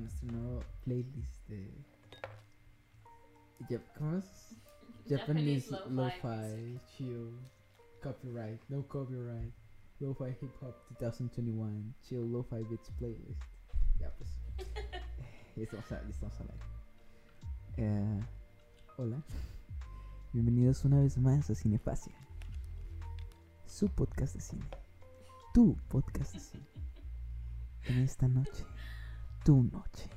nuestro nuevo playlist de. Jap- ¿Cómo es? Japanese Lo-Fi, Chill, Copyright, No Copyright, Lo-Fi Hip Hop 2021, Chill Lo-Fi Beats Playlist. Ya pues. ya estamos, a- ya estamos al aire. Eh, hola. Bienvenidos una vez más a Cinefacia. Su podcast de cine. Tu podcast de cine. En esta noche. Tu noche.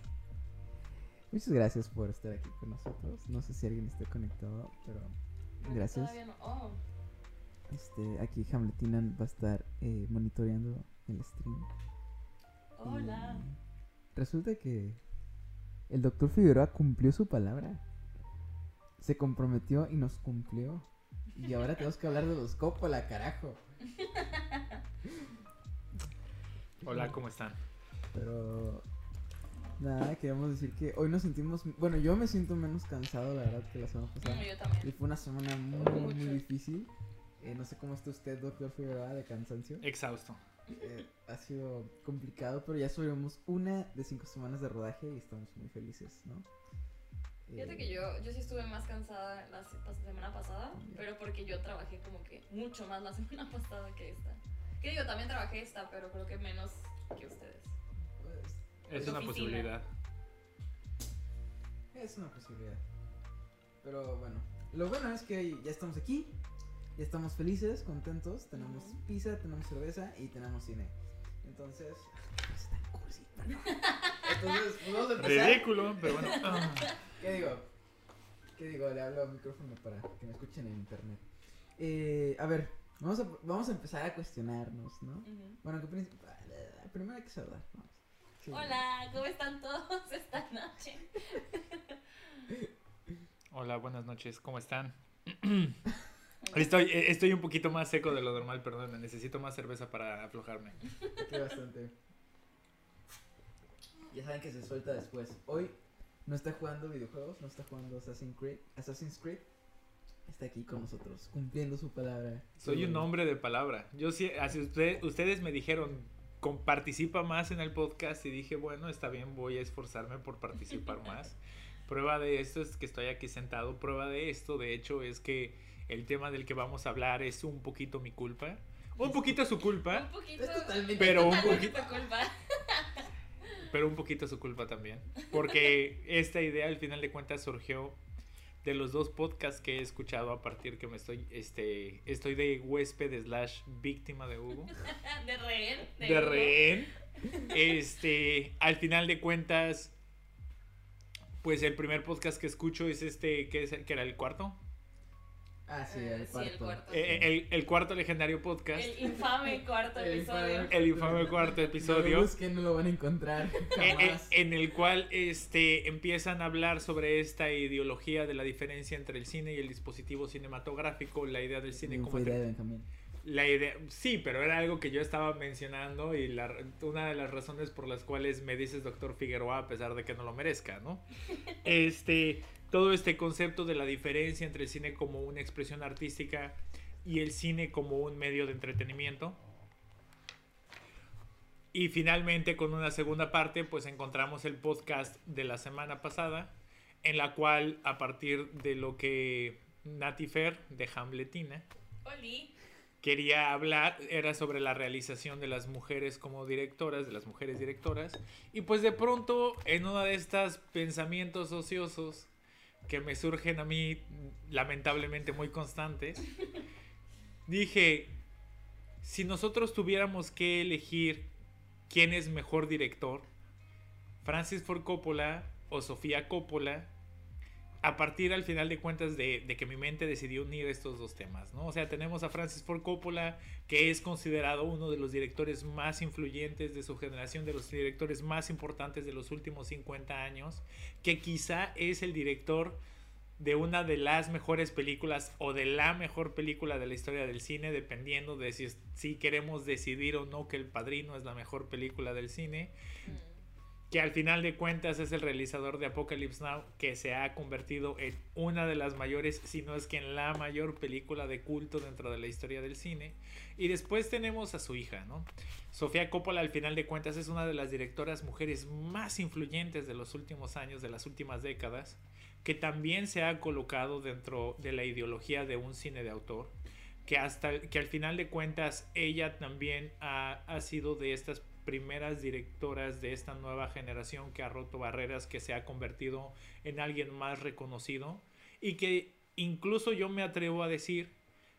Muchas gracias por estar aquí con nosotros. No sé si alguien está conectado, pero gracias. No. Oh, Este, aquí Hamletina va a estar eh, monitoreando el stream. hola. Y Resulta que el doctor Figueroa cumplió su palabra. Se comprometió y nos cumplió. Y ahora tenemos que hablar de los Coppola, carajo. Hola, ¿cómo están? Pero nada, queríamos decir que hoy nos sentimos, bueno, yo me siento menos cansado, la verdad, que la semana pasada. Mm, yo Y también. fue una semana muy, muy difícil. Eh, no sé cómo está usted, doctor Figueroa, de cansancio. Exhausto. Eh, ha sido complicado, pero ya subimos una de cinco semanas de rodaje y estamos muy felices, ¿no? Fíjate Eh, que yo, yo sí estuve más cansada la semana pasada, pero porque yo trabajé como que mucho más la semana pasada que esta. Que digo, también trabajé esta, pero creo que menos que ustedes. Es una oficina. posibilidad. es una posibilidad. Pero bueno, lo bueno es que ya estamos aquí, ya estamos felices, contentos, tenemos pizza, tenemos cerveza y tenemos cine. Entonces, es tan cursi, perdón. Entonces, vamos a empezar. Ridículo, pero bueno. Ah. ¿Qué digo? ¿Qué digo? Le hablo al micrófono para que me escuchen en internet. Eh, a ver, vamos a, vamos a empezar a cuestionarnos, ¿no? Ujú. Bueno, que prin- primero hay que saludar. Vamos. Sí. Hola, ¿cómo están todos esta noche? Hola, buenas noches, ¿cómo están? Estoy, eh, estoy un poquito más seco de lo normal, perdón. Necesito más cerveza para aflojarme. Aquí bastante. Ya saben que se suelta después. Hoy no está jugando videojuegos, no está jugando Assassin's Creed. Assassin's Creed está aquí con nosotros, cumpliendo su palabra. Soy un hombre de palabra. Yo sí, así usted, ustedes me dijeron, participa más en el podcast y dije, bueno, está bien, voy a esforzarme por participar más. Prueba de esto es que estoy aquí sentado. Prueba de esto, de hecho, es que el tema del que vamos a hablar es un poquito mi culpa. Un poquito su culpa, Un poquito. Es totalmente. Pero un totalmente poquito- tu culpa. pero un poquito su culpa también. Porque esta idea al final de cuentas surgió de los dos podcasts que he escuchado a partir que me estoy, este, estoy de huésped slash víctima de Hugo. De rehén. de rehén. Este, al final de cuentas, pues el primer podcast que escucho es este, que, es, el- que era el cuarto. Ah, sí, Eh, el sí, cuarto. el cuarto. Eh, el, el cuarto legendario podcast. El infame cuarto El episodio. infame- El infame cuarto No lo episodio. busquen, no lo van a encontrar. eh, eh, Jamás. en el cual este, empiezan a hablar sobre esta ideología de la diferencia entre el cine y el dispositivo cinematográfico, la idea del cine como fue idea de Benjamín. La idea, sí, pero era algo que yo estaba mencionando y la, una de las razones por las cuales me dices doctor Figueroa a pesar de que no lo merezca, ¿no? Este, todo este concepto de la diferencia entre el cine como una expresión artística y el cine como un medio de entretenimiento. Y finalmente con una segunda parte pues encontramos el podcast de la semana pasada en la cual a partir de lo que Nati Fer de Hamletina Oli. quería hablar era sobre la realización de las mujeres como directoras, de las mujeres directoras. Y pues de pronto, en uno de estos pensamientos ociosos que me surgen a mí, lamentablemente muy constantes, dije, si nosotros tuviéramos que elegir quién es mejor director, Francis Ford Coppola o Sofía Coppola, a partir al final de cuentas de, que mi mente decidió unir estos dos temas, ¿no? O sea, tenemos a Francis Ford Coppola, que es considerado uno de los directores más influyentes de su generación, de los directores más importantes de los últimos 50 años, que quizá es el director de una de las mejores películas o de la mejor película de la historia del cine, dependiendo de si, si queremos decidir o no que El Padrino es la mejor película del cine. Que al final de cuentas es el realizador de Apocalypse Now, que se ha convertido en una de las mayores, si no es que en la mayor película de culto dentro de la historia del cine. Y después tenemos a su hija, ¿no? Sofía Coppola al final de cuentas es una de las directoras mujeres más influyentes de los últimos años, de las últimas décadas, que también se ha colocado dentro de la ideología de un cine de autor, que hasta que al final de cuentas ella también ha, ha sido de estas primeras directoras de esta nueva generación que ha roto barreras, que se ha convertido en alguien más reconocido y que incluso yo me atrevo a decir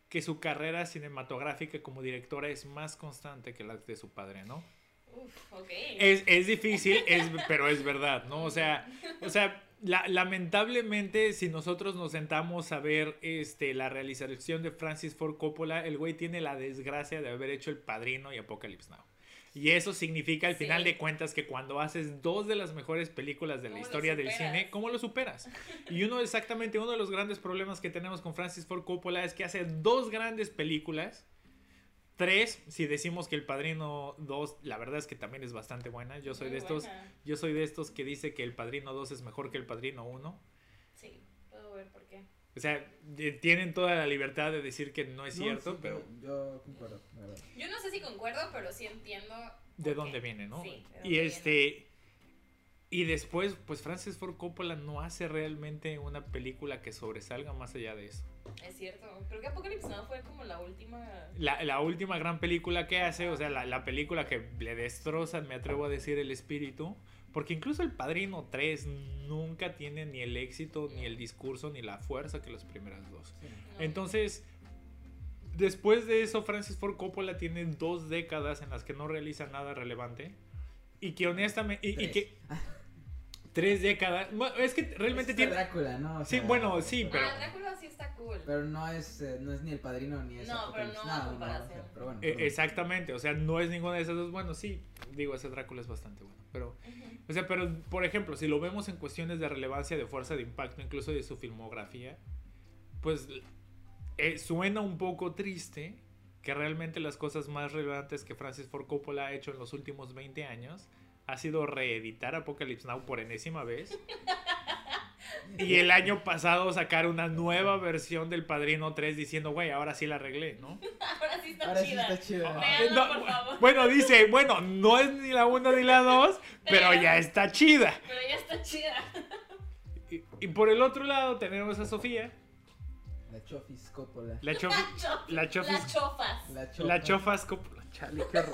que su carrera cinematográfica como directora es más constante que la de su padre, ¿no? Uf, ok. Es, es difícil, es, pero es verdad, ¿no? O sea, o sea la, lamentablemente, si nosotros nos sentamos a ver este, la realización de Francis Ford Coppola, el güey tiene la desgracia de haber hecho El Padrino y Apocalypse Now. Y eso significa al final de cuentas que cuando haces dos de las mejores películas de la ¿Cómo lo historia del cine, ¿cómo lo superas? Y uno exactamente, uno de los grandes problemas que tenemos con Francis Ford Coppola es que hace dos grandes películas. Tres, si decimos que El Padrino 2, la verdad es que también es bastante buena. Yo soy Muy de estos, yo soy de estos que dice que El Padrino 2 es mejor que El Padrino 1. Sí, puedo ver por qué. O sea, tienen toda la libertad de decir que no es No, cierto, sí, pero Yo, concuerdo, la verdad. Yo no sé si concuerdo, pero sí entiendo. de dónde viene, ¿no? Sí, dónde y viene. este y después, pues Francis Ford Coppola no hace realmente una película que sobresalga más allá de eso. Es cierto. Creo que Apocalypse Now fue como la última. La, la última gran película que hace, o sea, la, la película que le destroza, me atrevo a decir, el espíritu, porque incluso El Padrino 3 nunca tiene ni el éxito, ni el discurso, ni la fuerza que las primeras dos. Entonces, después de eso, Francis Ford Coppola tiene dos décadas en las que no realiza nada relevante. Y que honestamente. Y, y Tres. que. Tres décadas. Bueno, es que realmente Es tiene. Drácula, ¿no? O Sí, bueno, sí, pero- Ah, Drácula sí está cool. Pero no es, eh, no es ni el padrino ni es No, pero no a Now, comparación. O sea, pero bueno, eh, pero bueno. exactamente, o sea, no es ninguna de esas dos. Bueno, sí, digo, ese Drácula es bastante bueno. Pero, o sea, pero, por ejemplo, si lo vemos en cuestiones de relevancia, de fuerza, de impacto, incluso de su filmografía, pues eh, suena un poco triste que realmente las cosas más relevantes que Francis Ford Coppola ha hecho en los últimos 20 años ha sido reeditar Apocalypse Now por enésima vez. Y el año pasado sacar una nueva versión del Padrino 3 diciendo, güey, ahora sí la arreglé, ¿no? Ahora sí está Ahora sí chida. está chido. Ah, Véanla, no, por favor. Bueno, dice, bueno, no es ni la 1 ni la 2, pero Pero- ya está chida. Pero ya está chida. Y, y por el otro lado tenemos a Sofía, La Chofis Coppola. la chofi, Cho- la chofis, Las chofas. La Chofa. la chofas Coppola. Chale, qué horror.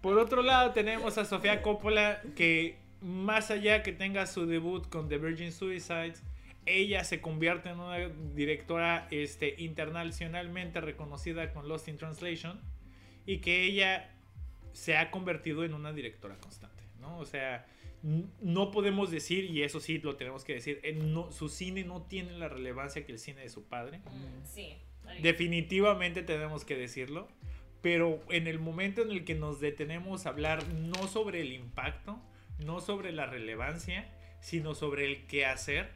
Por otro lado tenemos a Sofía Coppola que más allá que tenga su debut con The Virgin Suicides, ella se convierte en una directora este, internacionalmente reconocida con Lost in Translation y que ella se ha convertido en una directora constante, ¿no? O sea, no podemos decir, y eso sí lo tenemos que decir, eh, no- su cine no tiene la relevancia que el cine de su padre. Mm, Sí. Definitivamente tenemos que decirlo. Pero en el momento en el que nos detenemos a hablar no sobre el impacto, no sobre la relevancia, sino sobre el qué hacer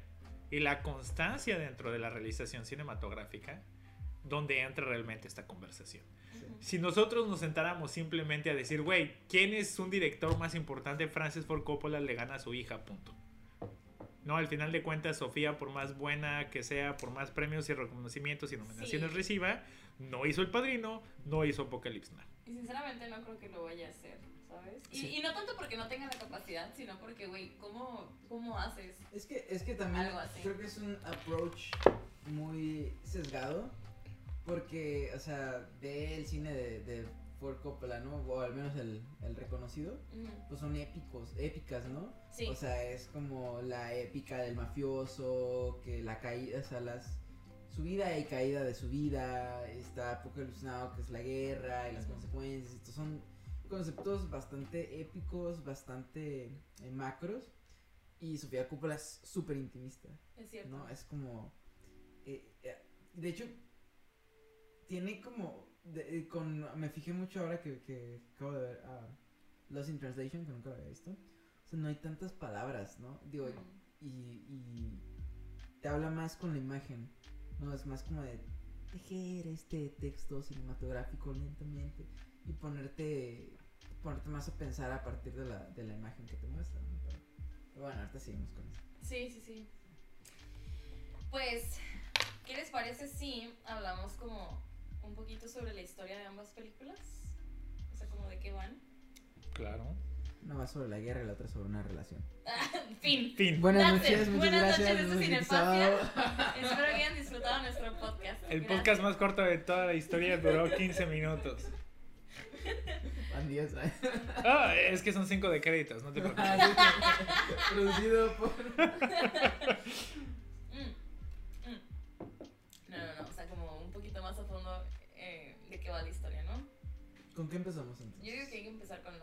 y la constancia dentro de la realización cinematográfica, donde entra realmente esta conversación. Ujú. Si nosotros nos sentáramos simplemente a decir, güey, ¿quién es un director más importante? Francis Ford Coppola le gana a su hija, punto. No, al final de cuentas, Sofía, por más buena que sea, por más premios y reconocimientos y nominaciones Sí. reciba, no hizo El Padrino, no hizo Apocalypse Now. Y sinceramente no creo que lo vaya a hacer, ¿sabes? Y, Sí. y no tanto porque no tenga la capacidad, sino porque, güey, ¿cómo, ¿cómo haces? Es que, es que también Algo así. creo que es un approach muy sesgado. Porque, o sea, ve el cine de, de Ford Coppola, ¿no? O al menos el, el reconocido. Pues son épicos, épicas, ¿no? Sí. O sea, es como la épica del mafioso, que la caída, o sea, las subida y caída de su vida, está Apocalypse Now, que es la guerra y las consecuencias. Estos son conceptos bastante épicos, bastante eh, macros. Y Sofía Coppola es súper intimista, es cierto. ¿no? Es como... eh, eh, de hecho, tiene como... de- con, me fijé mucho ahora que, que acabo de ver a Lost in Translation, que nunca lo había visto. O sea, no hay tantas palabras, ¿no? Digo, y te habla más con la imagen, ¿no? Es más como de tejer este texto cinematográfico lentamente y ponerte ponerte más a pensar a partir de la, de la imagen que te muestran. ¿no? Pero, pero bueno, ahorita seguimos con eso. Sí, sí, sí. Pues, ¿qué les parece si hablamos como un poquito sobre la historia de ambas películas? O sea, como de qué van. Claro. Una va sobre la guerra y la otra sobre una relación. fin. Fin. Buenas That's it. noches, muchas Buenas gracias. noches, nos esto es. Espero que hayan disfrutado nuestro podcast. El Gracias. podcast más corto de toda la historia duró 15 minutos. Van 10, ¿eh? Ah, es que son 5 de créditos, no te preocupes. Producido por. Mm, mm. No, no, no. O sea, como un poquito más a fondo eh, de qué va la historia, ¿no? ¿Con qué empezamos entonces? Yo digo que hay que empezar con.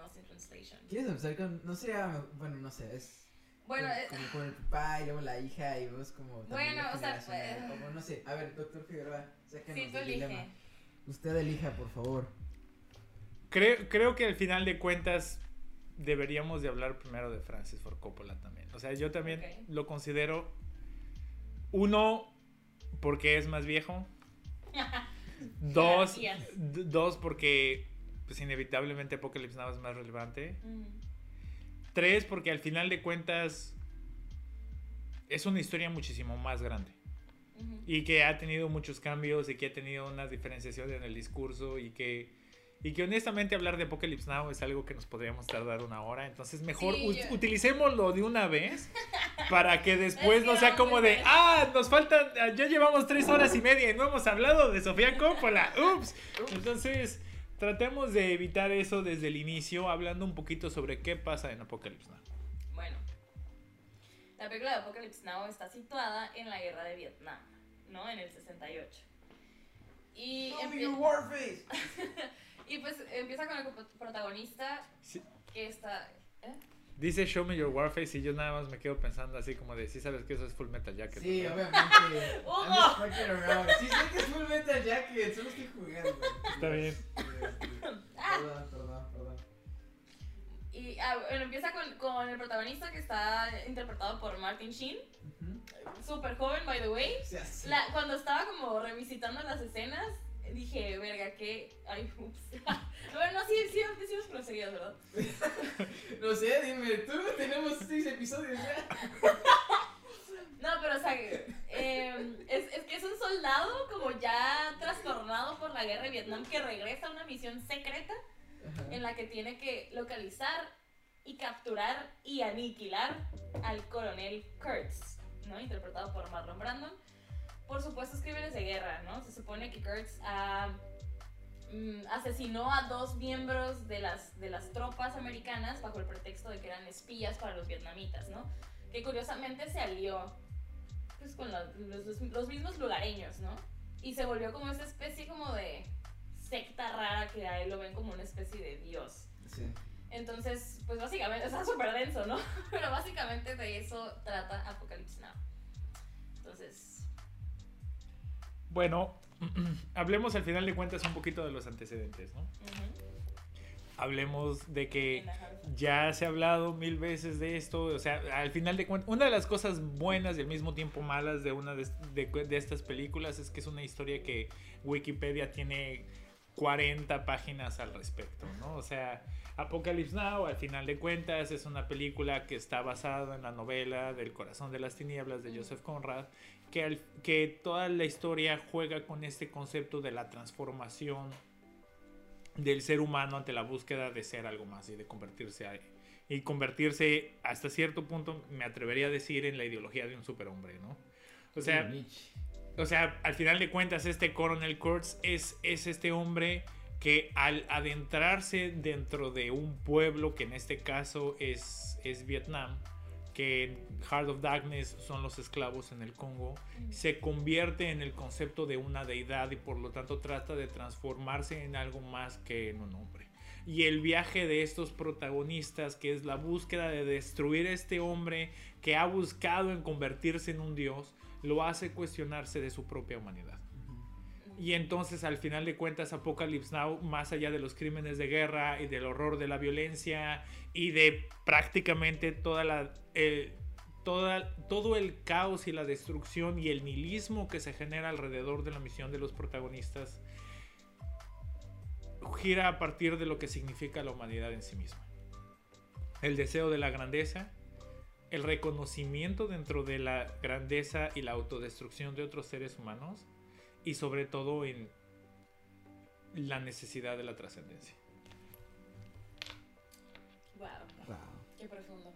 ¿Quieres empezar con.? No sé, ah, bueno, no sé, es. Bueno, con- eh, como con el papá y luego la hija y vos como. también Bueno, o sea, pues- Como no sé. A ver, doctor Figueroa, sáquenos sí, tú elige. dilema. Usted elija, por favor. Creo, creo que al final de cuentas deberíamos de hablar primero de Francis Ford Coppola también. O sea, yo también lo considero uno porque es más viejo. dos, dos porque pues inevitablemente Apocalypse Now es más relevante. Mm, Tres porque al final de cuentas es una historia muchísimo más grande. y que ha tenido muchos cambios y que ha tenido una diferenciación en el discurso y que y que honestamente hablar de Apocalypse Now es algo que nos podríamos tardar una hora. Entonces mejor Sí, yo- utilicémoslo de una vez para que después no sea como de ah nos faltan ya llevamos tres horas y media y no hemos hablado de Sofía Coppola ups. Entonces tratemos de evitar eso desde el inicio hablando un poquito sobre qué pasa en Apocalypse Now Bueno, la película de Apocalypse Now está situada en la guerra de Vietnam, ¿no? En el 68. Y, y pues empieza con el protagonista Sí. que está... ¿eh? Dice Show Me Your Warface y yo nada más me quedo pensando así como de sí sabes que eso es Full Metal Jacket Sí, ¿verdad?" obviamente. I'm just fucking around. Sí, sé que es Full Metal Jacket, solo estoy jugando. Está bien. Ah. Perdón, perdón, perdón. Y ah, bueno, empieza con, con el protagonista que está interpretado por Martin Sheen, Ujú. súper joven, by the way. Sea, sí. La- cuando estaba como revisitando las escenas, dije, verga, que... Ay, ups. bueno, no, sí, sí, los groserías, ¿verdad? No sé, dime, tú tenemos seis episodios ya. No, pero o sea, eh, es, es que es un soldado como ya trastornado por la guerra de Vietnam que regresa a una misión secreta en la que tiene que localizar y capturar y aniquilar al coronel Kurtz, ¿no? Interpretado por Marlon Brandon. Por supuestos crímenes de guerra, ¿no? Se supone que Kurtz mm, asesinó a dos miembros de las, de las tropas americanas bajo el pretexto de que eran espías para los vietnamitas, ¿no? Que curiosamente se alió pues, con los, los- los mismos lugareños, ¿no? Y se volvió como esa especie como de secta rara que a él lo ven como una especie de dios. Sí. Entonces, pues básicamente, está súper denso, ¿no? Pero básicamente de eso trata Apocalypse Now. Entonces, Bueno, hablemos al final de cuentas un poquito de los antecedentes, ¿no? Hablemos de que ya se ha hablado mil veces de esto, o sea, al final de cuentas, una de las cosas buenas y al mismo tiempo malas de una de, de- de estas películas es que es una historia que Wikipedia tiene 40 páginas al respecto, ¿no? O sea, Apocalypse Now, al final de cuentas, es una película que está basada en la novela del corazón de las tinieblas de Joseph Conrad, que, al- que toda la historia juega con este concepto de la transformación del ser humano ante la búsqueda de ser algo más y de convertirse a, y convertirse hasta cierto punto me atrevería a decir en la ideología de un superhombre, ¿no? O sea, o sea, al final de cuentas, este Coronel Kurtz es, es este hombre que al adentrarse dentro de un pueblo, que en este caso es, es Vietnam, que Heart of Darkness son los esclavos en el Congo, se convierte en el concepto de una deidad y por lo tanto trata de transformarse en algo más que en un hombre. Y el viaje de estos protagonistas, que es la búsqueda de destruir a este hombre que ha buscado en convertirse en un dios, lo hace cuestionarse de su propia humanidad. Y entonces al final de cuentas Apocalypse Now, más allá de los crímenes de guerra y del horror de la violencia y de prácticamente toda la, eh, toda, todo el caos y la destrucción y el nihilismo que se genera alrededor de la misión de los protagonistas, gira a partir de lo que significa la humanidad en sí misma. El deseo de la grandeza, el reconocimiento dentro de la grandeza y la autodestrucción de otros seres humanos y sobre todo en la necesidad de la trascendencia. Wow, Wow. qué profundo.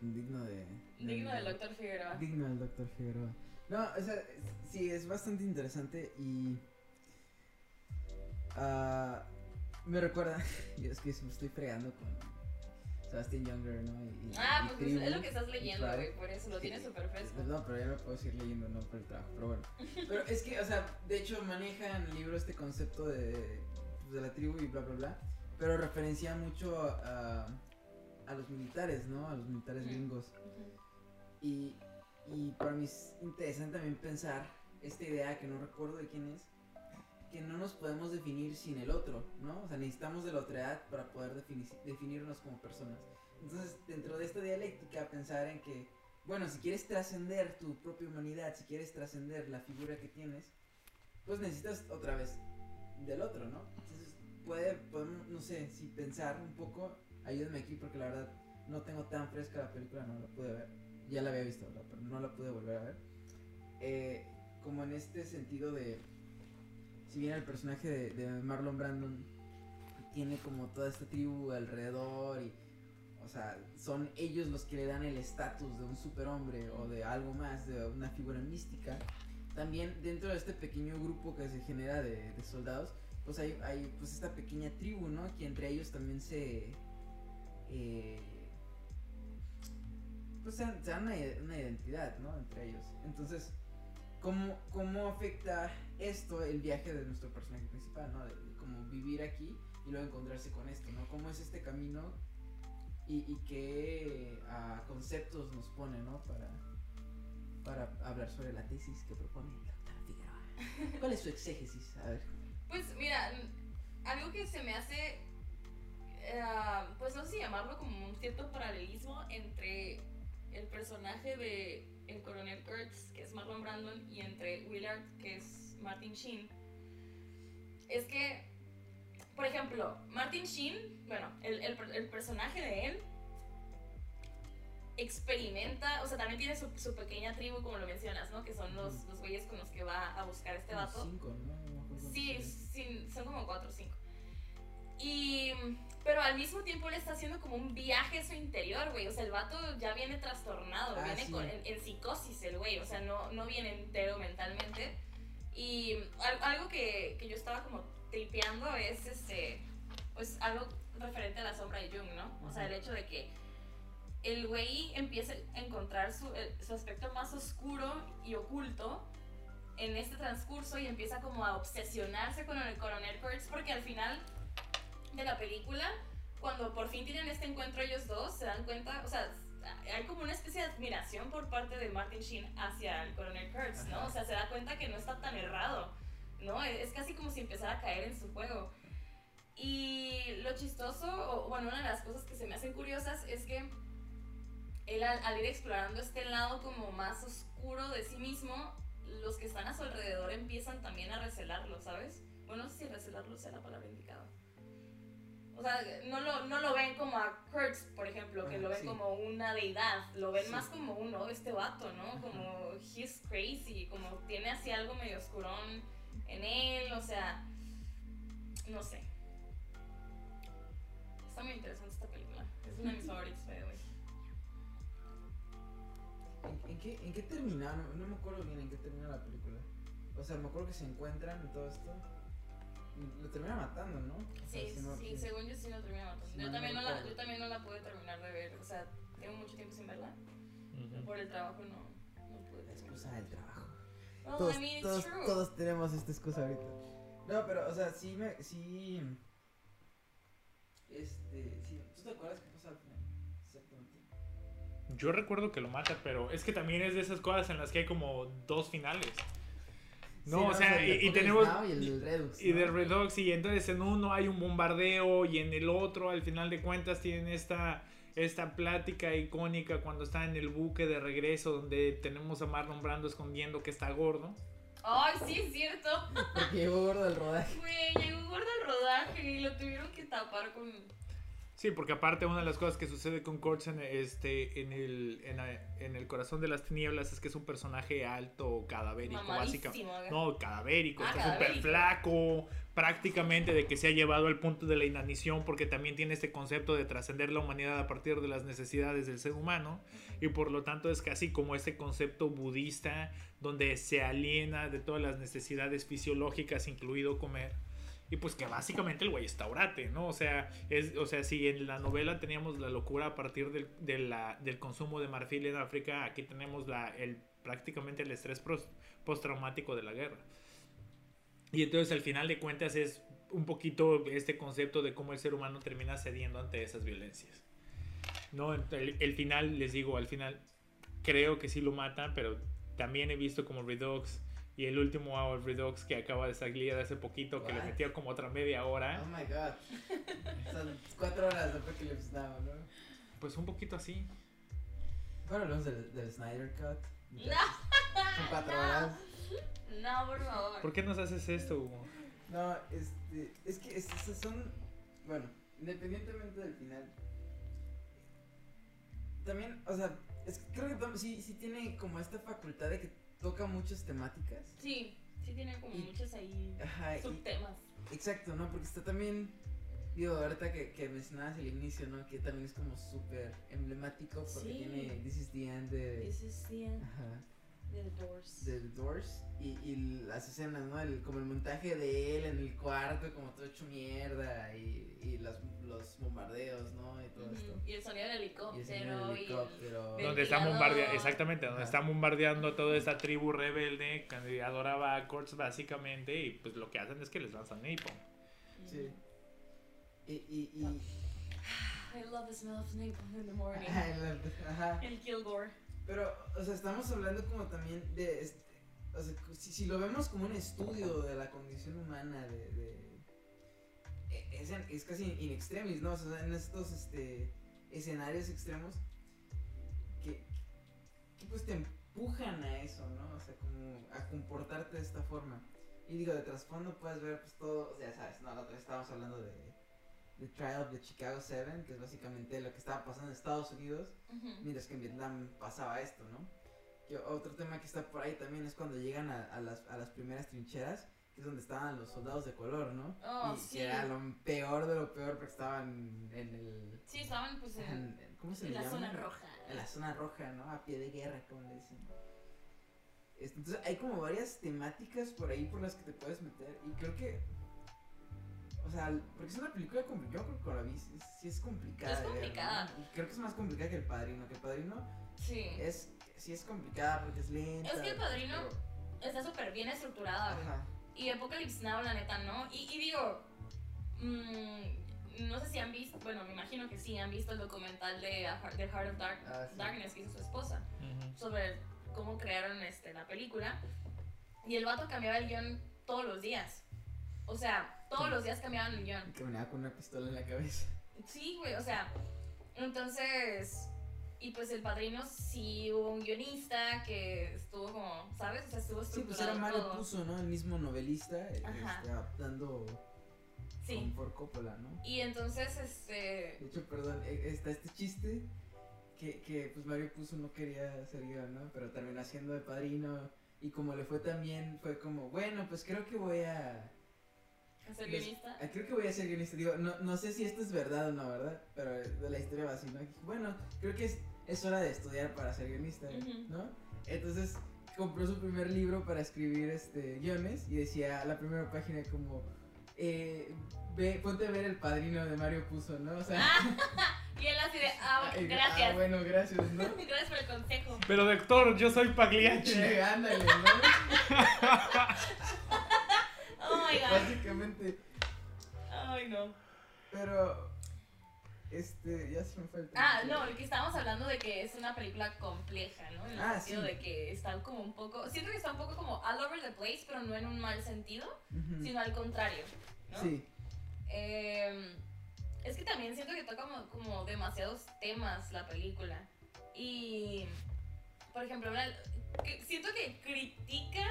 Digno de. Digno del doctor Figueroa. Digno del doctor Figueroa. No, o sea, sí, es bastante interesante y. ah, me recuerda. Yo es que me estoy fregando con Sebastian Younger, ¿no? Y, Ah, y pues Tribu, es lo que estás leyendo, güey, por eso lo Sí. tienes súper fresco. No, pero ya no puedo seguir leyendo, no por el trabajo, pero bueno. Pero es que, o sea, de hecho maneja en el libro este concepto de, pues, de la tribu y bla, bla, bla. Pero referencia mucho a, a los militares, ¿no? A los militares gringos. Y, y para mí es interesante también pensar esta idea que no recuerdo de quién es, que no nos podemos definir sin el otro, ¿no? O sea, necesitamos de la otredad para poder defini- definirnos como personas. Entonces, dentro de esta dialéctica, pensar en que, bueno, si quieres trascender tu propia humanidad, si quieres trascender la figura que tienes, pues necesitas otra vez del otro, ¿no? Entonces, puede, podemos, no sé, si pensar un poco, ayúdame aquí porque la verdad no tengo tan fresca la película, no la pude ver. Ya la había visto, pero no la pude volver a ver. Eh, como en este sentido de, si bien el personaje de, de Marlon Brandon tiene como toda esta tribu alrededor y, o sea, son ellos los que le dan el estatus de un superhombre o de algo más, de una figura mística. También dentro de este pequeño grupo que se genera de, de soldados, pues hay, hay pues esta pequeña tribu, ¿no? Que entre ellos también se... eh, pues se dan, una, una identidad, ¿no? Entre ellos. Entonces, ¿cómo, ¿cómo afecta esto el viaje de nuestro personaje principal, ¿no? Cómo vivir aquí y luego encontrarse con esto, ¿no? ¿Cómo es este camino y, y qué ah, conceptos nos pone, ¿no? Para, para hablar sobre la tesis que propone el doctor Figueroa. ¿Cuál es su exégesis? A ver. Pues mira, algo que se me hace, eh, pues no sé si llamarlo como un cierto paralelismo entre el personaje de el coronel Kurtz, que es Marlon Brandon, y entre Willard, que es Martin Sheen, es que, por ejemplo, Martin Sheen, bueno, el, el, el personaje de él experimenta, o sea, también tiene su, su pequeña tribu, como lo mencionas, ¿no? Que son los, los güeyes con los que va a buscar este vato. Cinco, ¿no? Sí, sí, son como cuatro o cinco. Y, pero al mismo tiempo le está haciendo como un viaje a su interior, güey. O sea, el vato ya viene trastornado, Ah, viene sí. con- en, en psicosis el güey. O sea, no, no viene entero mentalmente. Y al- algo que, que yo estaba como tripeando es este, pues algo referente a la sombra de Jung, ¿no? O sea, el hecho de que el güey empieza a encontrar su, su aspecto más oscuro y oculto en este transcurso y empieza como a obsesionarse con el coronel Kurtz porque al final de la película, cuando por fin tienen este encuentro ellos dos, se dan cuenta, o sea, hay como una especie de admiración por parte de Martin Sheen hacia el coronel Kurtz, ¿no? Ajá. O sea, se da cuenta que no está tan errado, ¿no? Es casi como si empezara a caer en su juego. Y lo chistoso, o bueno, una de las cosas que se me hacen curiosas es que él al, al ir explorando este lado como más oscuro de sí mismo, los que están a su alrededor empiezan también a recelarlo, ¿sabes? Bueno, no sé si recelarlo sea la palabra indicada. O sea, no lo, no lo ven como a Kurtz, por ejemplo, que Ah, lo ven sí. como una deidad, lo ven Sí. más como uno, este vato, ¿no? Como he's crazy, como tiene así algo medio oscurón en él, o sea, no sé. Está muy interesante esta película. Es una de mis favoritas, by the way. ¿En, en qué, ¿En qué termina? No, no me acuerdo bien en qué termina la película. O sea, me acuerdo que se encuentran y todo esto. Lo termina matando, ¿no? O sea, Sí, si no- sí, si- según yo sí lo terminé matando. si Yo también, no la, yo también no la pude terminar de ver, o sea, tengo mucho tiempo sin verla. Ujú. Por el trabajo no, no pude La excusa del trabajo. Well, todos, I mean, it's todos, true. todos tenemos esta excusa ahorita. No, pero, o sea, sí me. Sí. Este. Sí, ¿Tú te acuerdas qué pasa al final? Exactamente. Yo recuerdo que lo mata, pero es que también es de esas cosas en las que hay como dos finales. No, Sí, o sea, y, y tenemos... Y el del Redux. Y ¿no? de Redox, y entonces en uno hay un bombardeo y en el otro, al final de cuentas, tienen esta, esta plática icónica cuando está en el buque de regreso, donde tenemos a Marlon Brando escondiendo que está gordo. Ay, sí, es cierto. Porque llegó gordo al rodaje. Güey, llegó gordo al rodaje y lo tuvieron que tapar con. Sí, porque aparte una de las cosas que sucede con Kurtz en, este, en, el, en, en el corazón de las tinieblas es que es un personaje alto, cadavérico, básicamente. No, cadavérico, Ah, está súper flaco, prácticamente de que se ha llevado al punto de la inanición, porque también tiene este concepto de trascender la humanidad a partir de las necesidades del ser humano, y por lo tanto es casi como este concepto budista donde se aliena de todas las necesidades fisiológicas, incluido comer. Y pues que básicamente el güey está orate, ¿no? O sea, es, o sea, si en la novela teníamos la locura a partir del, de la- del consumo de marfil en África, aquí tenemos la, el, prácticamente el estrés postraumático de la guerra. Y entonces al final de cuentas es un poquito este concepto de cómo el ser humano termina cediendo ante esas violencias. No, el, el final, les digo, al final creo que sí lo matan, pero también he visto como Redux y el último Hour Redux que acaba de salir hace poquito, que le metió como otra media hora. Oh my god. Son cuatro horas de Apocalypse Now, ¿no? Pues un poquito así. Bueno, hablamos del, del Snyder Cut. No. Son cuatro horas. No, por favor. ¿Por qué nos haces esto, Hugo? No, este. Es que es- esas son. Bueno, independientemente del final. También, o sea, es que creo que sí, sí tiene como esta facultad de que toca muchas temáticas. Sí, sí tiene como Y- muchos ahí Ajá, y- subtemas. exacto, ¿no? Porque está también. Digo, ahorita que, que mencionabas el inicio, ¿no? Que también es como súper emblemático porque Sí. tiene This is the End de. This is the end Ajá. De The Doors. de The Doors y, y las escenas, ¿no? El, como el montaje de él en el cuarto, como todo hecho mierda y, y los, los bombardeos, ¿no? Y todo Ujú, esto. Y el sonido del Y helicóptero. en el y helicóptero. Ven- Donde está Ventilador. bombardeando, exactamente, donde Ajá. está bombardeando a toda esta tribu rebelde que adoraba a Kurtz básicamente y pues lo que hacen es que les lanzan napalm. Sí. Y, y, y... I love the smell of napalm in the morning. Ajá, la- ajá. El Kilgore. Pero, o sea, estamos hablando como también de... este, o sea, si, si lo vemos como un estudio de la condición humana, de... de- e- es, es casi in extremis, ¿no? O sea, en estos este, escenarios extremos que, que pues te empujan a eso, ¿no? O sea, como a comportarte de esta forma. Y digo, de trasfondo puedes ver pues todo, ya sabes, no, la otra vez estábamos hablando de The Trial of the Chicago Seven, que es básicamente lo que estaba pasando en Estados Unidos Ujú. mientras que en Vietnam pasaba esto, ¿no? Que otro tema que está por ahí también es cuando llegan a, a las, a las primeras trincheras, que es donde estaban los soldados de color, ¿no? Oh, y sí. que era lo peor de lo peor porque estaban en el... Sí, estaban pues en, en- ¿Cómo se en le la llama? zona roja. En la zona roja, ¿no? A pie de guerra, como le dicen. Este, Entonces hay como varias temáticas por ahí por las que te puedes meter y creo que... O sea, porque es una película complicada, yo creo que la vi, sí, es complicada. Es de ver, ¿no? complicada. Creo que es más complicada que El Padrino, que El Padrino Sí. es sí es complicada porque es lenta. Es que El Padrino pero- Está súper bien estructurada, güey. Ajá. Y Apocalypse Now, la neta, ¿no? Y, y digo, mm, no sé si han visto, bueno, me imagino que sí, han visto el documental de The Heart of Dark- Ah, sí. Darkness que hizo su esposa, sobre cómo crearon este, la película. Y el vato cambiaba el guion todos los días. O sea, todos los días cambiaban el guion. Y caminaba con una pistola en la cabeza. Sí, güey, o sea, entonces, y pues el padrino sí hubo un guionista que estuvo como, ¿sabes? O sea, estuvo Sí, pues estructurado era Mario todo. Puzo, ¿no? El mismo novelista, eh, este, adaptando Sí. con por Coppola, ¿no? Y entonces, este, De hecho, perdón, eh, está este chiste que, que pues Mario Puzo no quería hacer guion, ¿no? Pero terminó haciendo de padrino y como le fue tan bien, fue como, bueno, pues creo que voy a... ser guionista. ah, creo que voy a ser guionista. Digo, no, no sé si esto es verdad o no, ¿verdad? Pero de la historia va así, ¿no? Bueno, creo que es, es hora de estudiar para ser guionista. ¿no? Entonces compró su primer libro para escribir este guiones y decía la primera página como eh, ve, ponte a ver el padrino de Mario Puzo, ¿no? O sea, Y él así de, ah, eh, gracias. ah, bueno, gracias, ¿no? Gracias por el consejo. Pero doctor, yo soy Pagliacci. Eh, Ándale, ¿no? Básicamente, Ay, no. pero este, ya se me fue el. Ah, no, el que estábamos hablando de que es una película compleja, ¿no? En el Ah, sentido sí. de que está como un poco. Siento que está un poco como all over the place, pero no en un mal sentido, Ujú. sino al contrario, ¿no? Sí, Eh, es que también siento que toca como, como demasiados temas la película. Y, por ejemplo, una- siento que critica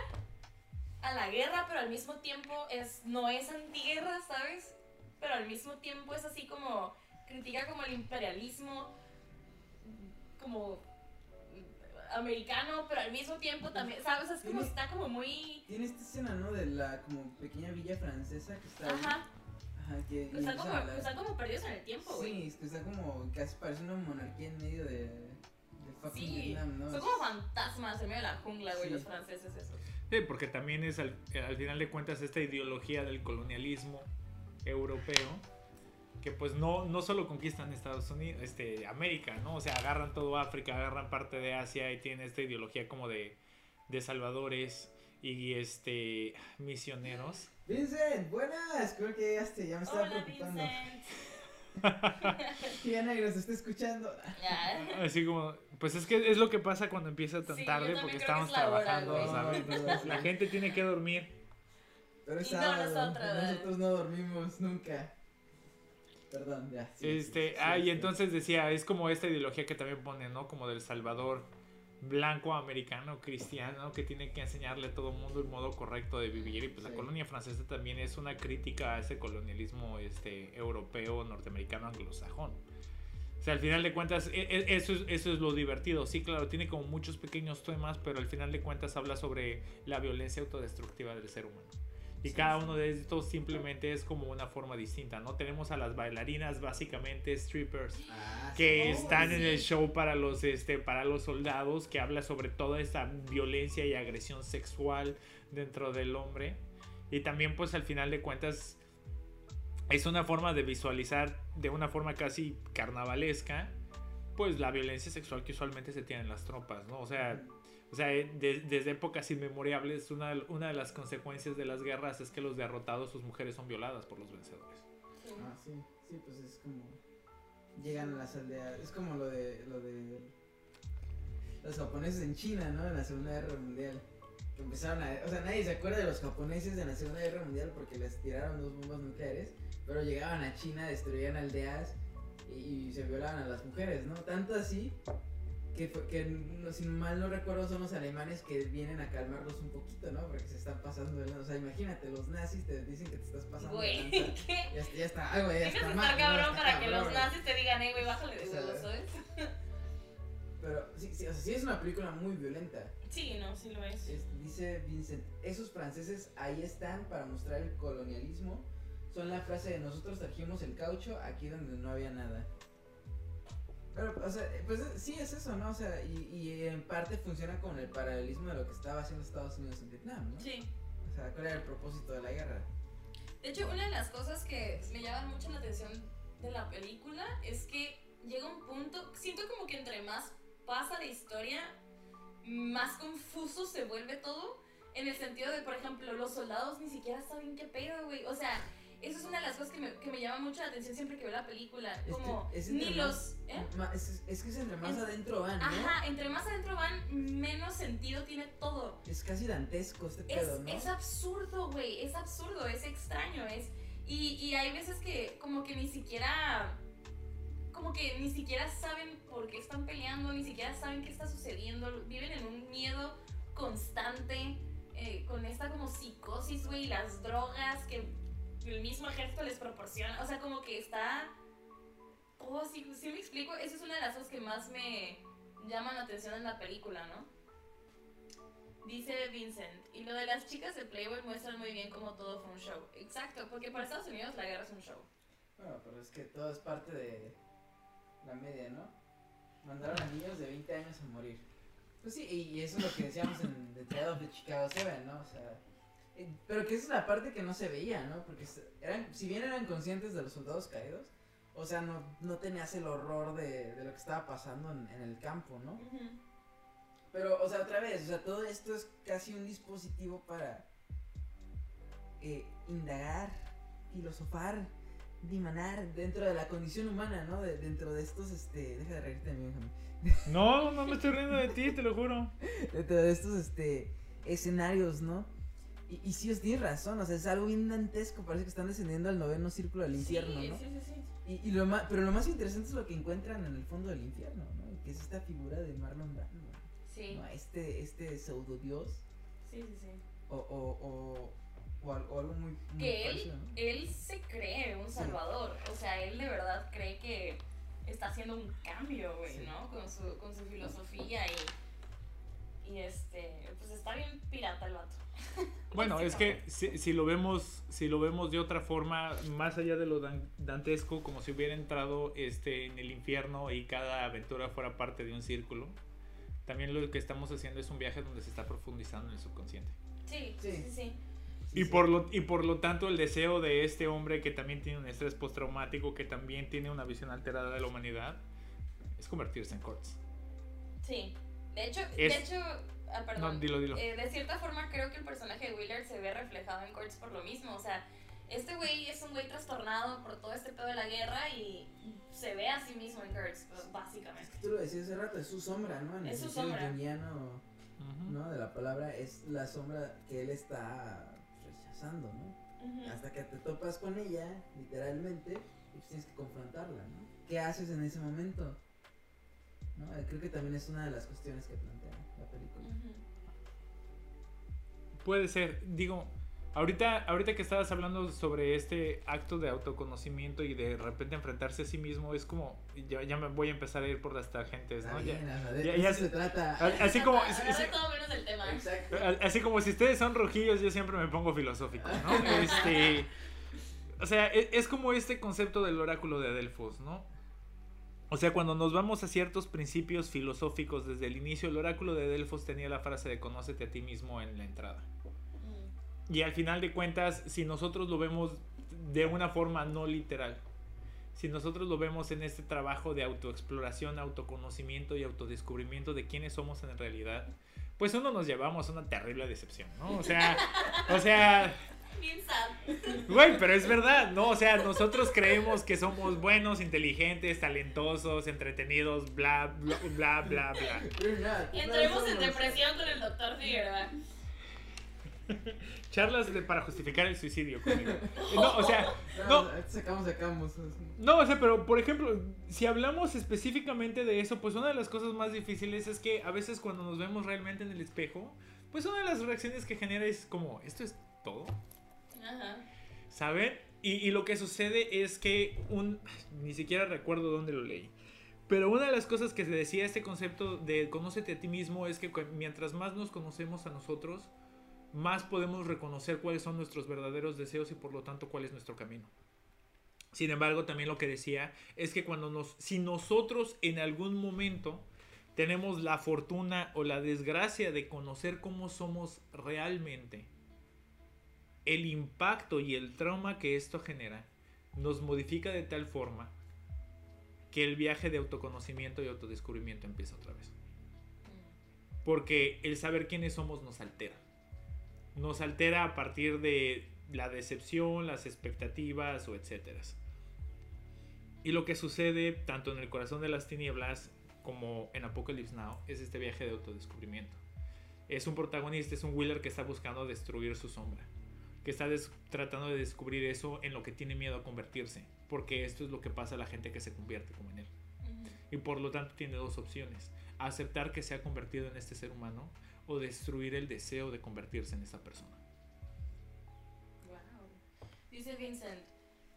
a la guerra, pero al mismo tiempo es, no es antiguerra, ¿sabes? Pero al mismo tiempo es así como, critica como el imperialismo, como americano, pero al mismo tiempo también, ¿sabes? Es como, está como muy... Tiene esta escena, ¿no? De la como pequeña villa francesa que está. Ajá, Ajá, que están como, están como perdidos en el tiempo, güey. Sí, es que está como, casi parece una monarquía en medio de, de fucking Sí, Vietnam, ¿no? son como fantasmas en medio de la jungla, güey, Sí. los franceses esos. Sí, porque también es al, al final de cuentas esta ideología del colonialismo europeo que pues no, no solo conquistan Estados Unidos, este, América, ¿no? O sea, agarran todo África, agarran parte de Asia y tienen esta ideología como de, de salvadores y este misioneros. Vincent, buenas, creo que llegaste, ya me estaba Hola, preocupando. Vincent. Que ya negro se está escuchando. Así como, pues es que es lo que pasa cuando empieza tan Sí, tarde porque estamos es la hora, trabajando. ¿sabes? No, no, no. La gente tiene que dormir. Pero es Y no sábado, nosotros. nosotros no dormimos nunca. Perdón, ya. sí, Este, ah, sí. y entonces decía, es como esta ideología que también pone, ¿no? Como del Salvador blanco, americano, cristiano, que tiene que enseñarle a todo el mundo el modo correcto de vivir. Y pues la colonia francesa también es una crítica a ese colonialismo este, europeo, norteamericano, anglosajón. Sea, al final de cuentas, e- e- eso es, eso es lo divertido. Sí, claro, tiene como muchos pequeños temas, pero al final de cuentas habla sobre la violencia autodestructiva del ser humano. Y Sí, cada uno de estos simplemente es como una forma distinta, ¿no? Tenemos a las bailarinas, básicamente strippers, Ah, que sí. están en el show para los, este, para los soldados, que habla sobre toda esta violencia y agresión sexual dentro del hombre. Y también, pues, al final de cuentas, es una forma de visualizar de una forma casi carnavalesca, pues, la violencia sexual que usualmente se tiene en las tropas, ¿no? O sea, o sea, eh, de- desde épocas inmemorables, una, una de las consecuencias de las guerras es que los derrotados, sus mujeres son violadas por los vencedores. Ah, sí, sí, pues es como llegan a las aldeas, es como lo de lo de los japoneses en China, ¿no? En la Segunda Guerra Mundial. Empezaron a, o sea, nadie se acuerda de los japoneses en la Segunda Guerra Mundial porque les tiraron dos bombas nucleares, pero llegaban a China, destruían aldeas y, y se violaban a las mujeres, ¿no? Tanto así que, fue- que no, si mal no recuerdo son los alemanes que vienen a calmarlos un poquito, ¿no? Porque se están pasando de. O sea, imagínate, los nazis te dicen que te estás pasando de Güey, lanza. ¿qué? Ya, está- ya está, ay, güey, ya está estar mal, ¿no? cabrón Está para que los cabrón. nazis te digan, eh, güey, bájale de huevos, ¿sabes? Pero sí, sí, o sea, sí es una película muy violenta. Sí, no, sí lo es. Es- dice Vincent, esos franceses ahí están para mostrar el colonialismo. Son la frase de nosotros trajimos el caucho aquí donde no había nada. Pero, o sea, pues sí es eso, ¿no? O sea, y, y en parte funciona con el paralelismo de lo que estaba haciendo Estados Unidos en Vietnam, ¿no? Sí. O sea, ¿cuál era el propósito de la guerra? De hecho, una de las cosas que me llaman mucho la atención de la película es que llega un punto, siento como que entre más pasa la historia, más confuso se vuelve todo. En el sentido de, por ejemplo, los soldados ni siquiera saben qué pedo, güey. O sea, eso es una de las cosas que me, que me llama mucho la atención siempre que veo la película. Este, Como, es ni los... más- ¿eh? ma- es, es que es entre más adentro van, ¿no? Ajá, entre más adentro van, menos sentido tiene todo. Es casi dantesco este Es, pedo, ¿no? es absurdo, güey, es absurdo, es extraño, es... Y, y hay veces que como que ni siquiera... Como que ni siquiera saben por qué están peleando, ni siquiera saben qué está sucediendo, viven en un miedo constante, eh, con esta como psicosis, güey, las drogas que el mismo ejército les proporciona, o sea, como que está... Oh, sí, sí me explico, esa es una de las cosas que más me llaman la atención en la película, ¿no? Dice Vincent, y lo de las chicas de Playboy muestran muy bien cómo todo fue un show. Exacto, porque para Estados Unidos la guerra es un show. Bueno, pero es que todo es parte de la media, ¿no? Mandaron a niños de 20 años a morir. Pues sí, y eso es lo que decíamos en The Trial of the Chicago Seven, ¿no? O sea, pero que esa es la parte que no se veía, ¿no? Porque eran, si bien eran conscientes de los soldados caídos, o sea, no, no tenías el horror de, de lo que estaba pasando en, en el campo, ¿no? Pero, o sea, otra vez, o sea, todo esto es casi un dispositivo para eh, indagar, filosofar, dimanar dentro de la condición humana, ¿no? De- dentro de estos, este, deja de reírte de mí, Benjamín. No, no me estoy riendo de ti, te lo juro. Dentro de estos, este, escenarios, ¿no? Y, y sí, os tienes razón, o sea, es algo bien dantesco, parece que están descendiendo al noveno círculo del infierno, sí, ¿no? Sí, sí, sí. Y, y lo más, pero lo más interesante es lo que encuentran en el fondo del infierno, ¿no? Que es esta figura de Marlon Brando, Sí, ¿no? Este, este pseudo dios sí, sí, sí. O, o, o, o, algo muy... muy que él, él se cree un salvador. O sea, él de verdad cree que está haciendo un cambio, güey, ¿no? Con su, con su filosofía y, y este, pues está bien pirata el vato. Bueno, es que si, si, lo vemos, si lo vemos de otra forma, más allá de lo dantesco, como si hubiera entrado este, en el infierno y cada aventura fuera parte de un círculo, también lo que estamos haciendo es un viaje donde se está profundizando en el subconsciente. Sí, sí, sí. y, por lo, y por lo tanto el deseo de este hombre que también tiene un estrés postraumático, que también tiene una visión alterada de la humanidad, es convertirse en Kurtz. Sí, de hecho, de hecho Ah, perdón. dilo, dilo. Eh, de cierta forma creo que el personaje de Willard se ve reflejado en Kurtz por lo mismo. O sea, este güey es un güey trastornado por todo este pedo de la guerra y se ve a sí mismo en Kurtz, pues, básicamente. Es que tú lo decías hace rato, es su sombra, ¿no? En es su sombra. ¿no? De la palabra, es la sombra que él está rechazando, ¿no? Hasta que te topas con ella, literalmente, y pues tienes que confrontarla, ¿no? ¿Qué haces en ese momento? ¿No? Creo que también es una de las cuestiones que plantea la película. Puede ser, digo, ahorita, ahorita que estabas hablando sobre este acto de autoconocimiento y de repente enfrentarse a sí mismo, es como, ya, ya me voy a empezar a ir por las tangentes, ¿no? ya, se trata. Así como... Así como si ustedes son rojillos, yo siempre me pongo filosófico, ¿no? este... O sea, es, es como este concepto del oráculo de Delfos, ¿no? O sea, cuando nos vamos a ciertos principios filosóficos desde el inicio, el oráculo de Delfos tenía la frase de conócete a ti mismo en la entrada. Mm. Y al final de cuentas, si nosotros lo vemos de una forma no literal, si nosotros lo vemos en este trabajo de autoexploración, autoconocimiento y autodescubrimiento de quiénes somos en realidad, pues uno nos llevamos a una terrible decepción, ¿no? O sea, o sea, Bien Güey, pero es verdad, ¿no? O sea, nosotros creemos que somos buenos, inteligentes, talentosos, entretenidos, bla, bla, bla, bla, bla. Y entremos en depresión con el doctor Figueroa. Charlas para justificar el suicidio conmigo. No, o sea, no. Sacamos, sacamos. No, o sea, pero por ejemplo, si hablamos específicamente de eso, pues una de las cosas más difíciles es que a veces cuando nos vemos realmente en el espejo, pues una de las reacciones que genera es como, ¿esto es todo? ¿Saben? Y, lo que sucede es que un... Ni siquiera recuerdo dónde lo leí. Pero una de las cosas que se decía este concepto de conócete a ti mismo es que mientras más nos conocemos a nosotros, más podemos reconocer cuáles son nuestros verdaderos deseos y por lo tanto cuál es nuestro camino. Sin embargo, también lo que decía es que cuando nos, si nosotros en algún momento tenemos la fortuna o la desgracia de conocer cómo somos realmente, el impacto y el trauma que esto genera nos modifica de tal forma que el viaje de autoconocimiento y autodescubrimiento empieza otra vez. Porque el saber quiénes somos nos altera. Nos altera a partir de la decepción, las expectativas o etcétera. Y lo que sucede tanto en el corazón de las tinieblas como en Apocalypse Now es este viaje de autodescubrimiento. Es un protagonista, es un Wheeler que está buscando destruir su sombra que está tratando de descubrir eso en lo que tiene miedo a convertirse, porque esto es lo que pasa a la gente que se convierte como en él. Y por lo tanto tiene dos opciones, aceptar que se ha convertido en este ser humano o destruir el deseo de convertirse en esa persona. Wow. Dice Vincent,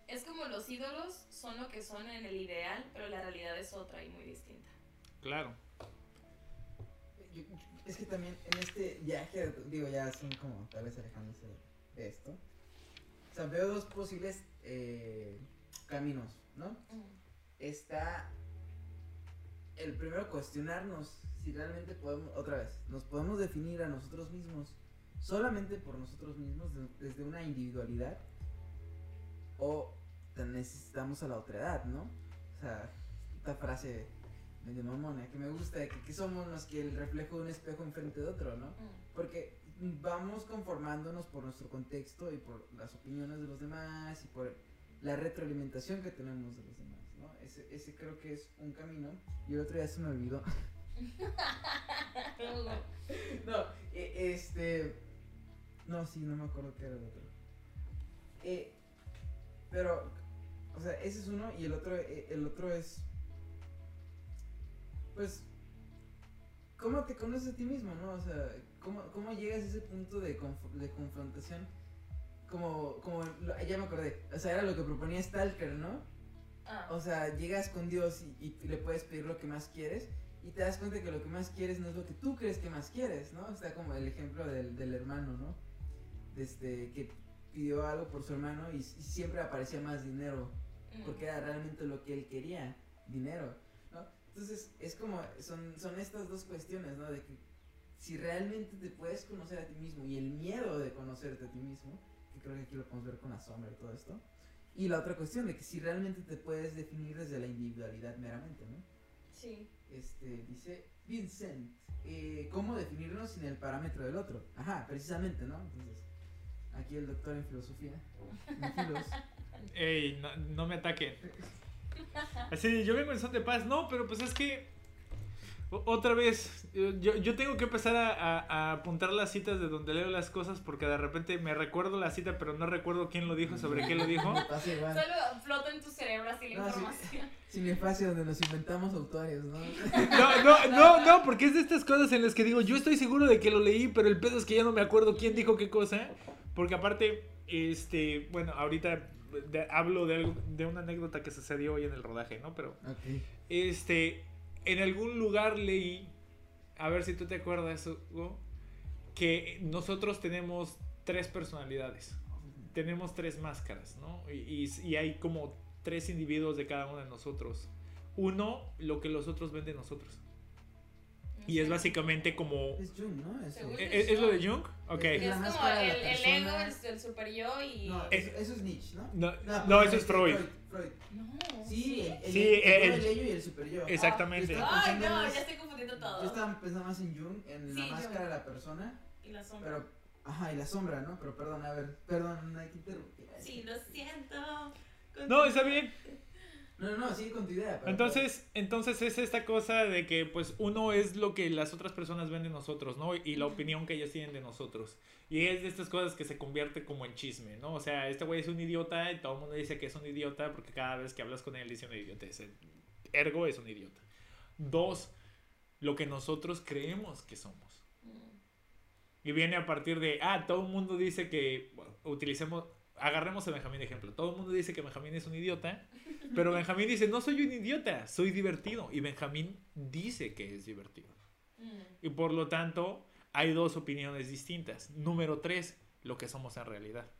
es como los ídolos son lo que son en el ideal, pero la realidad es otra y muy distinta. Claro. es que también en este viaje, digo, ya son como tal vez alejándose esto. O sea, veo dos posibles eh, caminos, ¿no? Está el primero cuestionarnos si realmente podemos, otra vez, nos podemos definir a nosotros mismos solamente por nosotros mismos desde una individualidad o necesitamos a la otra edad, ¿no? O sea, esta frase medio mamona que me gusta, que, que somos más que el reflejo de un espejo enfrente de otro, ¿no? Porque vamos conformándonos por nuestro contexto y por las opiniones de los demás y por la retroalimentación que tenemos de los demás, ¿no? Ese, ese creo que es un camino y el otro día se me olvidó. no, e, este... No, sí, no me acuerdo qué era el otro. Eh, pero, o sea, ese es uno y el otro, e, el otro es... Pues ¿cómo te conoces a ti mismo, no? O sea, ¿cómo, cómo llegas a ese punto de, conf- de confrontación? Como, como, ya me acordé, o sea, era lo que proponía Stalker, ¿no? Ah, O sea, llegas con Dios y, y le puedes pedir lo que más quieres y te das cuenta que lo que más quieres no es lo que tú crees que más quieres, ¿no? Está como el ejemplo del, del hermano, ¿no? Desde que pidió algo por su hermano y, y siempre aparecía más dinero mm. porque era realmente lo que él quería, dinero, ¿no? Entonces, es como, son, son estas dos cuestiones, ¿no? De que si realmente te puedes conocer a ti mismo y el miedo de conocerte a ti mismo, que creo que aquí lo podemos ver con la sombra y todo esto, y la otra cuestión de que si realmente te puedes definir desde la individualidad meramente, ¿no? Sí. Este, dice Vincent, eh, ¿cómo definirnos sin el parámetro del otro? Ajá, precisamente, ¿no? Entonces, aquí el doctor en filosofía, en Ey, no, no me ataquen. Así, yo vengo en son de paz. No, pero pues es que. Otra vez, yo, yo tengo que empezar a, a- a apuntar las citas de donde leo las cosas porque de repente me recuerdo la cita, pero no recuerdo quién lo dijo, sobre qué lo dijo. Solo flota en tu cerebro así la No, sí. información. Cinefacia donde nos inventamos autores, ¿no? No, no, no, no, porque es de estas cosas en las que digo, yo estoy seguro de que lo leí, pero el pedo es que ya no me acuerdo quién dijo qué cosa. Porque aparte, este, bueno, ahorita de- hablo de, algo- de una anécdota que sucedió hoy en el rodaje, ¿no? Pero Ok. Este, en algún lugar leí, a ver si tú te acuerdas, Hugo, que nosotros tenemos tres personalidades, tenemos tres máscaras, ¿no? Y, y- y hay como tres individuos de cada uno de nosotros. Uno, lo que los otros ven de nosotros. Y es básicamente como... Es Jung, ¿no? Eso. Según- ¿Es, es lo de Jung? Ok. Que Es es la como máscara la el, el ego, el, el super yo y. No, Es- eso, eso es Nietzsche, ¿no? No, No, no, eso es Freud. Freud. No, Sí, el, el, Sí, el, el- el ello y el super yo. Exactamente. Ah, Ay, no, más- ya estoy confundiendo todo. Yo estaba pensando más en Jung, en la Sí, máscara Jung. de la persona, Y la sombra. pero, ajá, y la sombra, ¿no? Pero perdón, a ver, perdón, no hay que interrumpir. Sí, lo siento. No, está bien. No, no, no, sigue con tu idea. pero- Entonces, entonces es esta cosa de que pues uno es lo que las otras personas ven de nosotros, ¿no? Y la opinión que ellos tienen de nosotros. Y es de estas cosas que se convierte como en chisme, ¿no? O sea, este güey es un idiota y todo el mundo dice que es un idiota porque cada vez que hablas con él dice un idiota. Ergo es un idiota. Dos, lo que nosotros creemos que somos. Mm, Y viene a partir de, ah, todo el mundo dice que bueno, utilicemos, agarremos a Benjamín de ejemplo. Todo el mundo dice que Benjamín es un idiota, pero Benjamín dice, no soy un idiota, soy divertido. Y Benjamín dice que es divertido. mm. Y por lo tanto, hay dos opiniones distintas. Número tres, lo que somos en realidad.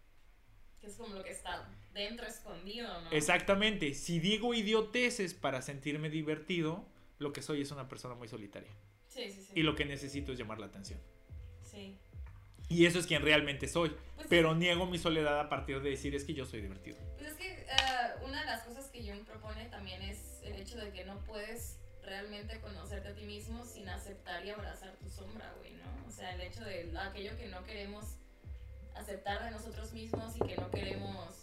Que es como lo que está dentro escondido, ¿no? Exactamente, si digo idioteces para sentirme divertido, lo que soy es una persona muy solitaria. Sí, sí, sí. Y lo que necesito es llamar la atención. Sí. Y eso es quien realmente soy. Pues, Pero niego mi soledad a partir de decir es que yo soy divertido. Pues es que eh, una de las cosas que Jung propone también es el hecho de que no puedes realmente conocerte a ti mismo sin aceptar y abrazar tu sombra, güey, ¿no? O sea, el hecho de aquello que no queremos aceptar de nosotros mismos y que no queremos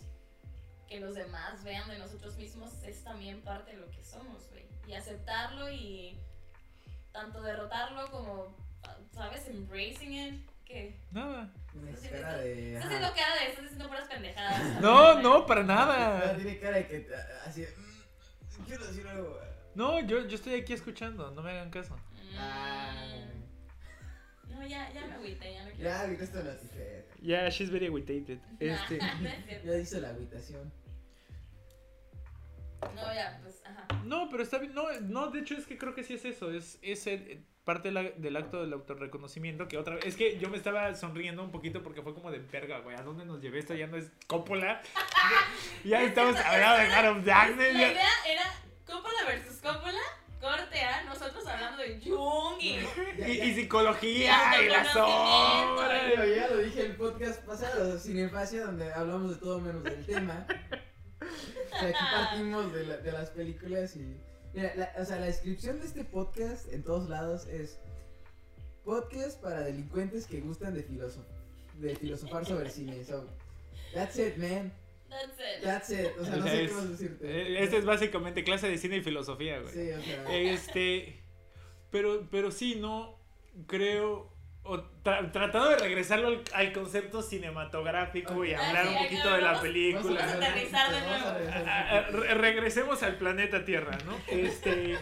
que los demás vean de nosotros mismos es también parte de lo que somos, güey. Y aceptarlo y tanto derrotarlo como, ¿sabes? Embracing it. Que Nada. Tiene Sí, cara sí, de. estás haciendo cara de, estás haciendo puras pendejadas. No, no, para nada. Tiene cara de que. ah, Así. mm, Quiero decir algo. No, yo, yo estoy aquí escuchando, no me hagan caso. Mm. Ah. No, ya, ya me agüité, ya no quiero. Ya, ahorita está la tijera. Yeah, she's very agitated. Este. Ya dice la habitación. No, ya, pues, ajá. no, pero está bien. No, no, de hecho es que creo que sí es eso. Es, es el- parte de la- del acto del autorreconocimiento que otra vez. Es que yo me estaba sonriendo un poquito porque fue como de verga, güey. ¿A dónde nos llevé esto? Ya no es Coppola. ya estamos hablando de of Darkness. La ya- idea era Coppola versus Coppola, corte A, nosotros hablando de Jung y... Y, y psicología y la sombra. Yo ya lo dije en el podcast pasado, Cinefacia, donde hablamos de todo menos del tema. O sea, aquí partimos de, la- de las películas y... Mira, la, o sea, la descripción de este podcast en todos lados es... Podcast para delincuentes que gustan de, filoso de filosofar sobre cine. So, that's it, man. That's it. That's it. O sea, O no sea, sé es- qué más decirte. eh, Este es básicamente clase de cine y filosofía, güey. Sí, o sea... Este. Pero, pero sí, no. Creo. O tra- tratando de regresarlo al, al concepto cinematográfico y Ah, hablar sí, un acá poquito de la película. vamos a aterrizar de Vamos a nuevo. regresar. Ah, ah, re- regresemos al planeta Tierra, ¿no? Este.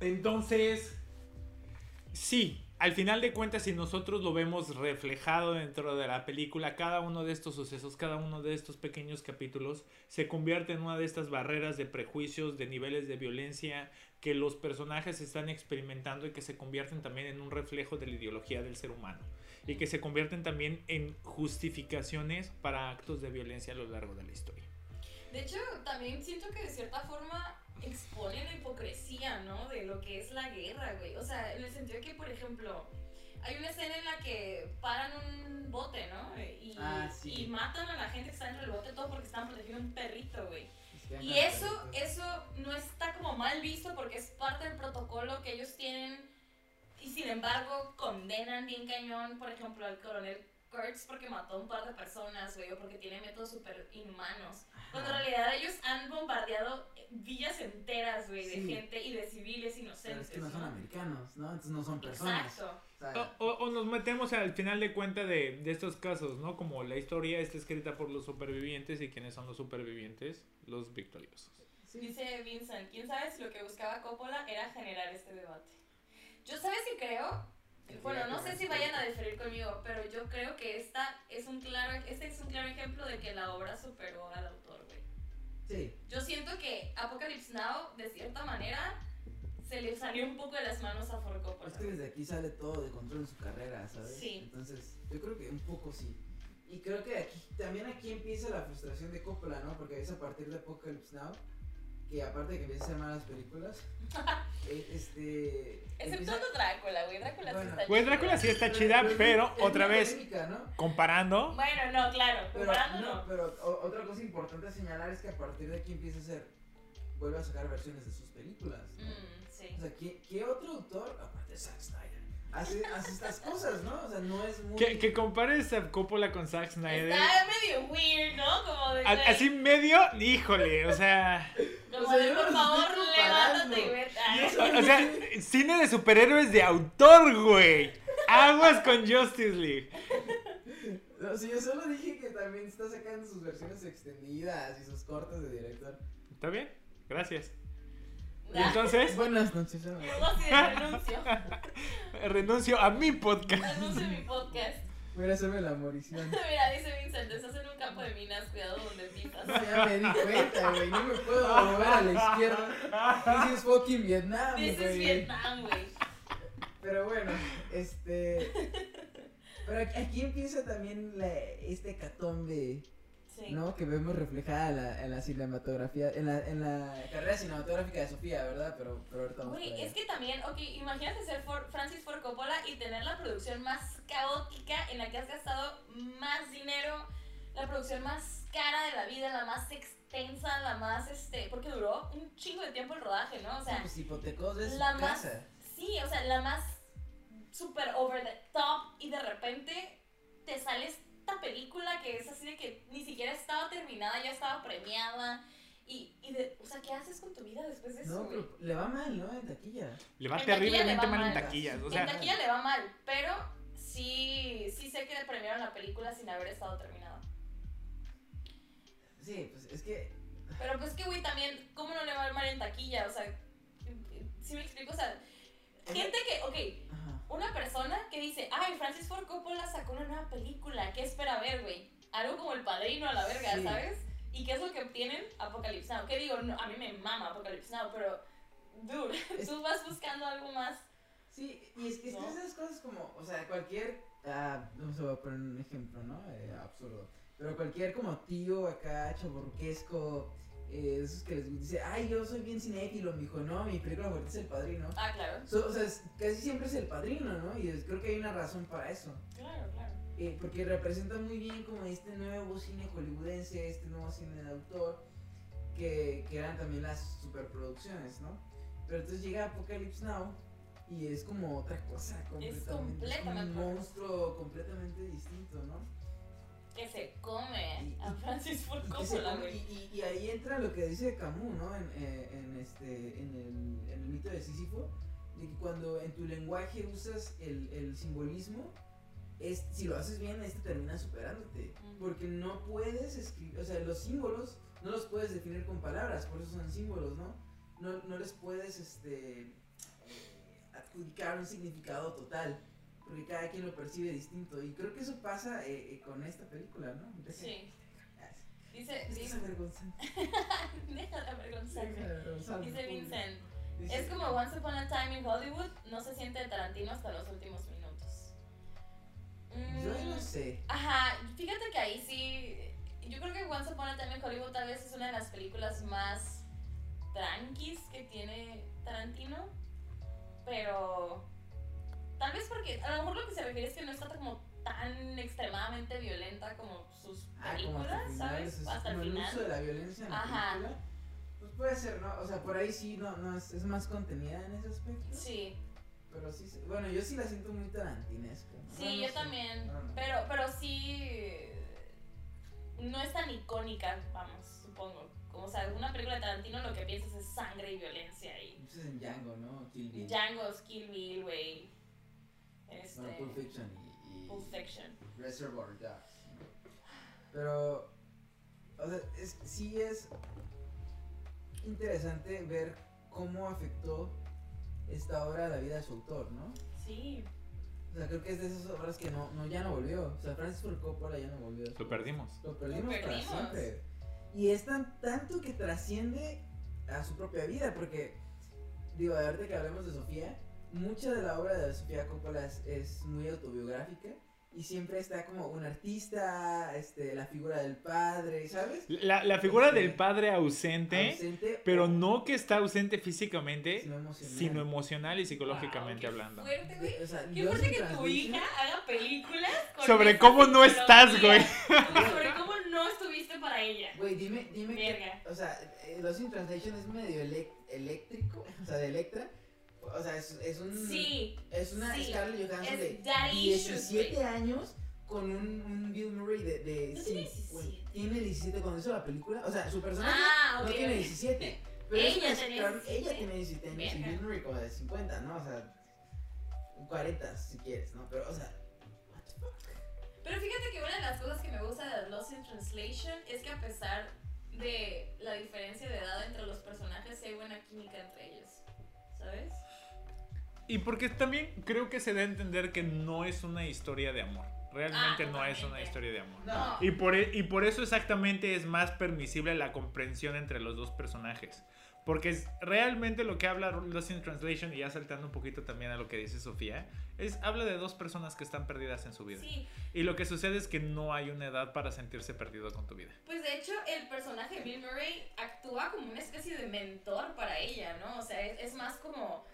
Entonces, sí, al final de cuentas, si nosotros lo vemos reflejado dentro de la película, cada uno de estos sucesos, cada uno de estos pequeños capítulos, se convierte en una de estas barreras de prejuicios, de niveles de violencia que los personajes están experimentando y que se convierten también en un reflejo de la ideología del ser humano. Y que se convierten también en justificaciones para actos de violencia a lo largo de la historia. De hecho, también siento que de cierta forma expone la hipocresía, ¿no? De lo que es la guerra, güey. O sea, en el sentido de que, por ejemplo, hay una escena en la que paran un bote, ¿no? Y, Ah, sí. y matan a la gente que está dentro del bote todo porque están protegiendo un perrito, güey. Y eso, eso no está como mal visto porque es parte del protocolo que ellos tienen y sin embargo condenan bien cañón, por ejemplo, al coronel Kurtz porque mató a un par de personas, güey, o porque tiene métodos súper inhumanos. Cuando en realidad ellos han bombardeado villas enteras, güey, de Sí. gente y de civiles Pero inocentes, es que no son ¿no? americanos, ¿no? Entonces no son personas. Exacto. O O, nos metemos al final de cuenta de, de estos casos, ¿no? Como la historia está escrita por los supervivientes y quiénes son los supervivientes, los victoriosos. sí. Dice Vincent, ¿quién sabe si lo que buscaba Coppola era generar este debate? Yo sabes si creo, bueno, no sé si vayan a diferir conmigo, pero yo creo que esta es un claro, este es un claro ejemplo de que la obra superó al autor, güey. Sí. Yo siento que Apocalypse Now, de cierta manera, se le salió un poco de las manos a Coppola. Es que desde aquí sale todo de control en su carrera, ¿sabes? Sí. Entonces, yo creo que un poco sí. Y creo que aquí, también aquí empieza la frustración de Coppola, ¿no? Porque es a partir de Apocalypse Now, que aparte de que empieza a hacer malas películas, eh, este... empieza- Exceptuando Drácula, güey. Drácula Bueno. sí está Pues chida. Drácula sí está chida, pero es otra vez, polémica, ¿no? comparando, Bueno, no, claro. Pero, Comparando no, no. pero o- otra cosa importante a señalar es que a partir de aquí empieza a hacer, vuelve a sacar versiones de sus películas. ¿no? Mm, sí. O sea, ¿qué, qué otro autor, aparte de Zack Snyder, hace, hace estas cosas, no? O sea, no es muy... que, que compares a Coppola con Zack Snyder. Está medio weird, ¿no? Como de. a- Así medio, híjole, o sea, Como O sea, de, por favor, levántate y vete. Ay, o, sea, cine de superhéroes de autor, güey. Aguas con Justice League. No, sí, yo solo dije que también está sacando sus versiones extendidas y sus cortes de director. ¿Está bien? Gracias. Entonces, Buenas noches, amigos. Luego así de renuncio. renuncio a mi podcast. Renuncio a mi podcast. Voy a hacerme la morición. Mira, dice Vincent, estás en un campo de minas, cuidado donde pisas. Ya me di cuenta, güey. No me puedo mover a la izquierda. This is fucking Vietnam, This is güey. Vietnam, güey. Pero bueno, este. Pero aquí, empieza también la, este catombe, Sí. ¿no? Que vemos reflejada en la, en la cinematografía, en la, en la carrera cinematográfica de Sofía, ¿verdad? Pero, pero ahorita vamos Güey, es que también, ok, imagínate ser For- Francis Ford Coppola y tener la producción más caótica en la que has gastado más dinero, la producción más cara de la vida, la más extensa, la más, este, porque duró un chingo de tiempo el rodaje, ¿no? O sea, Sí, pues hipotecó de su la más- casa. sí, o sea, la más super over the top y de repente te sale esta película que es así de que ni siquiera estaba terminada, ya estaba premiada. Y, y de, o sea, ¿qué haces con tu vida después de eso? No, pero le va mal, ¿no? En taquilla. Le va En taquilla terriblemente le va mal en mal. taquillas. O en taquilla le va mal, pero sí, sí sé que le premiaron la película sin haber estado terminada. Sí, pues es que. Pero pues que, güey, también, ¿cómo no le va mal en taquilla? O sea, si me explico? O sea, gente que, ok, Ajá. Una persona que dice, ay, Francis Ford Coppola sacó una nueva película, ¿qué espera ver, güey? Algo como El Padrino a la verga, Sí. ¿sabes? ¿Y qué es lo que obtienen? Apocalypse Now. ¿Qué digo? No, a mí me mama Apocalypse Now, pero, dude, tú vas buscando algo más. Sí, y es, es ¿No? que esas cosas como, o sea, cualquier, ah, no sé, voy a poner un ejemplo, ¿no? Eh, absurdo. Pero cualquier como tío acá, chaburruquesco, eh, esos que les dice, ay, yo soy bien cinéfilo, mijo, no, mi película favorita es El Padrino. Ah, claro. So- o sea, es- casi siempre es El Padrino, ¿no? Y es- creo que hay una razón para eso. Claro, claro. Eh, porque representa muy bien como este nuevo cine hollywoodense, este nuevo cine de autor, que, que eran también las superproducciones, ¿no? Pero entonces llega Apocalypse Now y es como otra cosa completamente. completamente un monstruo completamente distinto, ¿no? Que se come Y- a Francis Ford Coppola, come- y- y- ahí entra lo que dice Camus, ¿no? En, eh, en este, en, el, en el mito de Sísifo, de que cuando en tu lenguaje usas el, el simbolismo, es, si lo haces bien, este termina superándote. Porque no puedes escribir, o sea, los símbolos no los puedes definir con palabras, por eso son símbolos, ¿no? No, no les puedes, este, adjudicar un significado total, porque cada quien lo percibe distinto. Y creo que eso pasa eh, eh, con esta película, ¿no? Sí. Dice, Es dice, avergonzante. deja de avergonzarme. Dice. Vincent, Dice- es como Once Upon a Time in Hollywood, no se siente Tarantino hasta los últimos minutos. Yo Mm, no sé. Ajá, fíjate que ahí sí. Yo creo que Once Upon a Time in Hollywood tal vez es una de las películas más tranquis que tiene Tarantino. Pero. Tal vez porque. A lo mejor lo que se refiere es que no está como tan extremadamente violenta como sus Ah, como películas, hasta el final, ¿sabes? es hasta el como final. uso de la violencia en la Ajá. película. Pues puede ser, ¿no? O sea, por ahí sí, no, no es, es más contenida en ese aspecto. Sí, Pero sí, bueno, yo sí la siento muy tarantinesca. ¿no? sí, No, no yo sé. también. Pero, pero sí. No es tan icónica, vamos, supongo. Como, o sea, una película de Tarantino lo que piensas es sangre y violencia y. Piensas en Django, ¿no? Kill Bill. Django, Kill Bill, güey. Este. Bueno, Pulp Fiction y, y Pulp Fiction. Reservoir Dogs. Pero, o sea, es, sí es interesante ver cómo afectó esta obra a la vida de su autor, ¿no? Sí. O sea, creo que es de esas obras que no, no ya no volvió. O sea, Francis Ford Coppola ya no volvió. Lo perdimos. Lo perdimos, Lo para perdimos. siempre. Y es tan, tanto que trasciende a su propia vida, porque, digo, ahorita que hablemos de Sofía, mucha de la obra de Sofía Coppola es, es muy autobiográfica y siempre está como un artista, este, la figura del padre, ¿sabes? La, la figura Este, del padre ausente, Ausente, pero o- no que está ausente físicamente, sino emocional. sino emocional y Wow, psicológicamente qué hablando. Fuerte, güey. O sea, Qué fuerte que tu hija haga películas con Sobre cómo no estás, psicología. Sobre cómo no estuviste para ella. Güey, dime, dime que, o sea, eh, Lost in Translation es medio elec- eléctrico, o sea, de Electra. O sea, es, es un... Sí. Es una Sí, Scarlett Johansson de daddy issues, 17 güey. años con un, un Bill Murray de... de No sí, tiene güey, 17. tiene 17 cuando hizo la película. O sea, su personaje Ah, no tiene 17. Pero Ella es una tenía Scar- 17. ella tiene 17 años y. Bill Murray como de 50, ¿no? O sea, 40 si quieres, ¿no? Pero, o sea, what the fuck. Pero fíjate que una de las cosas que me gusta de Lost in Translation es que a pesar de la diferencia de edad entre los personajes, hay buena química entre ellos. ¿Sabes? Y porque también creo que se da a entender que no es una historia de amor. Realmente Ah, no es una historia de amor. No. Y por, e- y por eso exactamente es más permisible la comprensión entre los dos personajes. Porque es realmente lo que habla Lost in Translation, y ya saltando un poquito también a lo que dice Sofía, es habla de dos personas que están perdidas en su vida. Sí. Y lo que sucede es que no hay una edad para sentirse perdido con tu vida. Pues de hecho, el personaje Bill Murray actúa como una especie de mentor para ella, ¿no? O sea, es, es más como.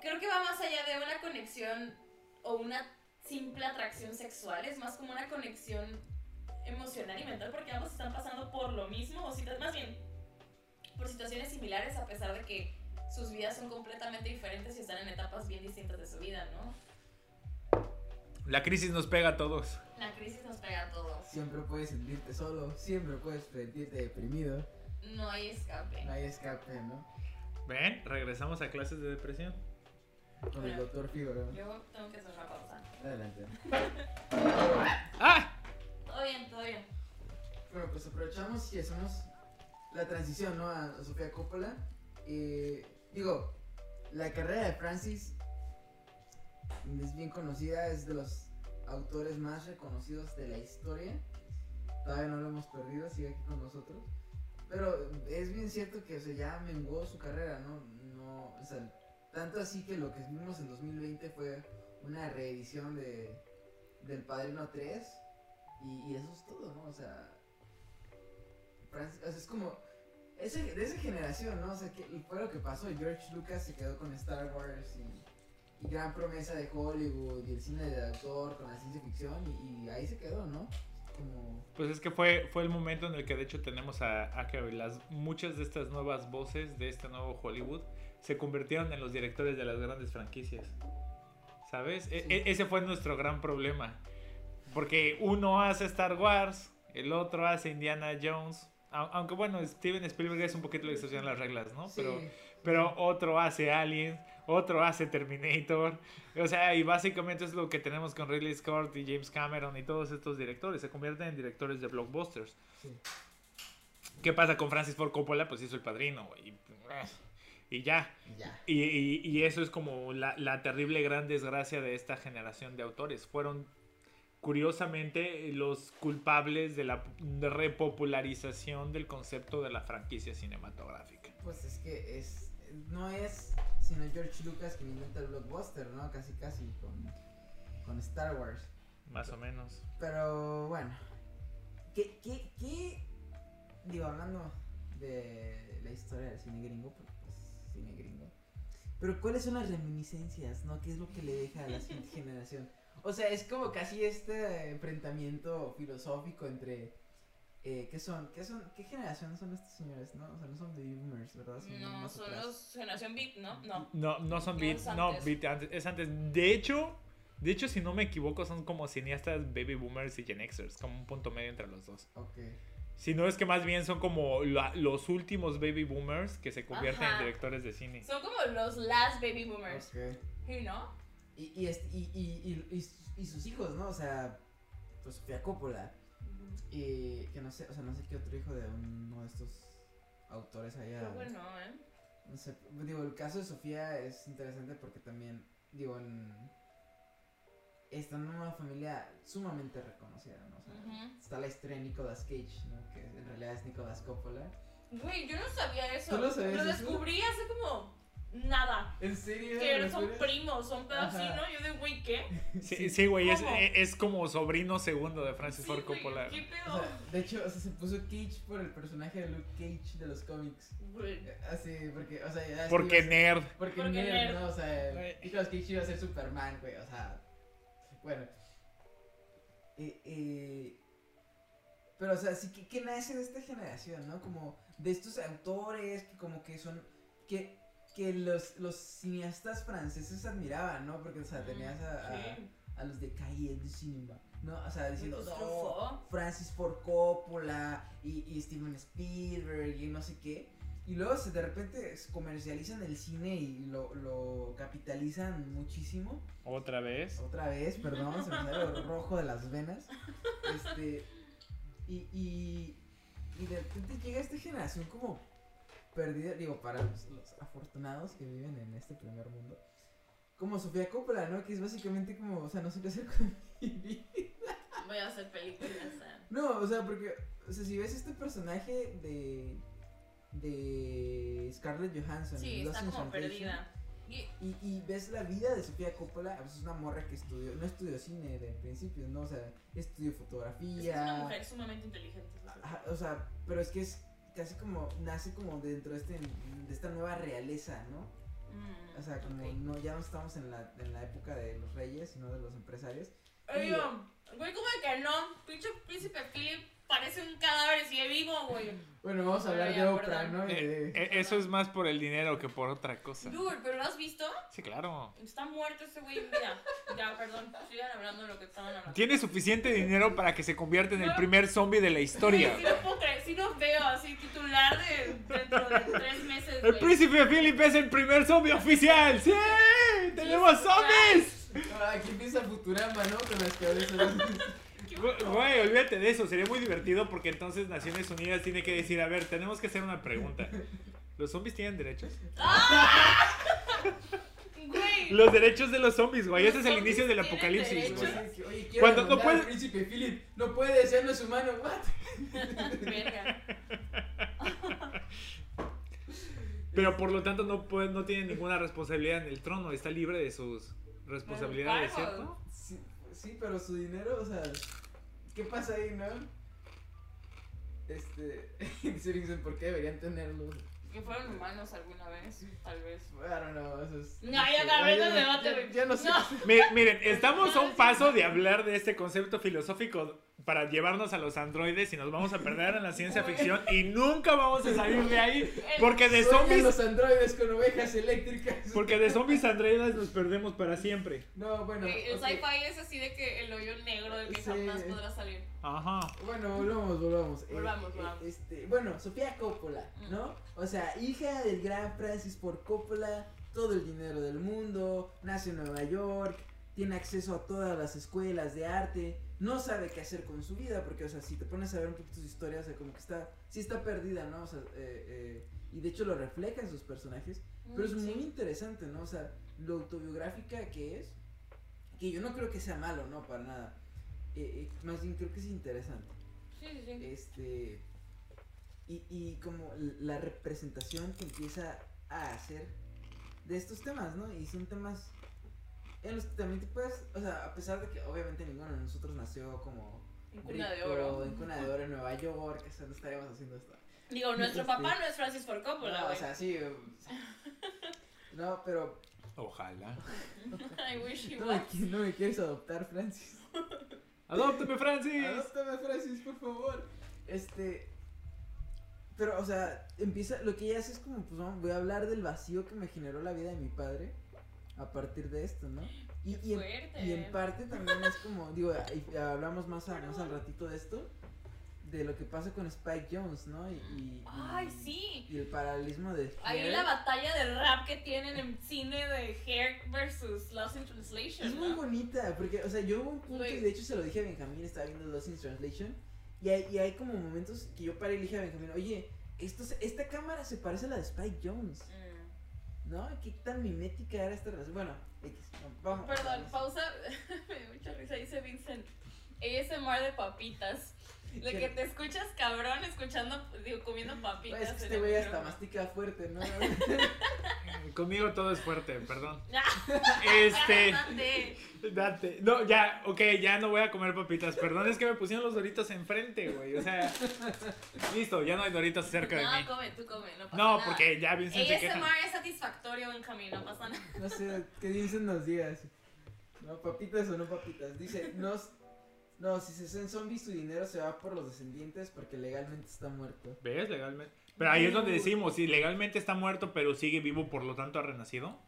Creo que va más allá de una conexión o una simple atracción sexual, es más como una conexión emocional y mental porque ambos están pasando por lo mismo, o si más bien por situaciones similares, a pesar de que sus vidas son completamente diferentes y están en etapas bien distintas de su vida, ¿no? La crisis nos pega a todos. La crisis nos pega a todos. Siempre puedes sentirte solo, siempre puedes sentirte deprimido. No hay escape. No hay escape, ¿no? ¿Ven? Regresamos a clases de depresión. Con el doctor Figaro. Yo tengo que hacer una pausa. Adelante. ¡Ah! Todo bien, todo bien. Bueno, pues aprovechamos y hacemos la transición, ¿no? A, a Sofía Coppola. Eh, digo, la carrera de Francis es bien conocida, es de los autores más reconocidos de la historia. Todavía no lo hemos perdido, sigue aquí con nosotros. Pero es bien cierto que o sea, ya menguó su carrera, ¿no? no o sea, tanto así que lo que vimos en 2020 fue una reedición de, del Padrino 3 y, y eso es todo, ¿no? O sea, Francis- es como de esa generación, ¿no? O sea, que fue lo que pasó. George Lucas se quedó con Star Wars y, gran promesa de Hollywood y el cine de autor con la ciencia ficción y, ahí se quedó, ¿no? Pues es que fue, fue el momento en el que de hecho tenemos a, a que las, muchas de estas nuevas voces de este nuevo Hollywood se convirtieron en los directores de las grandes franquicias. ¿Sabes? E- Sí. e- ese fue nuestro gran problema. Porque uno hace Star Wars, el otro hace Indiana Jones. Au- Aunque bueno, Steven Spielberg es un poquito la excepción a las reglas, ¿no? sí, Pero, pero otro hace Alien, otro hace Terminator. O sea, y básicamente es lo que tenemos con Ridley Scott y James Cameron y todos estos directores. Se convierten en directores de blockbusters. sí. ¿Qué pasa con Francis Ford Coppola? Pues hizo El Padrino, güey. Y ya. Ya. Y, y- y eso es como la, la terrible gran desgracia de esta generación de autores. Fueron, curiosamente, los culpables de la repopularización del concepto de la franquicia cinematográfica. Pues es que es. No es sino George Lucas quien inventa el blockbuster, ¿no? Casi, casi con, con Star Wars. Más o menos. Pero bueno. ¿Qué, qué, qué? Digo, hablando de la historia del cine gringo, cine gringo. Pero ¿cuáles son las reminiscencias, no? ¿Qué es lo que le deja a la siguiente generación? O sea, es como casi este enfrentamiento filosófico entre... Eh, ¿Qué son? ¿Qué son? ¿Qué generación son estos señores, no? O sea, no son baby boomers, ¿verdad? Son No, más son atrás. los generación Beat, ¿no? No. No, no son No, beat, es no, antes. beat antes, es antes. De hecho, de hecho, si no me equivoco, son como cineastas baby boomers y Gen Xers, como un punto medio entre los dos. Ok. Si no es que más bien son como la- los últimos baby boomers que se convierten Ajá. en directores de cine. Son como los last baby boomers. Ok. ¿Sí, no? Y, y, este- y, y, y, y, y sus hijos, ¿no? O sea, pues Sofía Coppola. Y que no sé, o sea, no sé qué otro hijo de uno de estos autores allá. Qué bueno, ¿eh? No sé, digo, el caso de Sofía es interesante porque también, digo, en, está en una familia sumamente reconocida, ¿no? O sea, está la historia de Nicolas Cage, ¿no? Que en realidad es Nicolas Coppola. Güey, yo no sabía eso. ¿Tú lo sabías eso? descubrí hace como nada. ¿En serio? Que son primos, son pedos así, Ajá. ¿no? Yo de, güey, ¿qué? Sí, sí, güey, es, ¿Cómo? es como sobrino segundo de Francis Sí, Ford güey, Coppola. ¿Qué O pedo? sea, de hecho, o sea, se puso Cage por el personaje de Luke Cage de los cómics. Güey. Eh, Así, porque, o sea, Porque nerd. Porque, Porque nerd, nerd. ¿no? O sea. Nicolas Cage iba a ser Superman, güey, o sea. Bueno. Eh, eh, pero, o sea, sí que, que nace de esta generación, ¿no? Como de estos autores que como que son, que, que los, los cineastas franceses admiraban, ¿no? Porque, o sea, tenías a, a, los de Cahiers du Cinema, ¿no? O sea, diciendo, no. Francis Ford Coppola y, y Steven Spielberg y no sé qué. Y luego se, de repente comercializan el cine y lo, lo capitalizan muchísimo. Otra vez. Otra vez, perdón, se me sale lo rojo de las venas. Este. Y, y, y de repente llega esta generación como perdida, digo, para los, los afortunados que viven en este primer mundo. Como Sofía Coppola, ¿no? Que es básicamente como, o sea, no sé qué hacer con mi vida. Voy a hacer películas. ¿eh? No, o sea, porque, o sea, si ves este personaje de de Scarlett Johansson, Sí, está como perdida. Y Y, ves la vida de Sofía Coppola, pues es una morra que estudió, no estudió cine de principio, ¿no? O sea, estudió es que es fotografía. una mujer sumamente inteligente. Ajá, o sea, pero es que es casi como, nace como dentro de, este, de esta nueva realeza, ¿no? Mm, O sea, como no, ya no estamos en la, en la época de los reyes, sino de los empresarios. Oye, güey, ¿cómo de que no? Pinche príncipe Philip parece un cadáver y sigue vivo, güey. Bueno, vamos a hablar de Oprah, perdón. ¿no? Eh, eh, eso es más por el dinero que por otra cosa. Dude, ¿pero lo has visto? Sí, claro. Está muerto ese güey en vida. Ya, perdón. Sigan hablando de lo que estaban hablando. Tiene suficiente dinero para que se convierta en el primer zombie de la historia. Sí, no puedo creer. Sí lo veo así titular de dentro de tres meses, El príncipe Philip es el primer zombie oficial. ¡Sí! ¡Tenemos zombies! Ah, aquí empieza Futurama, ¿no? Con las cabezas. Güey, olvídate de eso. Sería muy divertido porque entonces Naciones Unidas tiene que decir, a ver, tenemos que hacer una pregunta. ¿Los zombies tienen derechos? Güey. Los derechos de los zombies, güey. Ese es el inicio del apocalipsis, güey. Oye, quiero Cuando no al puede- príncipe Philip. No puede ser, no es humano. What? Verga. Pero por lo tanto no, puede, no tiene ninguna responsabilidad en el trono. Está libre de sus responsabilidades. ¿cierto? Sí, sí, pero su dinero, o sea, ¿qué pasa ahí, no? Este, dice Vincent, ¿por qué deberían tenerlo? Que fueron humanos alguna vez, tal vez. I don't know, eso es... No, ya acabé ya- el debate, ya- no sé. No. Miren, estamos a un paso de hablar de este concepto filosófico para llevarnos a los androides y nos vamos a perder en la ciencia ficción y nunca vamos a salir de ahí porque de zombies los androides con ovejas eléctricas. porque de zombies androides nos perdemos para siempre. No, bueno. El ok. sci-fi es así de que el hoyo negro del que Sí. jamás podrá salir. Ajá. Bueno, volvamos, volvamos. Eh, Volvamos, eh, volvamos. este, bueno, Sofía Coppola, Mm. ¿no? O sea, hija del gran Francis Ford Coppola, todo el dinero del mundo, nace en Nueva York, tiene acceso a todas las escuelas de arte, no sabe qué hacer con su vida, porque, o sea, si te pones a ver un poquito su historia, o sea, como que está, sí está perdida, ¿no? O sea, eh, eh, y de hecho lo refleja en sus personajes, pero es muy interesante, ¿no? O sea, lo autobiográfica que es, que yo no creo que sea malo, no, para nada. Eh, más bien creo que es interesante. Sí, sí, sí. Este. Y, y como la representación que empieza a hacer de estos temas, ¿no? Y son temas en los que también te puedes. O sea, a pesar de que obviamente ninguno de nosotros nació como. En cuna de rico, oro. En cuna de oro en Nueva York, o sea, no estaríamos haciendo esto. Digo, nuestro Este- papá no es Francis Ford Coppola, No, o sea, sí. o sea, no, pero. Ojalá. I wish he No me, was. no me quieres adoptar, Francis. ¡Adóptame, Francis! Adóptame, Francis, por favor. Este. Pero, o sea, empieza. Lo que ella hace es como, pues, voy a hablar del vacío que me generó la vida de mi padre a partir de esto, ¿no? Y, y, en, y en parte también es como, digo, hablamos más, a- más al ratito de esto, de lo que pasa con Spike Jones, ¿no? Y, y- y- Ay, sí. Y el paralelismo de. Ahí la batalla de rap que tienen en cine de Hair versus Lost in Translation. Es muy bonita, porque, o sea, yo hubo un punto, y de hecho se lo dije a Benjamín, estaba viendo Lost in Translation, y hay, y hay como momentos que yo paré y le dije a Benjamín, oye, esto, esta cámara se parece a la de Spike Jones, Mm. ¿No? ¿Qué tan mimética era esta relación? Bueno, X, vamos. Perdón, pausa. Me dio mucha risa. Dice Vincent. ASMR de papitas. De que te escuchas cabrón escuchando, digo, comiendo papitas. Es que este güey hasta mastica fuerte, ¿no? Conmigo todo es fuerte, perdón. Ya, Este. date. Date. No, ya, ok, ya no voy a comer papitas. Perdón, es que me pusieron los doritos enfrente, güey. O sea, listo, ya no hay doritos cerca de mí. No, come, tú come, no pasa No, nada. porque ya Vincent se queja. ASMR es satisfactorio, Benjamín, no pasa nada. No sé, que dicen nos digas. No, papitas o no papitas. Dice, no, no, si se hacen zombies, su dinero se va por los descendientes porque legalmente está muerto. ¿Ves? Legalmente. Pero ahí es donde decimos, si legalmente está muerto, pero sigue vivo, por lo tanto ha renacido.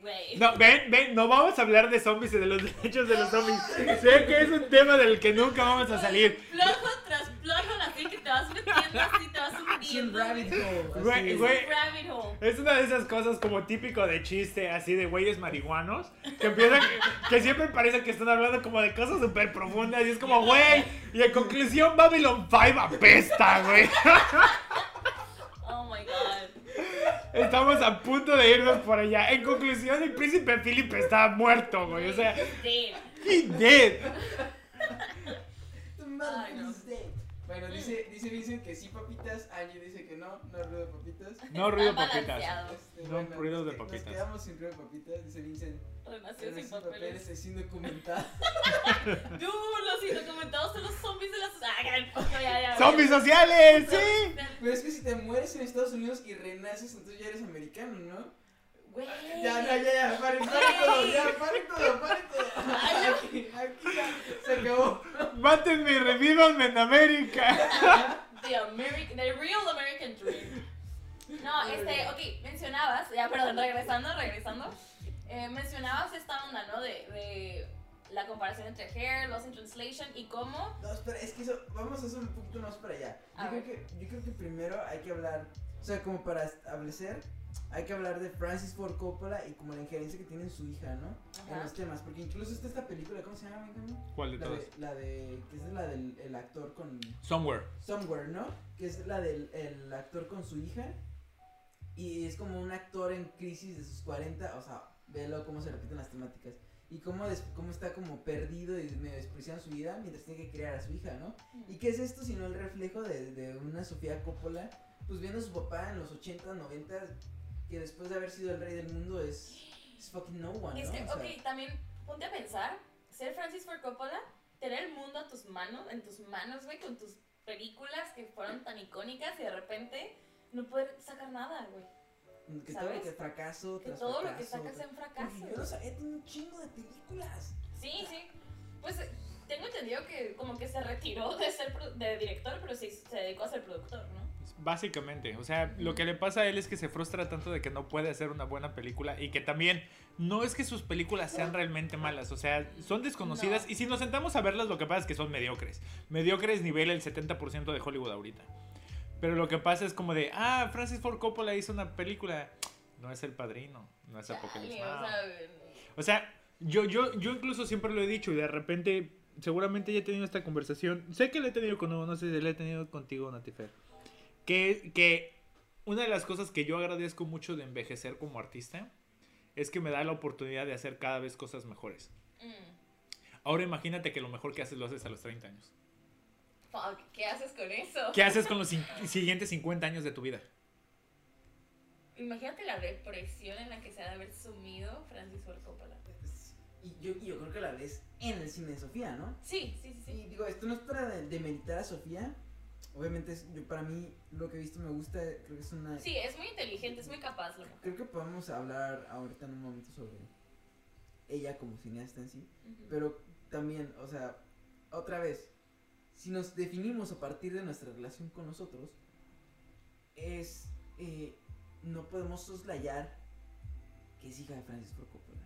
Güey. No, ven, ven, no vamos a hablar de zombies y de los derechos de los zombies. Sé que es un tema del que nunca vamos a salir. Flojo rabbit hole. Güey, es. güey. Es un rabbit hole. Es una de esas cosas como típico de chiste, así de güeyes marihuanos, que empiezan, que siempre parece que están hablando como de cosas súper profundas y es como, güey, y en conclusión Babylon 5 apesta, güey. Oh my god. Estamos a punto de irnos por allá. En conclusión, el príncipe Philip está muerto, güey, o sea, Sí. he dead. The is dead. Bueno, dice, dice Vincent que sí papitas, Angie dice que no, no ruido de papitas. No ruido papitas. Este, No, ruidos de nos que- papitas. Nos quedamos sin ruido de papitas, dice Vincent. Renació Pero sin papeles. papeles es indocumentado. Dude, los indocumentados son los zombies de las. Ah, no, ya, ya. ¡Zombies sociales! ¡Sí! Pero es que si te mueres en Estados Unidos y renaces, entonces ya eres americano, ¿no? Güey. Ya, ya, ya, ya, paren, paren todo, ya, paren todo, paren todo. Aquí, aquí ya, se acabó. ¡Mátenme y revívanme en América! The American, the real American dream. No, este, ok, mencionabas, ya, perdón, regresando, regresando. Eh, mencionabas esta onda, ¿no? De, de la comparación entre Hair, Lost in Translation y cómo. No, espera, es que eso, vamos a hacer un poquito más para allá. Yo creo, que, yo creo que primero hay que hablar, o sea, como para establecer, hay que hablar de Francis Ford Coppola y como la injerencia que tiene en su hija, ¿no? En Ajá. los temas, porque incluso está esta película, ¿cómo se llama, Benjamin? ¿Cuál de La todos? de, la de, que es la del el actor con Somewhere. Somewhere, ¿no? Que es la del el actor con su hija. Y es como un actor en crisis de sus 40, o sea, velo cómo se repiten las temáticas. Y cómo, des- cómo está como perdido y medio despreciando su vida mientras tiene que criar a su hija, ¿no? ¿Y qué es esto sino el reflejo de, de una Sofía Coppola? Pues viendo a su papá en los 80, 90, que después de haber sido el rey del mundo es, es fucking no one, Es ¿no? que, O sea, ok, también ponte a pensar, ser Francis Ford Coppola, tener el mundo a tus manos, en tus manos, güey, con tus películas que fueron tan icónicas y de repente no poder sacar nada, güey. que todo lo que fracaso Que tras todo lo que sacas tras- en fracaso. Yo no sabía, un chingo de películas. Sí, sí. Pues tengo entendido que como que se retiró de ser de director, pero sí se dedicó a ser productor, ¿no? Básicamente, o sea, lo que le pasa a él es que se frustra tanto de que no puede hacer una buena película y que también no es que sus películas sean realmente malas, o sea, son desconocidas No. y si nos sentamos a verlas lo que pasa es que son mediocres. Mediocres nivel el 70% de Hollywood ahorita. Pero lo que pasa es como de, ah, Francis Ford Coppola hizo una película, no es El Padrino, no es Apocalipsis. Now. o sea, O sea, yo, yo, yo incluso siempre lo he dicho y de repente, seguramente ya he tenido esta conversación. Sé que la he tenido con no sé si la he tenido contigo, Natifer. Que, que una de las cosas que yo agradezco mucho de envejecer como artista es que me da la oportunidad de hacer cada vez cosas mejores. Mm. Ahora imagínate que lo mejor que haces lo haces a los 30 años. Fuck, ¿qué haces con eso? ¿Qué haces con los siguientes 50 años de tu vida? Imagínate la depresión en la que se ha de haber sumido Francis Ford Coppola. Y yo, y yo creo que la ves en el cine de Sofía, ¿no? Sí, sí, sí. Y digo, esto no es para de- demeritar a Sofía. Obviamente, es, yo, para mí, lo que he visto me gusta. Creo que es una. Sí, es muy inteligente, es muy capaz la mujer. Creo que podemos hablar ahorita en un momento sobre ella como cineasta en sí. Pero también, o sea, otra vez, si nos definimos a partir de nuestra relación con nosotros, es. eh, no podemos soslayar que es hija de Francis Ford Coppola.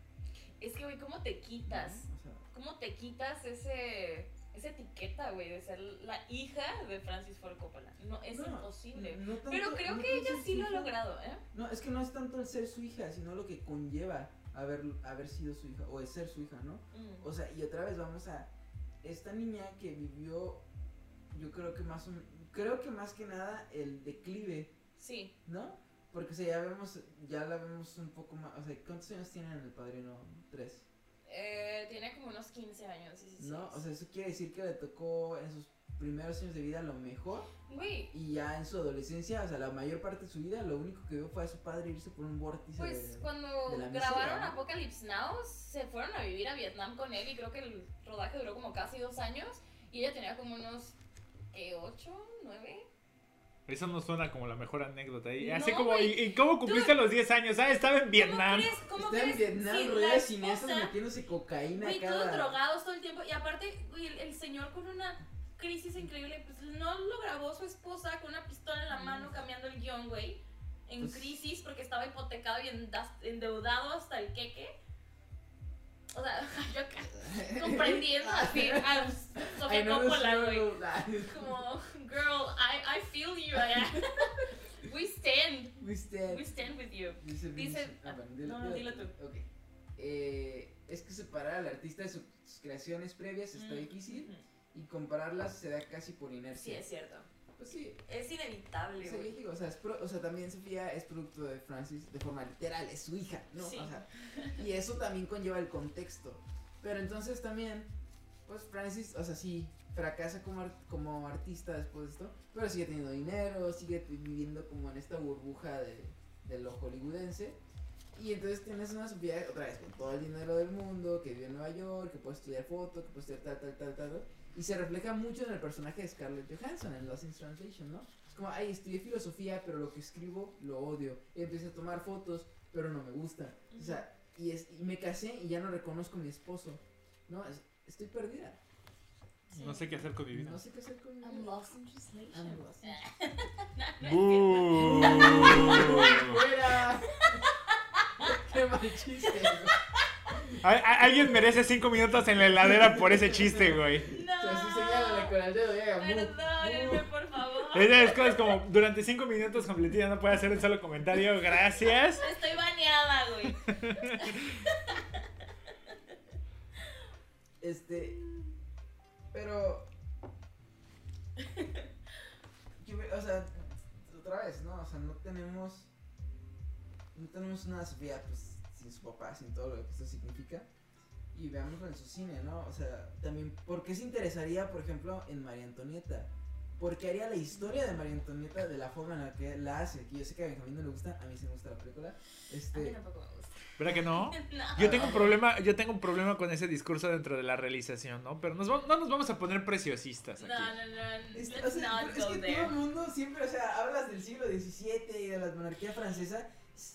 Es que, güey, ¿cómo te quitas? ¿no? O sea, ¿Cómo te quitas ese, esa etiqueta, güey, de ser la hija de Francis Ford Coppola? No, es no, imposible. no tanto- Pero creo que ella sí lo ha logrado, ¿eh? No, es que no es tanto el ser su hija, sino lo que conlleva haber, haber sido su hija, o el ser su hija, ¿no? Mm. O sea, y otra vez vamos a esta niña que vivió, yo creo que más, un- creo que más que nada el declive, Sí, ¿no? Porque o sea, ya vemos, ya la vemos un poco más, o sea, ¿cuántos años tiene en el padrino? Tres, eh, tiene como unos 15 años. No, o sea, eso quiere decir que le tocó en sus primeros años de vida lo mejor. Y ya en su adolescencia, o sea, la mayor parte de su vida, lo único que vio fue a su padre irse por un vórtice. Pues de, cuando de la grabaron. Apocalypse Now, se fueron a vivir a Vietnam con él y creo que el rodaje duró como casi dos años y ella tenía como unos eh, 8, 9 eso no suena como la mejor anécdota. Y No, así como. ¿y, y cómo cumpliste los 10 años? Ah, estaba en Vietnam. ¿Cómo crees? ¿Cómo Está en? Vietnam, Sí, de cineastas metiéndose cocaína Güey, cada... todos drogados todo el tiempo. Y aparte, güey, el, el señor con una crisis increíble, pues no lo grabó su esposa con una pistola en la mano cambiando el guion, güey. En Pues- crisis porque estaba hipotecado y endeudado hasta el queque. O sea, yo acá comprendiendo así a Sofía Coppola, güey. Como, girl, I, I feel you. We stand. We stand. We stand with you. Dice, Dice- ah, no, no, dilo tú. Ok. Eh, es que separar al artista de sus creaciones previas está Mm, difícil ujú. y compararlas se da casi por Sí, inercia. es cierto. Pues sí. Es inevitable, o sea, güey. yo digo, o sea, es pro- o sea, también Sofía es producto de Francis de forma literal, es su hija, ¿no? Sí. O sea, y eso también conlleva el contexto. Pero entonces también, pues Francis, o sea, sí, fracasa como, ar- como artista después de esto, pero sigue teniendo dinero, sigue viviendo como en esta burbuja de, de lo hollywoodense. Y entonces tienes una Sofía, otra vez, con todo el dinero del mundo, que vive en Nueva York, que puede estudiar foto, que puede estudiar tal, tal, tal, tal. tal, Y se refleja mucho en el personaje de Scarlett Johansson en Lost in Translation, ¿no? Es como, ay, estudié filosofía, pero lo que escribo lo odio. Y empecé a tomar fotos, pero no me gusta. O sea, y, es, y me casé y ya no reconozco a mi esposo. No, Es- estoy perdida. Sí. No sé qué hacer con mi vida. No sé qué hacer con mi I'm vida. lost in translation. I'm lost in ¡Bú! ¡Fuera! ¡Qué mal chiste! Alguien merece 5 minutos en la heladera por ese chiste, güey. No. O sea, así señálale con el dedo y haga mu, Perdónenme, por favor. Es cosas como durante 5 minutos completita no puede hacer un solo comentario. Gracias. Estoy baneada, güey. Este. Pero. o sea, otra vez, ¿no? O sea, no tenemos. No tenemos una Sofía, pues, sin su papá, sin todo lo que esto significa. Y veámoslo en su cine, ¿no? O sea, también, ¿por qué se interesaría, por ejemplo, en María Antonieta? ¿Por qué haría la historia de María Antonieta de la forma en la que la hace? Que yo sé que a Benjamín no le gusta, a mí sí me gusta la película. A mí Este. tampoco me gusta. ¿Verdad que no? No. Yo tengo un problema, yo tengo un problema con ese discurso dentro de la realización, ¿no? Pero nos no nos vamos a poner preciosistas No, aquí. no, no. Es, o Let's sea, es que there. todo el mundo siempre, o sea, hablas del siglo XVII y de la monarquía francesa.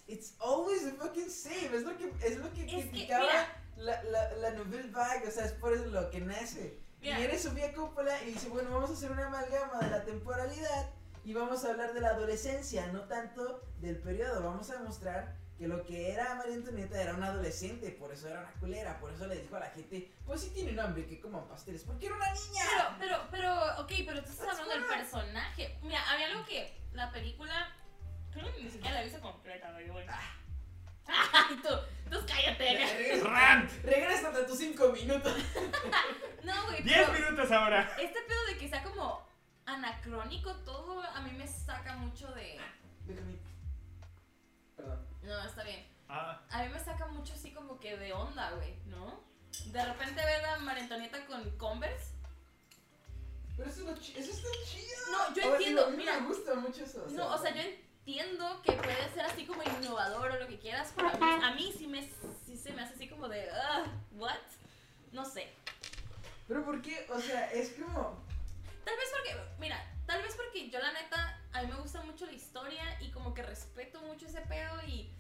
It's- always the fucking same. Es lo que, es lo que Es que, criticaba mira. la, la, la Nouvelle Vague. O sea, es por eso lo que nace. Mira. Y viene Sofía Coppola y dice: Bueno, vamos a hacer una amalgama de la temporalidad y vamos a hablar de la adolescencia, no tanto del periodo. Vamos a demostrar que lo que era María Antonieta era una adolescente, por eso era una culera, por eso le dijo a la gente: Pues sí tienen hambre, que coman pasteles, porque era una niña. Pero, pero, pero, ok, pero tú estás That's hablando del personaje. Mira, había algo que la película. Creo que ni siquiera la viste completa, güey. güey. Ay, tú, tú cállate. Regresa- ¡Rant! Regrésate a tus cinco minutos. No, güey. 10 pero minutos ahora. Este pedo de que sea como anacrónico todo, a mí me saca mucho de. Déjame. Perdón. No, está bien. Ah, A mí me saca mucho así como que de onda, güey, ¿no? De repente ver a María Antonieta con Converse. Pero eso, es lo chi- eso está chido. No, yo A ver, entiendo, digo, a mí mira. me gusta mucho eso. No, o sea, yo entiendo que puede ser así como innovador o lo que quieras, pero a mí, a mí sí, me, sí se me hace así como de, ¿what? No sé. Pero ¿por qué? O sea, es como. Tal vez porque, mira, tal vez porque yo la neta, a mí me gusta mucho la historia y como que respeto mucho ese pedo y,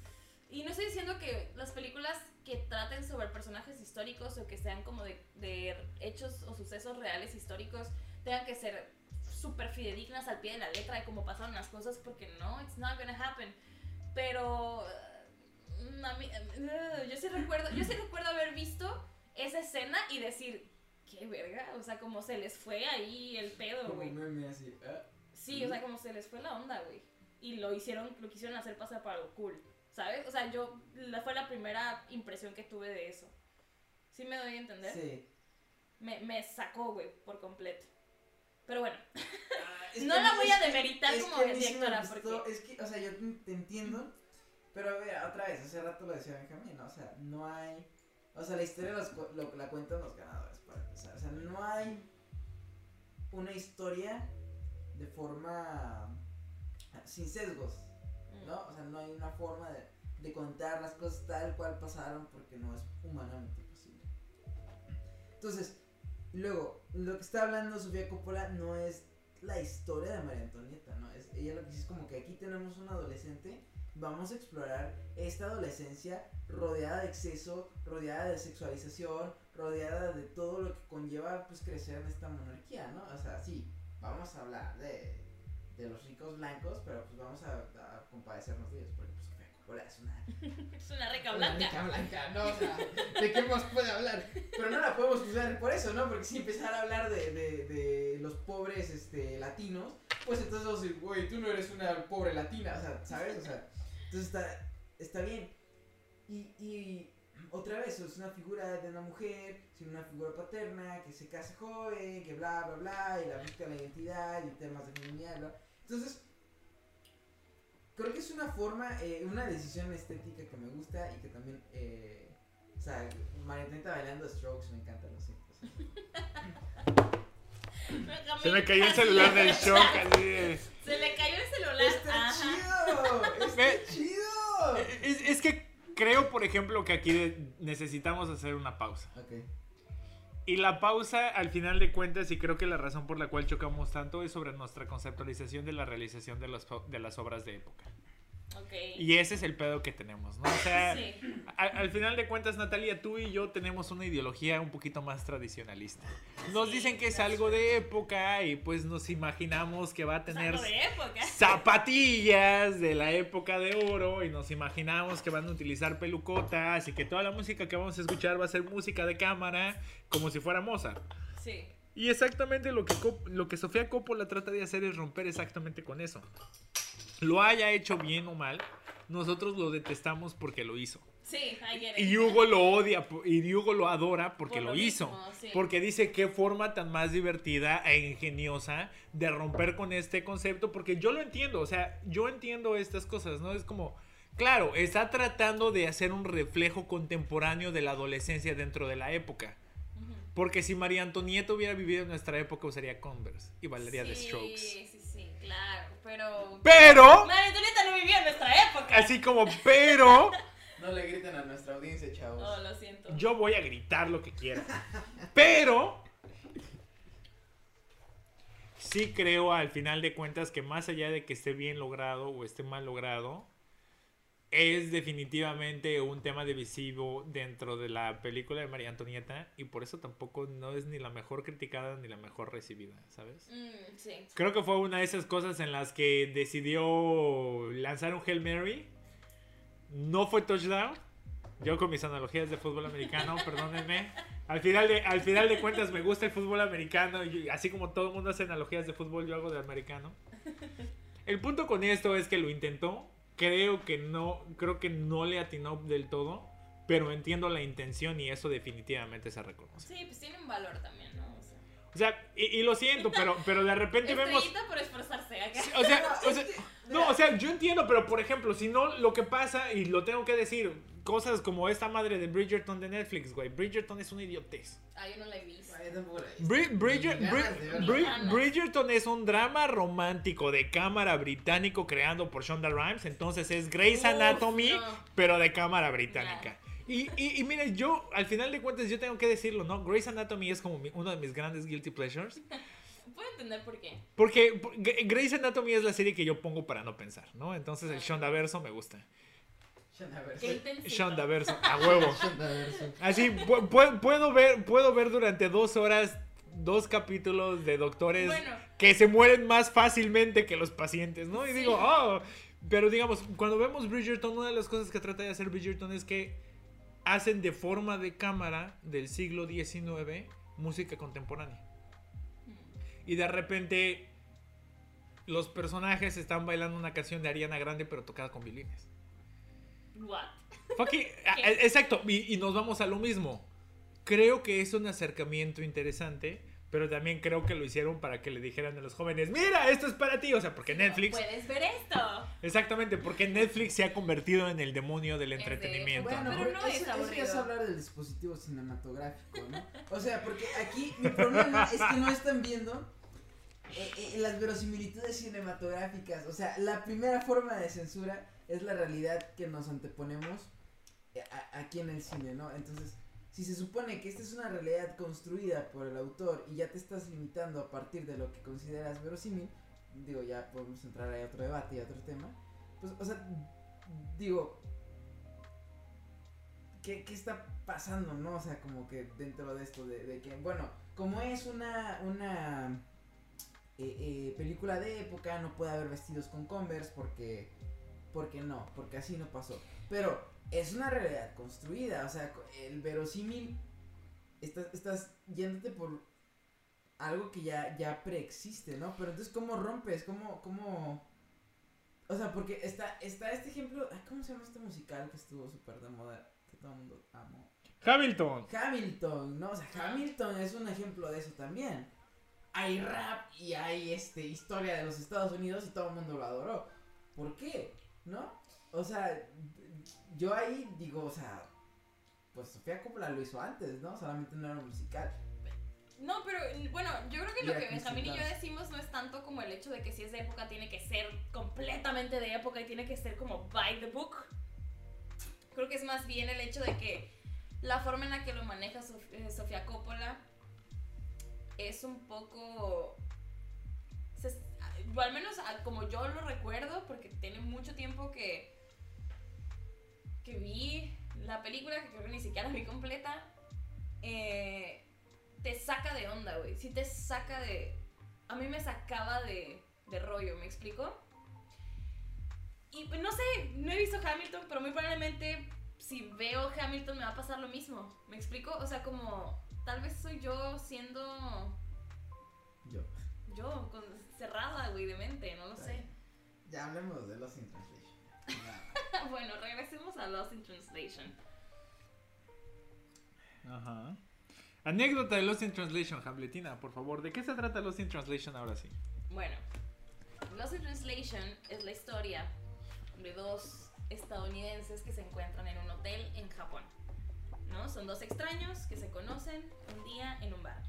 y no estoy diciendo que las películas que traten sobre personajes históricos o que sean como de, de hechos o sucesos reales históricos tengan que ser súper fidedignas al pie de la letra de cómo pasaron las cosas porque no, it's not gonna happen. Pero uh, a mí- uh, yo sí recuerdo, yo sí recuerdo haber visto esa escena y decir, qué verga, o sea, como se les fue ahí el pedo, güey. así. ah. Sí, o sea, como se les fue la onda, güey. Y lo hicieron, lo quisieron hacer pasar para algo cool, ¿sabes? O sea, yo, la, fue la primera impresión que tuve de eso. ¿Sí me doy a entender? Sí. Me, me sacó, güey, por completo. Pero bueno, Ah, es No que la voy es a que- demeritar es como que mí sí me directora, gustó, porque- Es que, o sea, yo te entiendo. Pero a ver, otra vez, hace rato lo decía Benjamín, ¿no? O sea, no hay. O sea, la historia los lo, la cuentan los ganadores, para empezar. O sea, no hay una historia de forma. sin sesgos, mm, ¿no? O sea, no hay una forma de, de contar las cosas tal cual pasaron porque no es humanamente posible. Entonces, luego, lo que está hablando Sofía Coppola no es la historia de María Antonieta, ¿no? Es, ella lo que dice es como que aquí tenemos un adolescente, vamos a explorar esta adolescencia rodeada de exceso, rodeada de sexualización, rodeada de todo lo que conlleva pues crecer en esta monarquía, ¿no? O sea, sí, vamos a hablar de, de los ricos blancos, pero pues vamos a, a compadecernos de ellos, porque es una Es una una blanca. ¿no? O sea, ¿de qué más puede hablar? Pero no la podemos juzgar por eso, ¿no? Porque si empezara a hablar de, de, de los pobres este, latinos, pues entonces vamos a decir, güey, tú no eres una pobre latina, o sea, ¿sabes? O sea, entonces está, está bien. Y, y otra vez, es una figura de una mujer, sin una figura paterna, que se casa joven, que bla, bla, bla, y la busca la identidad y temas de feminidad, bla. Entonces, creo que es una forma, eh, una decisión estética que me gusta y que también, eh, o sea, María Antonieta bailando strokes me encanta, lo siento. o sea. se me cayó el celular del shock. Así de- Se le cayó el celular. ¡Está Ajá. chido! ¡Está chido! Es, es que creo, por ejemplo, que aquí de- necesitamos hacer una pausa. Ok. Y la pausa, al final de cuentas, y creo que la razón por la cual chocamos tanto es sobre nuestra conceptualización de la realización de las, de las obras de época. Ok. Y ese es el pedo que tenemos, ¿no? O sea, Sí. a- al final de cuentas, Natalia, tú y yo tenemos una ideología un poquito más tradicionalista. Nos Sí, dicen que es algo de época y pues nos imaginamos que va a tener de zapatillas de la época de oro y nos imaginamos que van a utilizar pelucotas y que toda la música que vamos a escuchar va a ser música de cámara como si fuera Mozart. Sí. Y exactamente lo que, lo que Sofía Coppola trata de hacer es romper exactamente con eso. Lo haya hecho bien o mal, nosotros lo detestamos porque lo hizo. Sí. Y Hugo lo odia y Hugo lo adora porque Por lo, lo hizo. sí. Porque dice qué forma tan más divertida e ingeniosa de romper con este concepto. Porque yo lo entiendo, o sea, yo entiendo estas cosas, ¿no? Es como, claro, está tratando de hacer un reflejo contemporáneo de la adolescencia dentro de la época. Porque si María Antonieta hubiera vivido en nuestra época, usaría Converse y Strokes. Sí, sí, sí, claro. Pero. Pero, María Antonieta no vivía en nuestra época. así como, pero, No le griten a nuestra audiencia, chavos. Oh, lo siento. yo voy a gritar lo que quiera. Pero, sí creo al final de cuentas que más allá de que esté bien logrado o esté mal logrado, es definitivamente un tema divisivo dentro de la película de María Antonieta y por eso tampoco no es ni la mejor criticada ni la mejor recibida, ¿sabes? Mm, sí. Creo que fue una de esas cosas en las que decidió lanzar un Hail Mary. No fue touchdown. Yo con mis analogías de fútbol americano, perdónenme. Al final de, al final de cuentas me gusta el fútbol americano. Y así como todo el mundo hace analogías de fútbol, yo hago de americano. El punto con esto es que lo intentó. Creo que no, creo que no le atinó del todo. Pero entiendo la intención y eso definitivamente se reconoce. Sí, pues tiene un valor también, ¿no? O sea, O sea, y, y lo siento, pero, pero de repente vemos... estrellita por esforzarse acá. O sea, o sea, No, o sea, yo entiendo, pero por ejemplo, si no, lo que pasa, y lo tengo que decir, cosas como esta madre de Bridgerton de Netflix, güey. Bridgerton es una idiotez. Ah, yo no la he visto. Ay, tampoco la he Bridger-. Bridgerton es un drama romántico de cámara británico creado por Shonda Rhimes. Entonces es Grey's Uf, Anatomy, no. pero de cámara británica. Y, y, y mire, yo, al final de cuentas, yo tengo que decirlo, ¿no? Grey's Anatomy es como mi- uno de mis grandes guilty pleasures. Puedo entender por qué. Porque Grey's Anatomy es la serie que yo pongo para no pensar, ¿no? Entonces el Shonda verso me gusta. Shonda Verso. Qué intensito. Shonda verso, a huevo. Así, pu- pu- puedo, ver, puedo ver durante dos horas dos capítulos de doctores Bueno. que se mueren más fácilmente que los pacientes, ¿no? Y Sí. digo, oh, pero digamos, cuando vemos Bridgerton, una de las cosas que trata de hacer Bridgerton es que hacen de forma de cámara del siglo XIX música contemporánea. Y de repente los personajes están bailando una canción de Ariana Grande pero tocada con violines. What? Fucking- a- a- exacto, y, y nos vamos a lo mismo. Creo que es un acercamiento interesante, pero también creo que lo hicieron para que le dijeran a los jóvenes, mira, esto es para ti, o sea, porque Netflix, Puedes ver esto. exactamente, porque Netflix se ha convertido en el demonio del Es de- entretenimiento. Bueno, Pero pero no es eso, aburrido. es hablar del dispositivo cinematográfico, ¿no? O sea, porque aquí mi problema es que no están viendo eh, eh, las verosimilitudes cinematográficas. O sea, la primera forma de censura es la realidad que nos anteponemos eh, a- aquí en el cine, ¿no? Entonces, si se supone que esta es una realidad construida por el autor y ya te estás limitando a partir de lo que consideras verosímil, digo, ya podemos entrar a otro debate y a otro tema, pues, o sea, digo, ¿qué, qué está pasando, no? O sea, como que dentro de esto, de, de que, bueno, como es una, una eh, eh, película de época, no puede haber vestidos con Converse porque, porque no, porque así no pasó. Pero es una realidad construida, o sea, el verosímil, estás, estás yéndote por algo que ya, ya preexiste, ¿no? Pero entonces, ¿cómo rompes? ¿Cómo, cómo...? O sea, porque está, está este ejemplo, ay, ¿cómo se llama este musical que estuvo súper de moda? Que todo el mundo amó. Hamilton. Hamilton, ¿no? O sea, Hamilton es un ejemplo de eso también. Hay rap y hay este historia de los Estados Unidos y todo el mundo lo adoró. ¿Por qué? ¿No? O sea, yo ahí digo, o sea, pues Sofía Coppola lo hizo antes, ¿no? Solamente no era musical. No, pero bueno, yo creo que lo que Benjamín y yo decimos no es tanto como el hecho de que si es de época tiene que ser completamente de época y tiene que ser como by the book. Creo que es más bien el hecho de que la forma en la que lo maneja Sof- eh, Sofía Coppola es un poco... al menos a- como yo lo recuerdo, porque tiene mucho tiempo que, que vi la película, que creo que ni siquiera la vi completa, eh, te saca de onda, güey. Sí te saca de... A mí me sacaba de, de rollo, ¿me explico? Y pues, no sé, no he visto Hamilton, pero muy probablemente si veo Hamilton me va a pasar lo mismo. ¿Me explico? O sea, como tal vez soy yo siendo Yo. yo, con, cerrada, güey, de mente, no lo Está sé. bien. Ya hablemos de Lost in Translation. bueno, regresemos a Lost in Translation. Ajá. Anécdota de Lost in Translation, Hamletina, por favor. ¿De qué se trata Lost in Translation ahora sí? Bueno, Lost in Translation es la historia de dos estadounidenses que se encuentran en un hotel en Japón. ¿No? Son dos extraños que se conocen un día en un bar.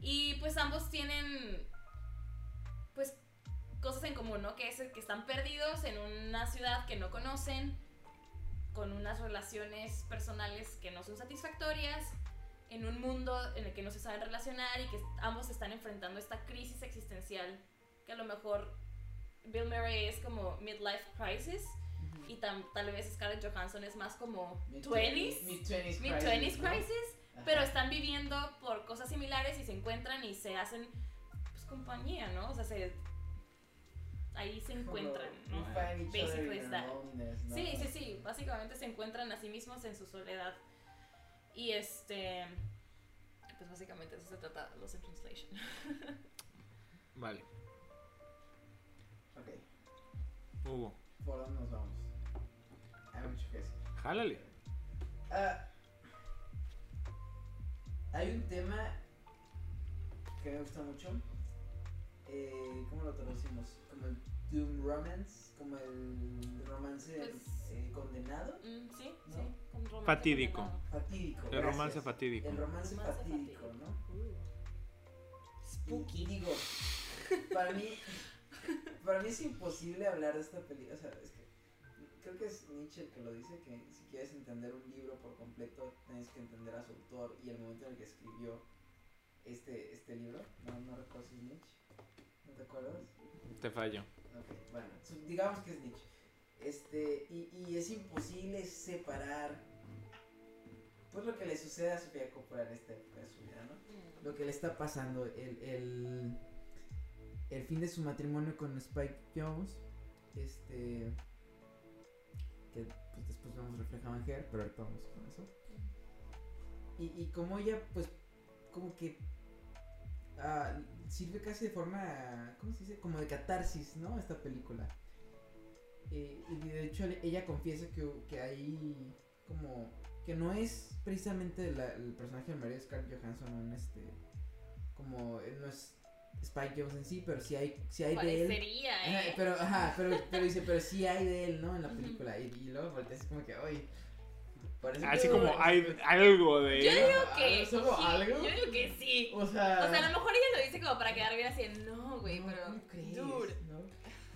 Y pues ambos tienen pues cosas en común, ¿no? Que es que están perdidos en una ciudad que no conocen, con unas relaciones personales que no son satisfactorias, en un mundo en el que no se saben relacionar y que ambos están enfrentando esta crisis existencial que a lo mejor Bill Murray es como midlife crisis y tam- tal vez Scarlett Johansson es más como 20s, Mid-20s mid-20s ¿no? crisis, pero están viviendo por cosas similares y se encuentran y se hacen pues compañía, ¿no? O sea, se ahí se encuentran, ¿no? We find each other Basically that. ¿no? Sí, sí, sí, básicamente se encuentran a sí mismos en su soledad. Y este pues básicamente eso se trata de Lost in Translation. Vale. Ok, Hugo, ¿por dónde nos vamos? Jálale. Ah, hay un tema que me gusta mucho. Eh, ¿Cómo lo traducimos? Como el Doom Romance, como el romance Pues- eh, condenado. Mm, sí, ¿No? sí. con romance Fatídico. condenado. Fatídico. El gracias. romance fatídico. El romance, Romance fatídico, fatídico. ¿no? Uh. Y- Spooky. Y, digo, para mí, para mí es imposible hablar de esta película. O sea, es que creo que es Nietzsche el que lo dice, que si quieres entender un libro por completo, tienes que entender a su autor y el momento en el que escribió este, este libro. No, no recuerdo si es Nietzsche. ¿No te acuerdas? Te fallo. Ok, bueno, digamos que es Nietzsche. Este, y, y es imposible separar pues lo que le sucede a Sofía Coppola en esta época de su vida, ¿no? Lo que le está pasando, el, el, el fin de su matrimonio con Spike Jones, este, que pues después vemos reflejado en Her, pero ahorita vamos con eso. Y, y como ella, pues, como que ah, sirve casi de forma, ¿cómo se dice? Como de catarsis, ¿no? Esta película. Eh, y de hecho ella confiesa que, que hay como que no es precisamente la- el personaje de María Scarlett Johansson un este como eh, no es Spike Jones en sí pero sí hay sí hay de él Parecería, Ajá, ¿eh? pero ajá pero, pero dice pero sí hay de él no en la película y, y luego volteas como que oye parece Así que- como hay algo de Yo él. digo Ah, que ¿solo sí, algo? Yo digo que sí. o sea O sea, a lo mejor ella lo dice como para quedar bien así, no, güey, no, pero. ¿cómo crees? Dude. ¿no?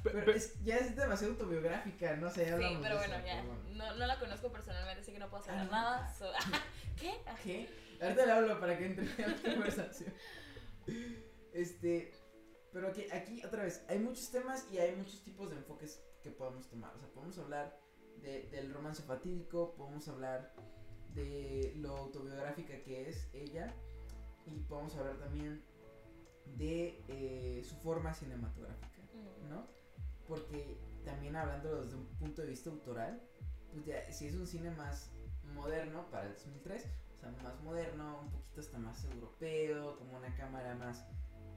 Pe- pero pe- es, ya es demasiado autobiográfica no sé ya Sí, pero bueno, eso, ya. pero bueno. No, no la conozco personalmente, así que no puedo saber Ah, nada. so- ¿Qué? ¿Qué? Ahorita le hablo para que entre en la conversación. Este, pero que aquí otra vez, hay muchos temas y hay muchos tipos de enfoques que podemos tomar. O sea, podemos hablar de, del romance fatídico, podemos hablar de lo autobiográfica que es ella y podemos hablar también de eh, su forma cinematográfica, Mm. ¿no? Porque también hablando desde un punto de vista autoral, pues ya, si es un cine más moderno para el 2003, o sea, más moderno, un poquito hasta más europeo, como una cámara más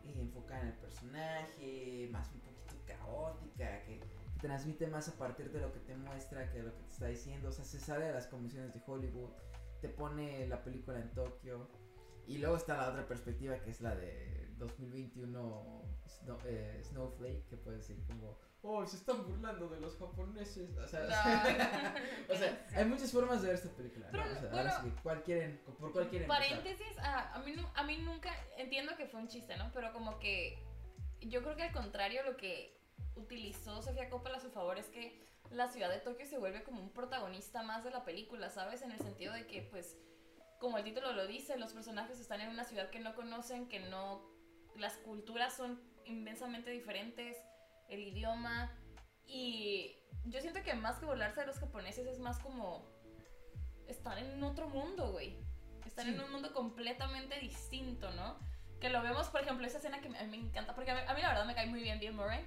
eh, enfocada en el personaje, más un poquito caótica, que, transmite más a partir de lo que te muestra que de lo que te está diciendo, o sea, se sale de las convenciones de Hollywood, te pone la película en Tokio, y luego está la otra perspectiva que es la de 2021 Snow- eh, Snowflake, que puede decir como, oh, se están burlando de los japoneses, o sea, No. o sea, hay muchas formas de ver esta película. ¿no? Pero, O sea, bueno, ahora sí, ¿cuál quieren, ¿por cuál quieren? Paréntesis, a, a, mí, a mí nunca, entiendo que fue un chiste, ¿no? Pero como que yo creo que al contrario lo que utilizó Sofía Coppola a su favor es que la ciudad de Tokio se vuelve como un protagonista más de la película, ¿sabes? En el sentido de que pues como el título lo dice, los personajes están en una ciudad que no conocen, que no las culturas son inmensamente diferentes, el idioma y yo siento que más que volarse de los japoneses es más como están en otro mundo, güey. Están Sí. en un mundo completamente distinto, ¿no? Que lo vemos, por ejemplo, esa escena que a mí me encanta, porque a mí, a mí la verdad me cae muy bien Bill Murray,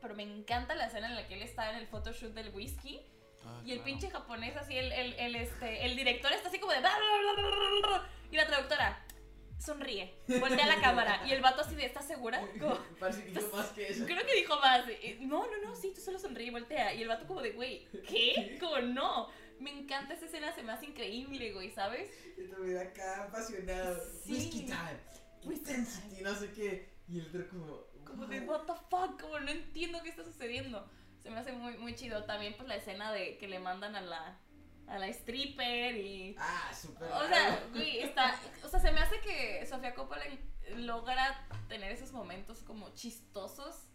pero me encanta la escena en la que él está en el photoshoot del whisky Ah, y el claro. pinche japonés así, el, el, el, este, el director está así como de... Y la traductora sonríe, voltea la cámara y el vato así de, ¿estás segura? Como, Parece que yo más que eso. Creo que dijo más. No, no, no, sí, tú solo sonríe y voltea. Y el vato como de, güey, ¿qué? Como no. Me encanta esa escena, se me hace increíble, güey, ¿sabes? Da acá apasionado. Sí. Whisky time. Intensity, no sé qué. Y el otro como. Como de, what the fuck, como no entiendo qué está sucediendo. Se me hace muy, muy chido. También pues la escena de que le mandan a la, a la stripper y... Ah, súper. O sea, güey, está... O sea, se me hace que Sofía Coppola logra tener esos momentos como chistosos,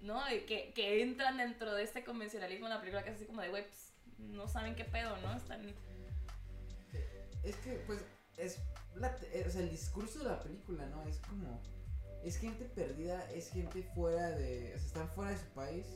¿no? De que, que entran dentro de este convencionalismo en la película que es así como de, güey, pues, no saben qué pedo, ¿no? Están... Es que, pues, es. la o sea, el discurso de la película, ¿no? Es como. Es gente perdida, es gente fuera de. O sea, están fuera de su país.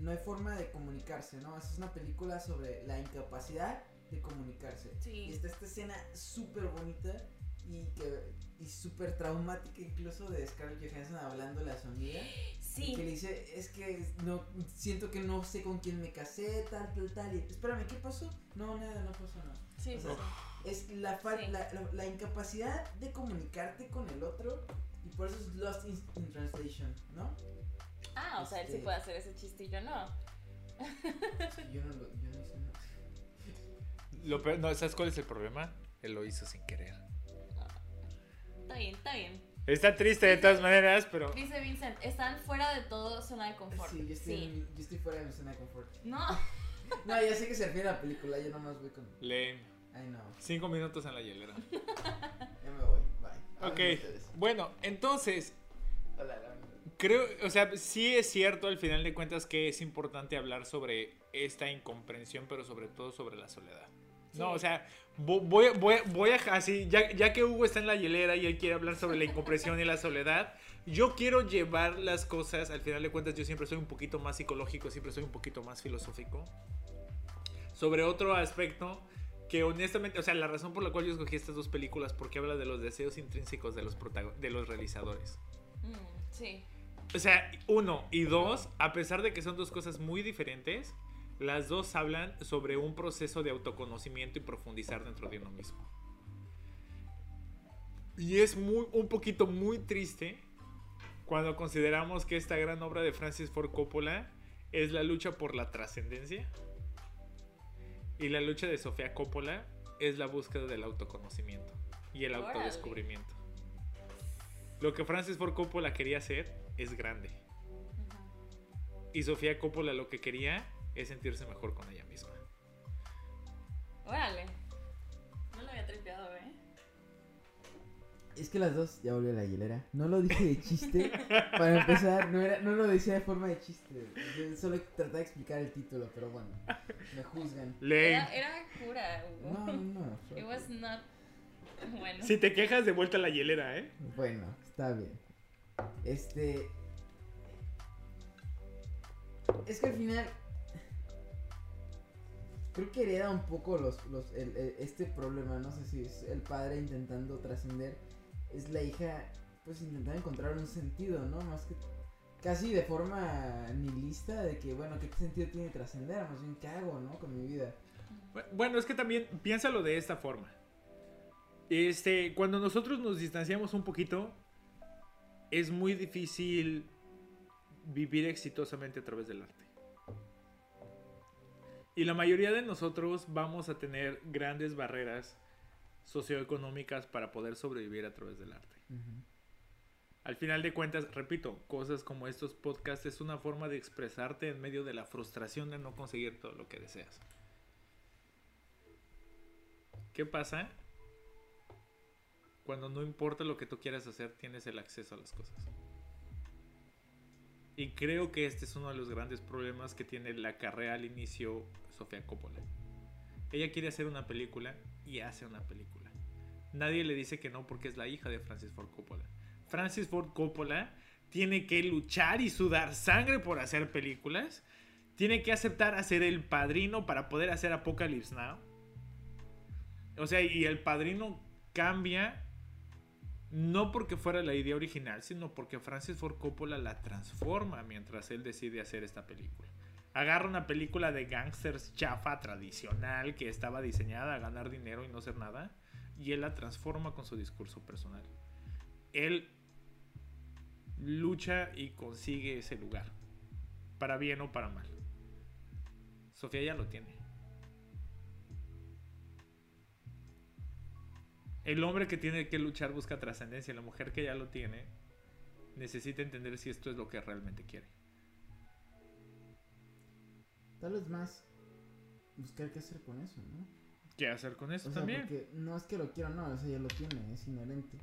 No hay forma de comunicarse, ¿no? Es una película sobre la incapacidad de comunicarse. Y Sí. está esta escena súper bonita y que y súper traumática incluso de Scarlett Johansson hablándole a su amiga. Sí. Que le dice, es que no siento que no sé con quién me casé, tal, tal, tal. Y, espérame, ¿qué pasó? No, nada, no pasó nada. Sí, o sea, sí. Es la, fal- Sí. la, la- la incapacidad de comunicarte con el otro y por eso es Lost in, in Translation, ¿no? Ah, o sea, él sí este- puede hacer ese chistillo, ¿no? Es que yo no lo yo no hice nada. Lo peor- no, ¿Sabes cuál es el problema? Él lo hizo sin querer. Está bien, está bien. Está triste de todas maneras, pero. Dice Vincent, están fuera de todo zona de confort. Sí, yo estoy, yo estoy fuera de mi zona de confort. No, No, ya sé que se refiere a la película, yo nomás voy con. Lame. Ay, no. Cinco minutos en la hielera. Ya me voy. Bye. Hablen Ok. ustedes. Bueno, entonces, Hola, la- creo, o sea, sí es cierto al final de cuentas que es importante hablar sobre esta incomprensión, pero sobre todo sobre la soledad. No, o sea, vo- voy, voy, voy a, así, ya, ya que Hugo está en la hielera y él quiere hablar sobre la incomprensión y la soledad, yo quiero llevar las cosas, al final de cuentas yo siempre soy un poquito más psicológico, siempre soy un poquito más filosófico, sobre otro aspecto que honestamente, o sea, la razón por la cual yo escogí estas dos películas, porque habla de los deseos intrínsecos de los, de los realizadores. Mm, sí. O sea, uno y dos, a pesar de que son dos cosas muy diferentes, las dos hablan sobre un proceso de autoconocimiento y profundizar dentro de uno mismo. Y es muy, un poquito muy triste cuando consideramos que esta gran obra de Francis Ford Coppola es la lucha por la trascendencia y la lucha de Sofía Coppola es la búsqueda del autoconocimiento y el Órale. autodescubrimiento. Lo que Francis Ford Coppola quería hacer es grande. Y Sofía Coppola lo que quería es sentirse mejor con ella misma. Órale. No lo había tripeado, ¿eh? Es que las dos, ya volví a la hielera. No lo dije de chiste. Para empezar, no, era, no lo decía de forma de chiste. Solo trataba de explicar el título, pero bueno. Me juzgan. Era, era cura, Hugo. No, no, no. It was not. Bueno. Si te quejas de vuelta a la hielera, ¿eh? Bueno, está bien. Este. Es que al final. Creo que hereda un poco los, los, este problema. No sé si es el padre intentando trascender. Es la hija, pues intentando encontrar un sentido, ¿no? Más que. Casi de forma nihilista de que, bueno, ¿qué sentido tiene trascender? Más bien, ¿qué hago, no? Con mi vida. Bueno, es que también piénsalo de esta forma. Este, cuando nosotros nos distanciamos un poquito, es muy difícil vivir exitosamente a través del arte. Y la mayoría de nosotros vamos a tener grandes barreras socioeconómicas para poder sobrevivir a través del arte. Al final de cuentas, repito, cosas como estos podcasts es una forma de expresarte en medio de la frustración de no conseguir todo lo que deseas. ¿Qué pasa? Cuando no importa lo que tú quieras hacer, tienes el acceso a las cosas. Y creo que este es uno de los grandes problemas que tiene la carrera al inicio Sofía Coppola. Ella quiere hacer una película y hace una película. Nadie le dice que no porque es la hija de Francis Ford Coppola. Francis Ford Coppola tiene que luchar y sudar sangre por hacer películas. Tiene que aceptar hacer el padrino para poder hacer Apocalypse Now. O sea, y el padrino cambia no porque fuera la idea original, sino porque Francis Ford Coppola la transforma mientras él decide hacer esta película. Agarra una película de gangsters chafa tradicional que estaba diseñada a ganar dinero y no hacer nada, y él la transforma con su discurso personal. Él lucha y consigue ese lugar, para bien o para mal. Sofía ya lo tiene. El hombre que tiene que luchar busca trascendencia. La mujer que ya lo tiene necesita entender si esto es lo que realmente quiere. Tal vez más buscar qué hacer con eso, ¿no? ¿Qué hacer con eso O sea, también? porque no es que lo quiera, no, o sea, ya lo tiene, es inherente.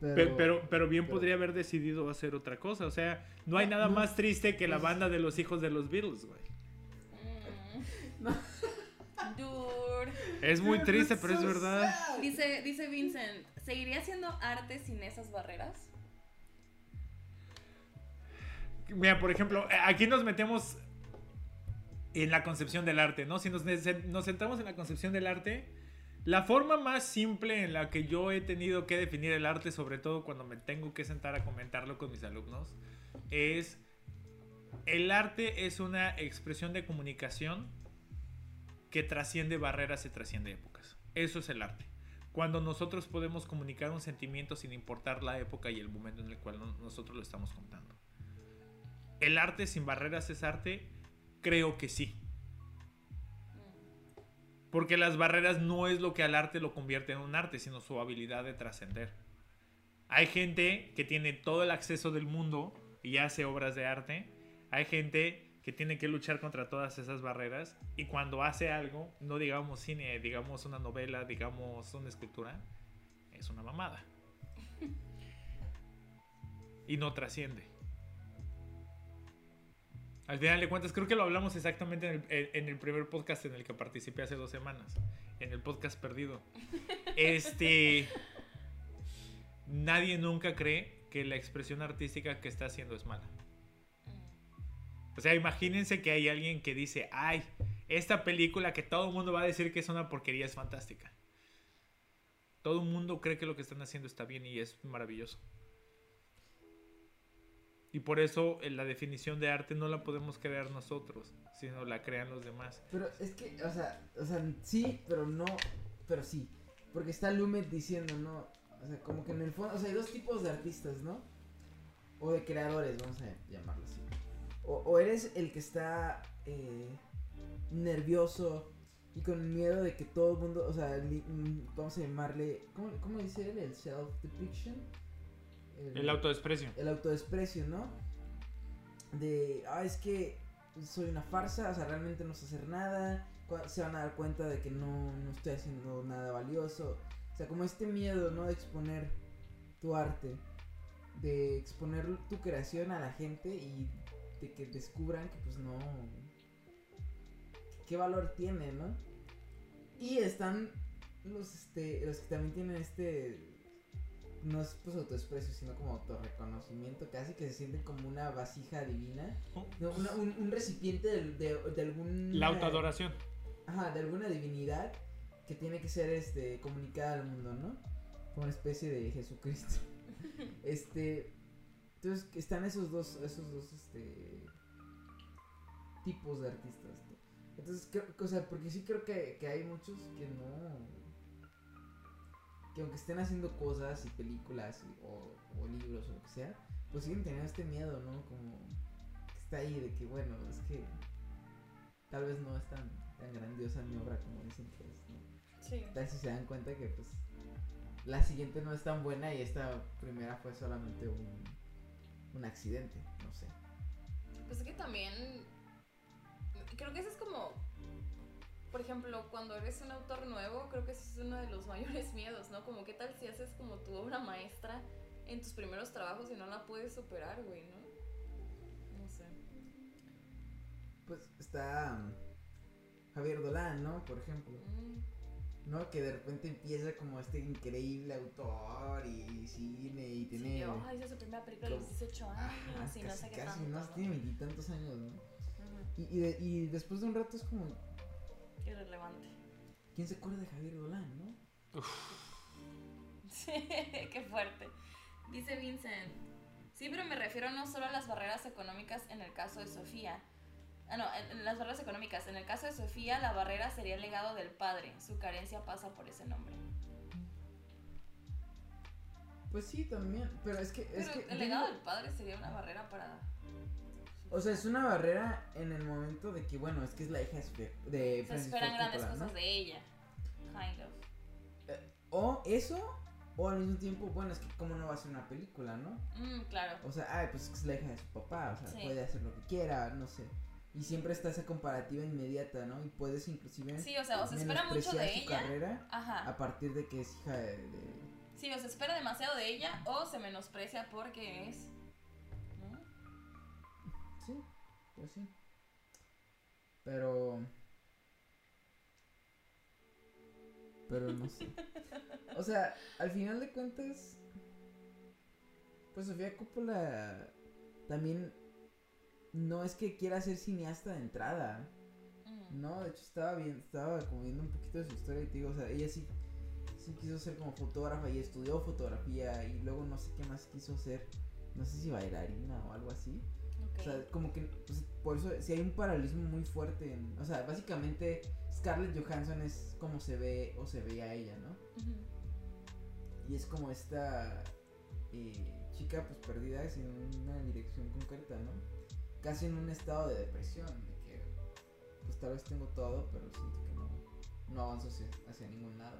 Pero, Pero, pero, pero bien pero- podría haber decidido hacer otra cosa. O sea, no hay No, nada no. más triste que la Pues- banda de los hijos de los Beatles, güey. Mm. Es muy triste, pero es verdad. Dice, dice Vincent, ¿seguiría haciendo arte sin esas barreras? Mira, por ejemplo, eh, aquí nos metemos en la concepción del arte, ¿no? Si nos, nos centramos en la concepción del arte, la forma más simple en la que yo he tenido que definir el arte, sobre todo cuando me tengo que sentar a comentarlo con mis alumnos, es el arte es una expresión de comunicación que trasciende barreras y trasciende épocas. Eso es el arte. Cuando nosotros podemos comunicar un sentimiento sin importar la época y el momento en el cual no- nosotros lo estamos contando. ¿El arte sin barreras es arte? Creo que sí. Porque las barreras no es lo que al arte lo convierte en un arte, sino su habilidad de trascender. Hay gente que tiene todo el acceso del mundo y hace obras de arte. Hay gente que tiene que luchar contra todas esas barreras y cuando hace algo, no digamos cine, digamos una novela, digamos una escritura, es una mamada. Y no trasciende. Al final de cuentas, creo que lo hablamos exactamente en el, en el, primer podcast en el que participé hace dos semanas. En el podcast perdido. Este. Nadie nunca cree que la expresión artística que está haciendo es mala. O sea, imagínense que hay alguien que dice, ay, esta película que todo mundo va a decir que es una porquería es fantástica. Todo mundo cree que lo que están haciendo está bien y es maravilloso. Y por eso eh, la definición de arte no la podemos crear nosotros, sino la crean los demás. Pero es que, o sea, o sea, sí, pero no, pero sí. Porque está Lumet diciendo, ¿no? O sea, como que en el fondo, o sea, hay dos tipos de artistas, ¿no? O de creadores, vamos a llamarlo así. O, eres el que está eh, nervioso y con miedo de que todo el mundo, o sea, mm, vamos a llamarle, ¿cómo, cómo dice él? El self-depiction. El, autodesprecio. El autodesprecio, ¿no? De, ah, es que soy una farsa, o sea, realmente no sé hacer nada, se van a dar cuenta de que no, no estoy haciendo nada valioso. O sea, como este miedo, ¿no? De exponer tu arte, de exponer tu creación a la gente y de que descubran que pues no qué valor tiene, ¿no? Y están los este los que también tienen este no es pues autodesprecio, sino como autorreconocimiento, casi que se sienten como una vasija divina, oh. un, recipiente de, de, algún... La autoadoración. Ajá, de alguna divinidad que tiene que ser este comunicada al mundo, ¿no? Como una especie de Jesucristo. este, entonces están esos dos, esos dos, este, tipos de artistas. Entonces, creo, o sea, porque sí creo que, hay muchos que no, que aunque estén haciendo cosas y películas o, libros o lo que sea, pues siguen teniendo este miedo, ¿no? Como que está ahí de que, bueno, es que tal vez no es tan, tan grandiosa mi obra como dicen que es, ¿no? Sí. Tal vez si se dan cuenta que, pues, la siguiente no es tan buena y esta primera fue solamente un un accidente, no sé. Pues es que también creo que eso es como por ejemplo, cuando eres un autor nuevo, creo que ese es uno de los mayores miedos, ¿no? Como qué tal si haces como tu obra maestra en tus primeros trabajos y no la puedes superar, güey, ¿no? No sé. Pues está um, Javier Dolan, ¿no? Por ejemplo. Mm. ¿No? Que de repente empieza como este increíble autor y cine y tiene... Sí, hizo su primera película a los 18 años y no sé qué casi, tanto. no, tiene veintitantos años, ¿no? y, y, y, después de un rato es como... Irrelevante. ¿Quién se acuerda de Javier Dolan, no? sí, qué fuerte. Dice Vincent, sí, pero me refiero no solo a las barreras económicas en el caso de Sofía, Ah, no, en, las barreras económicas. En el caso de Sofía, la barrera sería el legado del padre. Su carencia pasa por ese nombre. Pues sí, también. Pero es que. es que el legado del padre sería una barrera para. O sea, es una barrera en el momento de que, bueno, es que es la hija de Se esperan grandes cosas de ella. Kind of. Eh, o eso, o al mismo tiempo, bueno, es que como no va a ser una película, ¿no? Mm, claro. O sea, ay, pues es la hija de su papá, o sea, puede hacer lo que quiera, no sé. Y siempre está esa comparativa inmediata, ¿no? Y puedes inclusive. Sí, o sea, o se espera mucho de su ella. carrera Ajá. A partir de que es hija de, Sí, o se espera demasiado de ella o se menosprecia porque es. ¿no? Sí, pues sí. Pero. Pero no sé. o sea, al final de cuentas. Pues Sofía Coppola también no es que quiera ser cineasta de entrada. No, de hecho estaba bien, estaba como viendo un poquito de su historia y te digo, o sea, ella sí, sí quiso ser como fotógrafa y estudió fotografía y luego no sé qué más quiso ser, no sé si bailarina o algo así. O sea, como que, pues, por eso, si hay un paralelismo muy fuerte, en, o sea, básicamente Scarlett Johansson es como se ve o se veía ella, ¿no? Y es como esta eh, chica pues perdida en una dirección concreta, ¿no? Casi en un estado de depresión, de que pues tal vez tengo todo, pero siento que no, no avanzo hacia, ningún lado.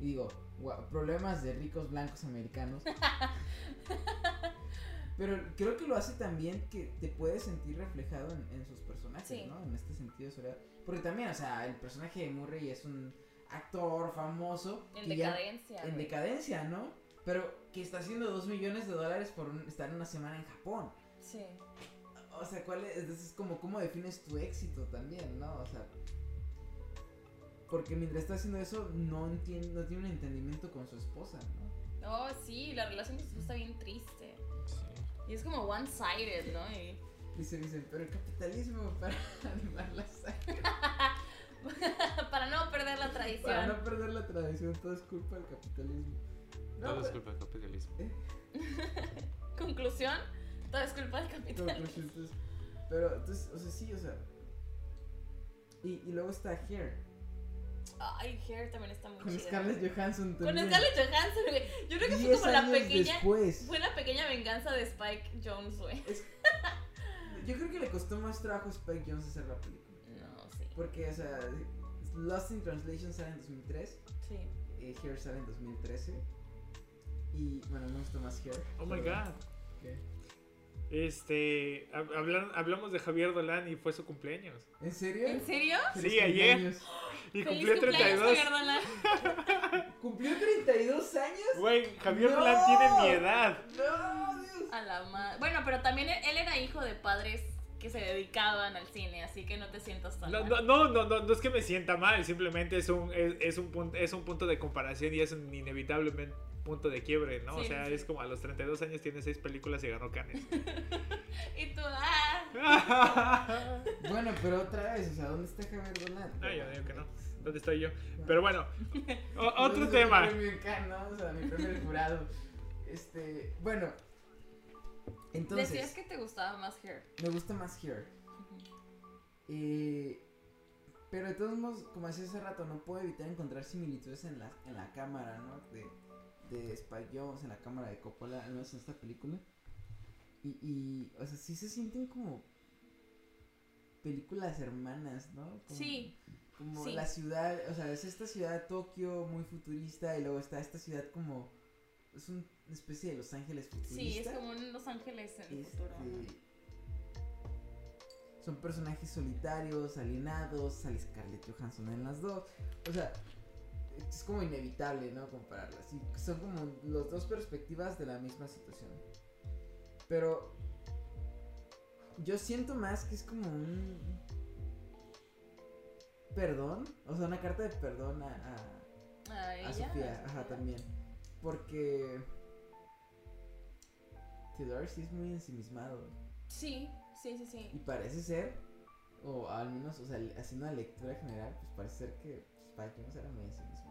Y digo, "Guau, problemas de ricos blancos americanos. Pero creo que lo hace también que te puedes sentir reflejado en, en sus personajes, Sí. ¿no? En este sentido, sobre- porque también, o sea, el personaje de Murray es un actor famoso En ya- decadencia. en decadencia, ¿no? Pero que está haciendo dos millones de dólares por un- estar una semana en Japón. Sí. O sea, ¿cuál es? Entonces, como, ¿cómo defines tu éxito también, no? O sea, porque mientras está haciendo eso, no, entiende, no tiene un entendimiento con su esposa, ¿no? Oh, sí, la relación con su esposa está bien triste. Sí. Y es como one-sided, ¿no? Y- Dice, dice, pero el capitalismo para animar la sangre, para no perder la tradición. para no perder la tradición, todo es culpa del capitalismo. No, Todo es culpa del capitalismo. Conclusión, todo es culpa del todo capital. creo que entonces- pero, entonces, o sea, sí, o sea. Y, y luego está Hair, Ay, Hair también está muy con chida. Scarlett Johansson Con también. Scarlett Johansson, güey. Yo creo que fue como la pequeña. después. Fue la pequeña venganza de Spike Jones, güey. Yo creo que le costó más trabajo a Spike Jones hacer la película. No, sí. Porque, o sea, Lost in Translation sale en 2003, Sí. eh, Hair sale en 2013. Y bueno, me gustó más Hair. Oh my pero- god. ¿Qué? Este, hablan- hablamos de Javier Dolan y fue su cumpleaños. ¿En serio? ¿En serio? Feliz Sí, ayer. cumpleaños. Y cumplió cumpleaños, 32. Javier Dolan. ¿Cumplió 32 años? Güey, Javier No. Dolan tiene mi edad. No, Dios. A la madre. Bueno, pero también él él era hijo de padres que se dedicaban al cine, así que no te sientas tan No, mal. no, no, no, no, no es que me sienta mal, simplemente es un, es, es un, punto, es un punto de comparación y es un inevitable punto de quiebre, ¿no? o sea, sí. es como a los 32 años tiene 6 películas y ganó Cannes. Y tú, ah. Bueno, pero otra vez, o sea, ¿dónde está Javier Dolan? No, yo digo que no. ¿Dónde estoy yo? Pero bueno, o- ¿Dónde otro está tema. Mi ¿no? O sea, mi del jurado. Este, bueno. Entonces, Decías que te gustaba más Hair. me gusta más Hair. Eh, pero de todos modos, como decía hace rato, no puedo evitar encontrar similitudes en la, en la cámara, ¿no? De, de Spike Jones, en la cámara de Coppola, al menos en esta película. Y, y, o sea, sí se sienten como películas hermanas, ¿no? Como- Sí, Como sí. la ciudad, o sea, es esta ciudad de Tokio muy futurista y luego está esta ciudad como... Es un- una especie de Los Ángeles futurista. sí, es como un Los Ángeles en el futuro. Este, son personajes solitarios, alienados, sale Scarlett Johansson en las dos. O sea, es como inevitable, ¿no? Compararlas. Y son como las dos perspectivas de la misma situación. Pero yo siento más que es como un perdón, o sea, una carta de perdón a, a- A, Sofía, ajá, también. Porque Theodore sí es muy ensimismado. Sí, sí, sí, Y sí. parece ser, o al menos, o sea, haciendo una lectura general, pues parece ser que Spike Jones era muy ensimismado.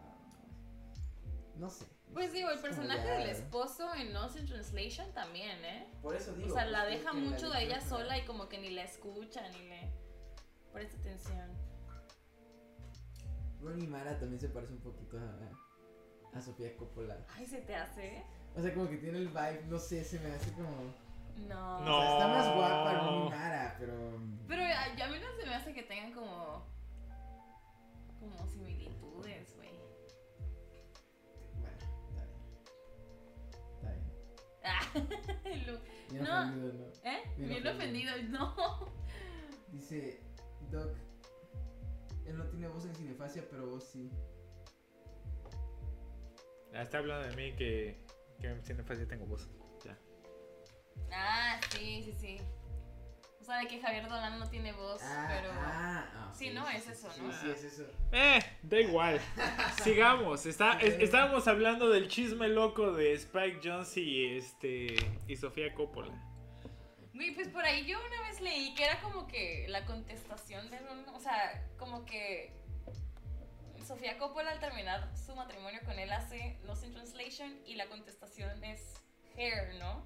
No, sé. Pues digo, el personaje del esposo en Lost in Translation también, ¿eh? Por eso digo. O sea, la pues, deja que la mucho de ella sola y como que ni la escucha, ni le presta atención. Rooney Mara también se parece un poquito a, a Sofía Coppola. Ay, se te hace. O sea, como que tiene el vibe, no sé, se me hace como. No. No. O sea, está más guapa Rooney Mara, pero. Pero a, a mí no se me hace que tengan como. como similitudes, güey. Bien. Ah, Bien No. ofendido, ¿no? ¿Eh? Bien Bien ofendido, no. Dice Doc, él no tiene voz en cinefasia, pero vos sí. Ah, Está hablando de mí que, que en Cinefasia tengo voz. Ya. Ah, sí, sí, sí. O sea, de que Javier Dolan no tiene voz, pero. ah, ah, Sí, no, es eso, sí, ¿no? Sí, es eso. Eh, da igual. Sigamos. Está, es- estábamos hablando del chisme loco de Spike Jones y este y Sofía Coppola. Güey, pues por ahí yo una vez leí que era como que la contestación de un. O sea, como que. Sofía Coppola al terminar su matrimonio con él hace Lost in Translation y la contestación es Hair, ¿no?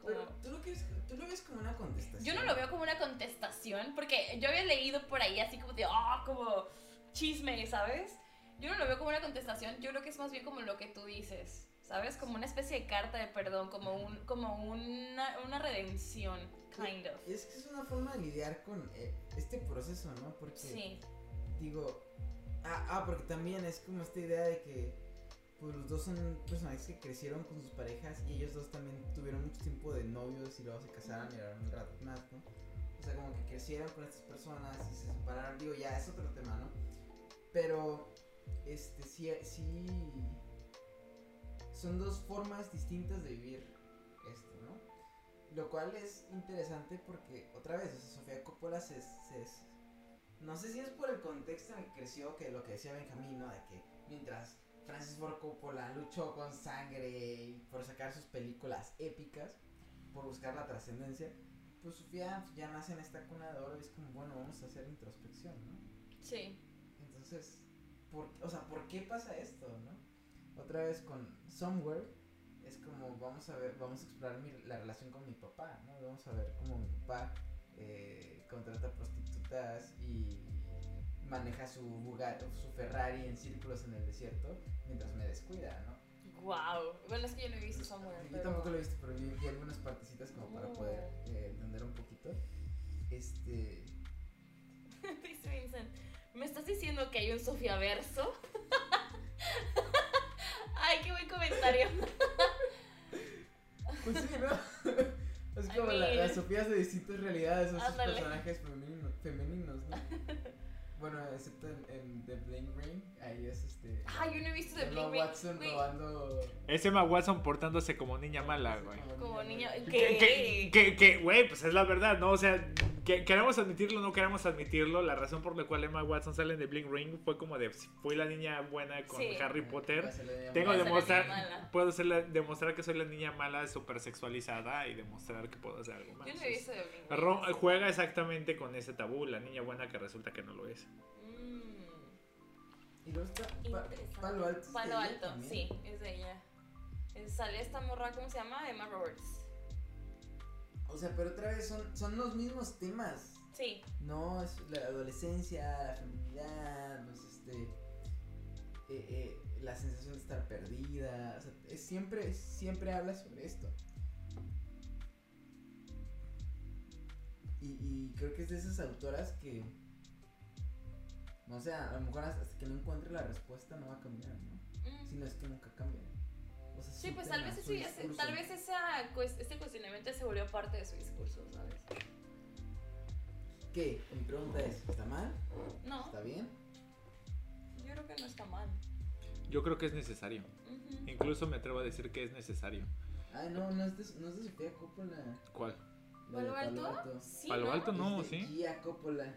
Como- ¿tú lo, ves, tú lo ves como una contestación. Yo no lo veo como una contestación, porque yo había leído por ahí así como de, ah, como chisme, ¿sabes? Yo no lo veo como una contestación, yo creo que es más bien como lo que tú dices, ¿sabes? Como una especie de carta de perdón, como, un, como una, una redención, kind of. Es que es una forma de lidiar con eh, este proceso, ¿no? Porque, Sí, digo, Ah, ah, porque también es como esta idea de que pues los dos son personajes que crecieron con sus parejas y ellos dos también tuvieron mucho tiempo de novios y luego se casaron y eran un rato más, ¿no? O sea, como que crecieron con estas personas y se separaron, digo, ya es otro tema, ¿no? Pero, este, sí, sí, son dos formas distintas de vivir esto, ¿no? Lo cual es interesante porque, otra vez, o Sofía Coppola se, se, no sé si es por el contexto en el que creció, que lo que decía Benjamín, ¿no? De que mientras Francis Ford Coppola luchó con sangre por sacar sus películas épicas, por buscar la trascendencia, pues Sofía ya nace en esta cuna de oro y es como, bueno, vamos a hacer introspección, ¿no? Sí. Entonces, por, o sea, ¿por qué pasa esto, no? Otra vez con Somewhere, es como, vamos a ver, vamos a explorar mi, la relación con mi papá, ¿no? Vamos a ver cómo mi papá eh, contrata prostitutas y maneja su su Ferrari en círculos en el desierto mientras me descuida, ¿no? Wow. Bueno, es que yo no he visto Somewhere. Yo tampoco lo he visto, pero vi, algunas partecitas como para poder eh, entender un poquito. Este. Dice Vincent, ¿me estás diciendo que hay un Sofía verso? Ay, qué buen comentario. pues sí, ¿no? Es como la, las Sofías de distintas realidades, esos personajes femeninos, femeninos ¿no? Bueno, excepto en, en The Bling Ring, ahí es este. Ah, yo no he visto The Bling Ring. Watson robando. Es Emma Watson portándose como niña mala, güey. Como, niña. ¿Qué? Que, que, güey, pues es la verdad, ¿no? O sea, que, queremos admitirlo o no queremos admitirlo. La razón por la cual Emma Watson sale en The Bling Ring fue como de. Fui la niña buena con Harry Potter. Tengo que demostrar. Puedo ser demostrar que soy la niña mala, súper sexualizada y demostrar que puedo hacer algo más. Yo no he visto The Bling Ring. Juega exactamente con ese tabú, la niña buena que resulta que no lo es. Y luego está Palo Alto. Palo Alto, sí, es de ella. sale esta morra, ¿cómo se llama? Emma Roberts. O sea, pero otra vez son, son los mismos temas. Sí. No, es la adolescencia, la feminidad, pues este. Eh, eh, la sensación de estar perdida. O sea, es siempre, siempre habla sobre esto. Y, y creo que es de esas autoras que o sea, a lo mejor hasta que no encuentre la respuesta no va a cambiar, ¿no? Mm. Si no es que nunca cambia. O sea, sí, pues tal vez, ese, tal vez esa, este cuestionamiento se volvió parte de su discurso, ¿sabes? ¿Qué? Mi pregunta es, ¿está mal? No. ¿Está bien? Yo creo que no está mal. Yo creo que es necesario. Incluso me atrevo a decir que es necesario. Ay, no, no es de, no es de Sofía Coppola. ¿Cuál? ¿Palo Alto? Sí, Palo Alto no, ¿sí? Gia Coppola.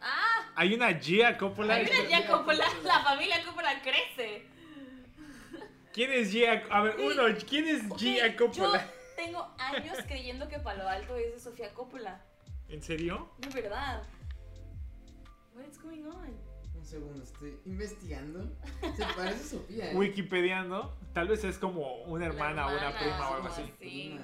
Ah. Hay una Gia Coppola. Hay una Gia Coppola. La familia Coppola crece. ¿Quién es Gia? A ver, uno, ¿quién es Gia Coppola? Yo tengo años creyendo que Palo Alto es de Sofía Coppola. ¿En serio? De verdad. What's going on? Un segundo, estoy investigando. Se parece a Sofía. ¿eh? Wikipediando. Tal vez es como una hermana, o una prima o algo así. Sí.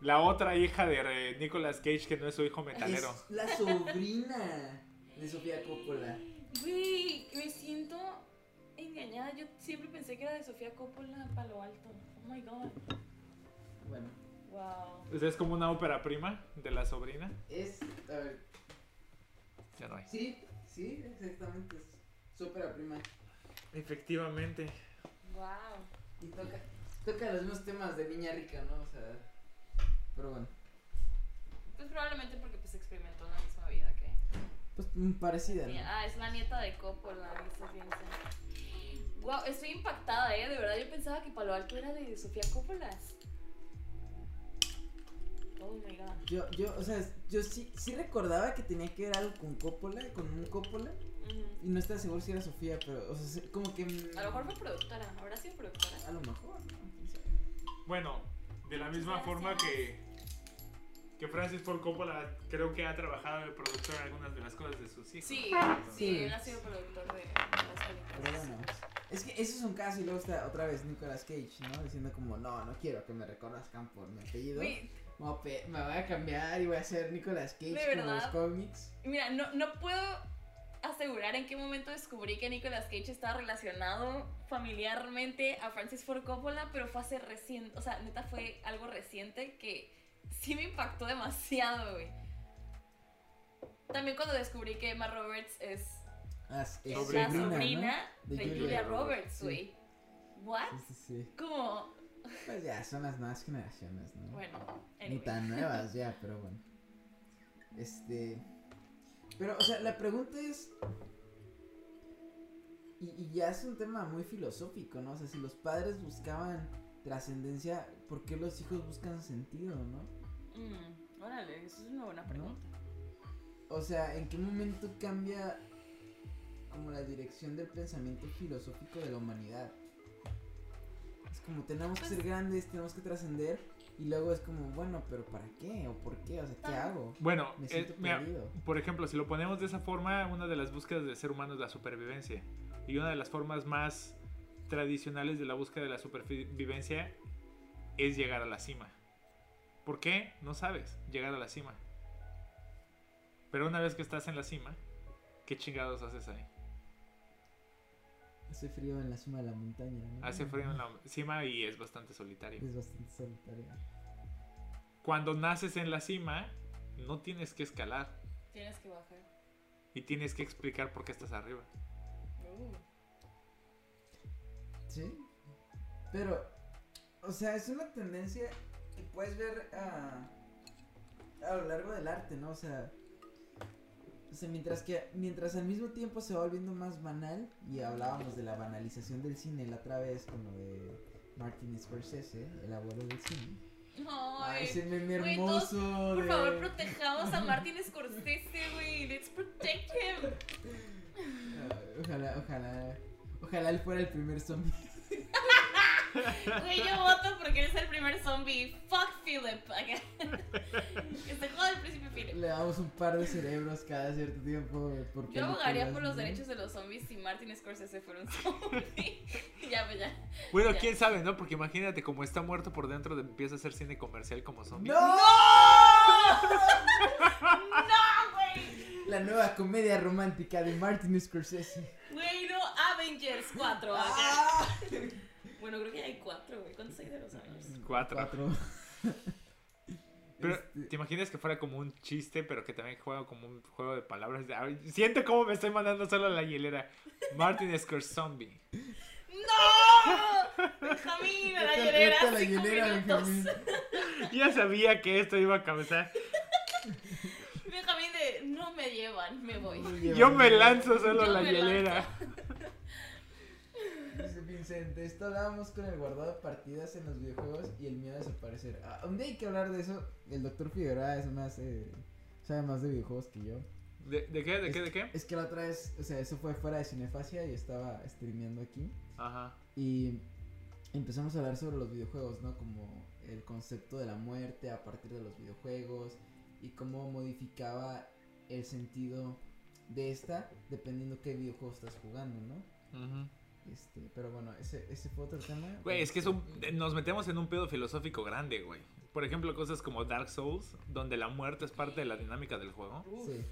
La otra hija de Nicolas Cage, que no es su hijo metalero. Es la sobrina de Sofía Coppola. Güey, me siento engañada. Yo siempre pensé que era de Sofía Coppola Palo Alto. Oh my god. Bueno. Wow. ¿Es como una ópera prima de la sobrina? Es. A ver. Ya no hay. Sí, sí, exactamente. Es su ópera prima. Efectivamente. Wow. Y toca, toca los mismos temas de niña rica, ¿no? O sea. Pero bueno. Pues probablemente porque pues experimentó la misma vida que. Pues parecida. ¿no? Ah, es la nieta de Coppola, dice Wow, estoy impactada, eh. De verdad yo pensaba que Palo Alto era de Sofía Coppola. Oh my god. Yo, yo, o sea, yo sí, sí recordaba que tenía que ver algo con Coppola, con un Coppola. Y no estaba seguro si era Sofía, pero, o sea, como que. A lo mejor fue productora, habrá sido productora. A lo mejor, ¿no? Bueno, de la misma forma que que Francis Ford Coppola creo que ha trabajado de productor en algunas de las cosas de sus hijos. Sí, sí, él ha sido productor de, las películas. bueno, es que eso es un caso y luego está otra vez Nicolas Cage, ¿no? Diciendo como, no, no quiero que me reconozcan por mi apellido. Me, me voy a cambiar y voy a ser Nicolas Cage como los cómics. Mira, no, no puedo asegurar en qué momento descubrí que Nicolas Cage estaba relacionado familiarmente a Francis Ford Coppola, pero fue hace reciente, o sea, neta fue algo reciente que sí me impactó demasiado, güey. También cuando descubrí que Emma Roberts es As- Es Sobrina, la ¿no? sobrina De de Julia Julia Roberts, Roberts, sí. güey. ¿What? Sí, sí, sí. Como, Pues ya, son las nuevas generaciones, ¿no? bueno, Ni anyway. tan nuevas ya, pero bueno. Este. Pero, o sea, la pregunta es. Y, y ya es un tema muy filosófico, ¿no? O sea, si los padres buscaban trascendencia, ¿por qué los hijos buscan sentido, no? Mm, órale, eso es una buena pregunta. O sea, ¿en qué momento cambia como la dirección del pensamiento filosófico de la humanidad? Es como tenemos que ser grandes, tenemos que trascender y luego es como, bueno, pero ¿para qué? ¿O por qué? O sea, ¿qué Ah. hago? Bueno, Me eh, siento mira, perdido. por ejemplo, si lo ponemos de esa forma, una de las búsquedas del ser humano es la supervivencia. Y una de las formas más tradicionales de la búsqueda de la supervivencia es llegar a la cima. ¿Por qué? No sabes, llegar a la cima. Pero una vez que estás en la cima, ¿qué chingados haces ahí? Hace frío en la cima de la montaña, ¿no? Hace frío en la cima y es bastante solitario. Es bastante solitario. Cuando naces en la cima, no tienes que escalar Tienes que bajar. y tienes que explicar por qué estás arriba. Uh, Sí. Pero, o sea, es una tendencia que puedes ver a, a lo largo del arte, ¿no? O sea, o sea, mientras que, mientras al mismo tiempo se va volviendo más banal, y hablábamos de la banalización del cine la otra vez con lo de Martin Scorsese, el abuelo del cine. Ah, Ay, ese meme hermoso Por de... favor, protejamos a Martin Scorsese, güey. Let's protect him. Ah, Ojalá, ojalá, ojalá él fuera el primer zombie. Güey, yo voto porque eres el primer zombie. Fuck Philip. Acá. que se joda el príncipe Philip. Le damos un par de cerebros cada cierto tiempo. Por Yo abogaría por los ¿no? derechos de los zombies si Martin Scorsese fuera un zombie. ya, pues ya. Bueno, Ya. quién sabe, ¿no? Porque imagínate, como está muerto por dentro, de- empieza a hacer cine comercial como zombie. ¡No! ¡No, güey! La nueva comedia romántica de Martin Scorsese. Güey, no, Avengers 4. Acá. ¡Ah! Bueno, creo que hay 4, güey. ¿Cuántos hay de los Avengers? Cuatro. Cuatro. Pero, Este, ¿te imaginas que fuera como un chiste, pero que también juega como un juego de palabras? Siento cómo me estoy mandando solo a la hielera. Martin Scorsese Zombie. ¡No! Benjamín, a la hielera, a la hielera. Benjamín. Ya sabía que esto iba a causar. Benjamín de, no me llevan, me voy. Yo me lanzo solo a la me hielera. Vincent, esto hablábamos con el guardado de partidas en los videojuegos y el miedo a desaparecer. Ah, un día hay que hablar de eso. El doctor Figueroa es más, eh, sabe más de videojuegos que yo. ¿De, de qué? ¿De qué? ¿De qué? Es que la otra vez, o sea, eso fue fuera de Cinefasia y estaba streameando aquí. Ajá. Y empezamos a hablar sobre los videojuegos, ¿no? Como el concepto de la muerte a partir de los videojuegos y cómo modificaba el sentido de esta dependiendo qué videojuego estás jugando, ¿no? Ujú. Este, pero bueno, ese, ese fue otro tema. Güey, es que es Este, un- nos metemos en un pedo filosófico grande, güey. Por ejemplo, cosas como Dark Souls, donde la muerte es parte de la dinámica del juego. Sí.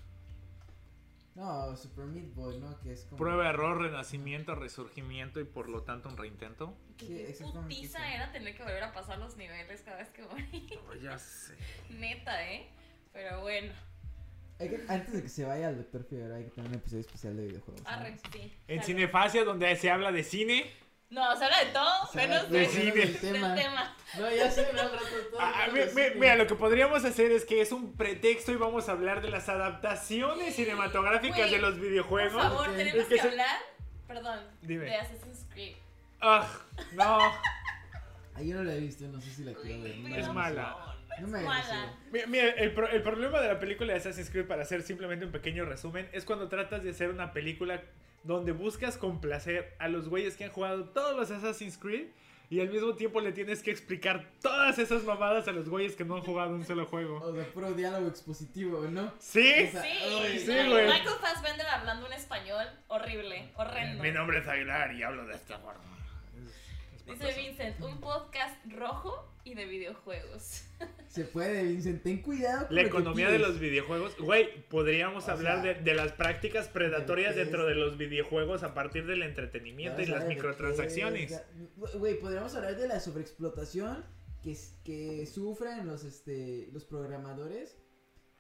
No, Super Meat Boy, ¿no? Que es como... Prueba, error, renacimiento, resurgimiento y por lo tanto un reintento. Qué putiza era tener que volver a pasar los niveles cada vez que morí. ya sé. Neta, ¿eh? Pero bueno, que- antes de que se vaya el doctor Figueroa hay que tener un episodio especial de videojuegos. arre, sí. En. Cinefasia, donde se habla de cine. No, se habla de todo, Se habla menos de de, cine. del del tema. No, ya sé, me al rato todo. Ah, de cine. mira, lo que podríamos hacer es que es un pretexto y vamos a hablar de las adaptaciones cinematográficas de los Por videojuegos. favor, Ok. tenemos Es que que se- hablar, perdón, Dime. de Assassin's Creed. Ah, no. Ah, yo no la he visto, no sé si la quiero ver. Es mala. No, me. Mira, mira, el, pro- el problema de la película de Assassin's Creed, para hacer simplemente un pequeño resumen, es cuando tratas de hacer una película donde buscas complacer a los güeyes que han jugado todos los Assassin's Creed y al mismo tiempo le tienes que explicar todas esas mamadas a los güeyes que no han jugado un solo juego. O sea, puro diálogo expositivo, ¿no? ¿Sí? O sea, Sí, sí, Ay, güey. Michael Fassbender hablando un español horrible, horrendo. Mi nombre es Aguilar y hablo de esta forma. Es- Dice. Vincent, un podcast rojo y de videojuegos. Se puede, Vincent, ten cuidado con La lo que economía de los videojuegos. Güey, podríamos O hablar sea, de, de las prácticas predatorias de- dentro de los videojuegos a partir del entretenimiento y las microtransacciones. Güey, podríamos hablar de la sobreexplotación que, que sufren los, este, los programadores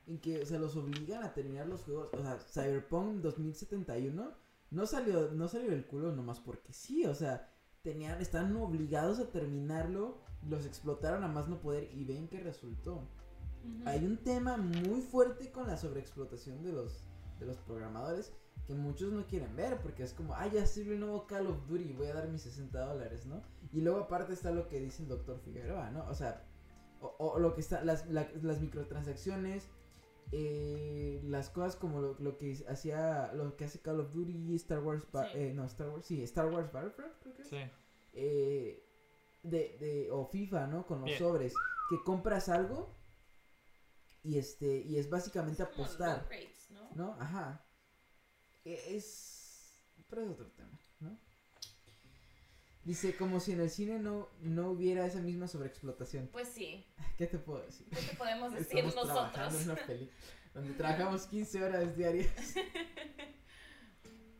en que, o sea, los obligan a terminar los juegos. O sea, Cyberpunk 2071 no salió, no salió del culo nomás porque sí, o sea, tenían, están obligados a terminarlo, los explotaron a más no poder y ven que resultó. Hay un tema muy fuerte con la sobreexplotación de los, de los programadores que muchos no quieren ver porque es como, ah, ya sirve el nuevo Call of Duty, voy a dar mis 60 dólares, ¿no? Y luego aparte está lo que dice el doctor Figueroa, ¿no? O sea, o, lo que está, las, las microtransacciones, eh, las cosas como lo, lo, que hacía, lo que hace Call of Duty, Star Wars, eh, no, Star Wars, sí, Star Wars Battlefront, creo que. Sí. Eh, de, de, o FIFA, ¿no? Con los sobres, que compras algo y este, y es básicamente apostar. ¿no? ¿no? Ajá. E, es, pero es otro tema, ¿no? Dice, como si en el cine no, no hubiera esa misma sobreexplotación. Pues sí. ¿Qué te puedo decir? ¿Qué te podemos decir Estamos nosotros? Trabajando en una peli donde trabajamos 15 horas diarias.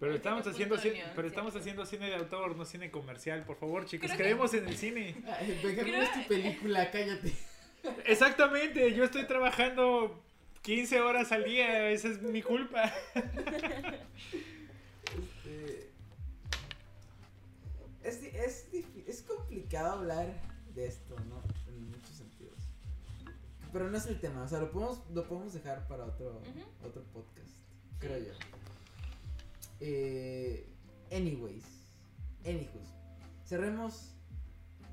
Pero estamos haciendo cine, pero estamos haciendo cine de autor, no cine comercial, por favor, chicos, creemos en el cine. Benjamín es tu película, cállate. Exactamente, yo estoy trabajando 15 horas al día, esa es mi culpa. es, complicado hablar de esto, ¿no? En muchos sentidos. Pero no es el tema, o sea, lo podemos, lo podemos dejar para otro, otro podcast, creo yo. Eh, anyways, anywho's, cerremos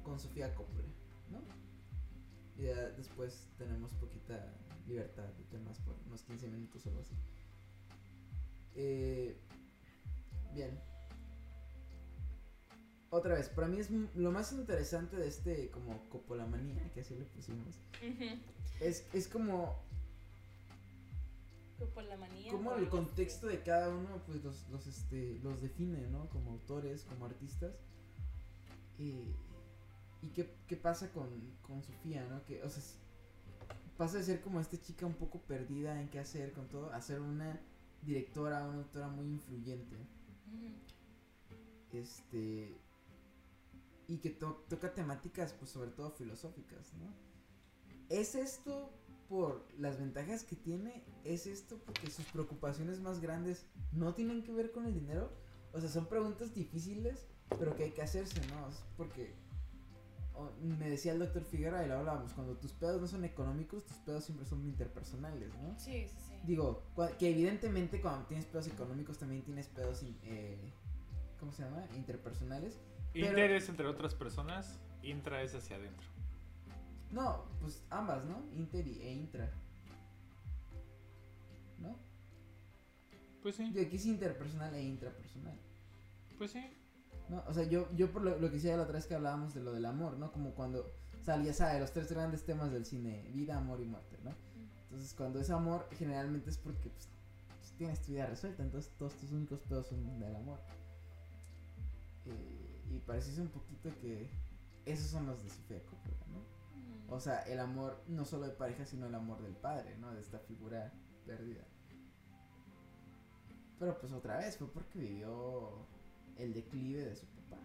con Sofía Coppola, ¿no? Y ya después tenemos poquita libertad de temas por unos 15 minutos o algo así. Eh, bien, otra vez, para mí es lo más interesante de este como copolamanía, que así le pusimos. es, es como... Copolamanía. Como el contexto de cada uno, pues los, los, este, los define, ¿no? Como autores, como artistas. Y, y qué, qué pasa con, con Sofía, ¿no? Que, o sea, pasa de ser como esta chica un poco perdida en qué hacer con todo, a ser una directora, una autora muy influyente. Este y que toca temáticas, pues sobre todo filosóficas, ¿no? ¿Es esto por las ventajas que tiene? ¿Es esto porque sus preocupaciones más grandes no tienen que ver con el dinero? O sea, son preguntas difíciles, pero que hay que hacerse, ¿no? porque me decía el doctor Figueroa y lo hablábamos, cuando tus pedos no son económicos, tus pedos siempre son interpersonales, ¿no? Sí, sí, sí. Digo, que evidentemente cuando tienes pedos económicos también tienes pedos, eh, ¿cómo se llama? Interpersonales Inter es entre otras personas, intra es hacia adentro. No, pues ambas, ¿no? Inter e intra. ¿No? Pues sí. Yo aquí es interpersonal e intrapersonal. Pues sí. ¿No? O sea, yo, yo por lo, que decía la otra vez que hablábamos de lo del amor, ¿no? Como cuando, o sea, ya sabe, los tres grandes temas del cine, vida, amor y muerte, ¿no? Entonces, cuando es amor, generalmente es porque pues, tienes tu vida resuelta, entonces todos tus únicos pedos son del amor. Eh, y parece un poquito que esos son los de Sofía Coppola, ¿no? O sea, el amor no solo de pareja, sino el amor del padre, ¿no? De esta figura perdida. Pero pues otra vez fue porque vivió el declive de su papá,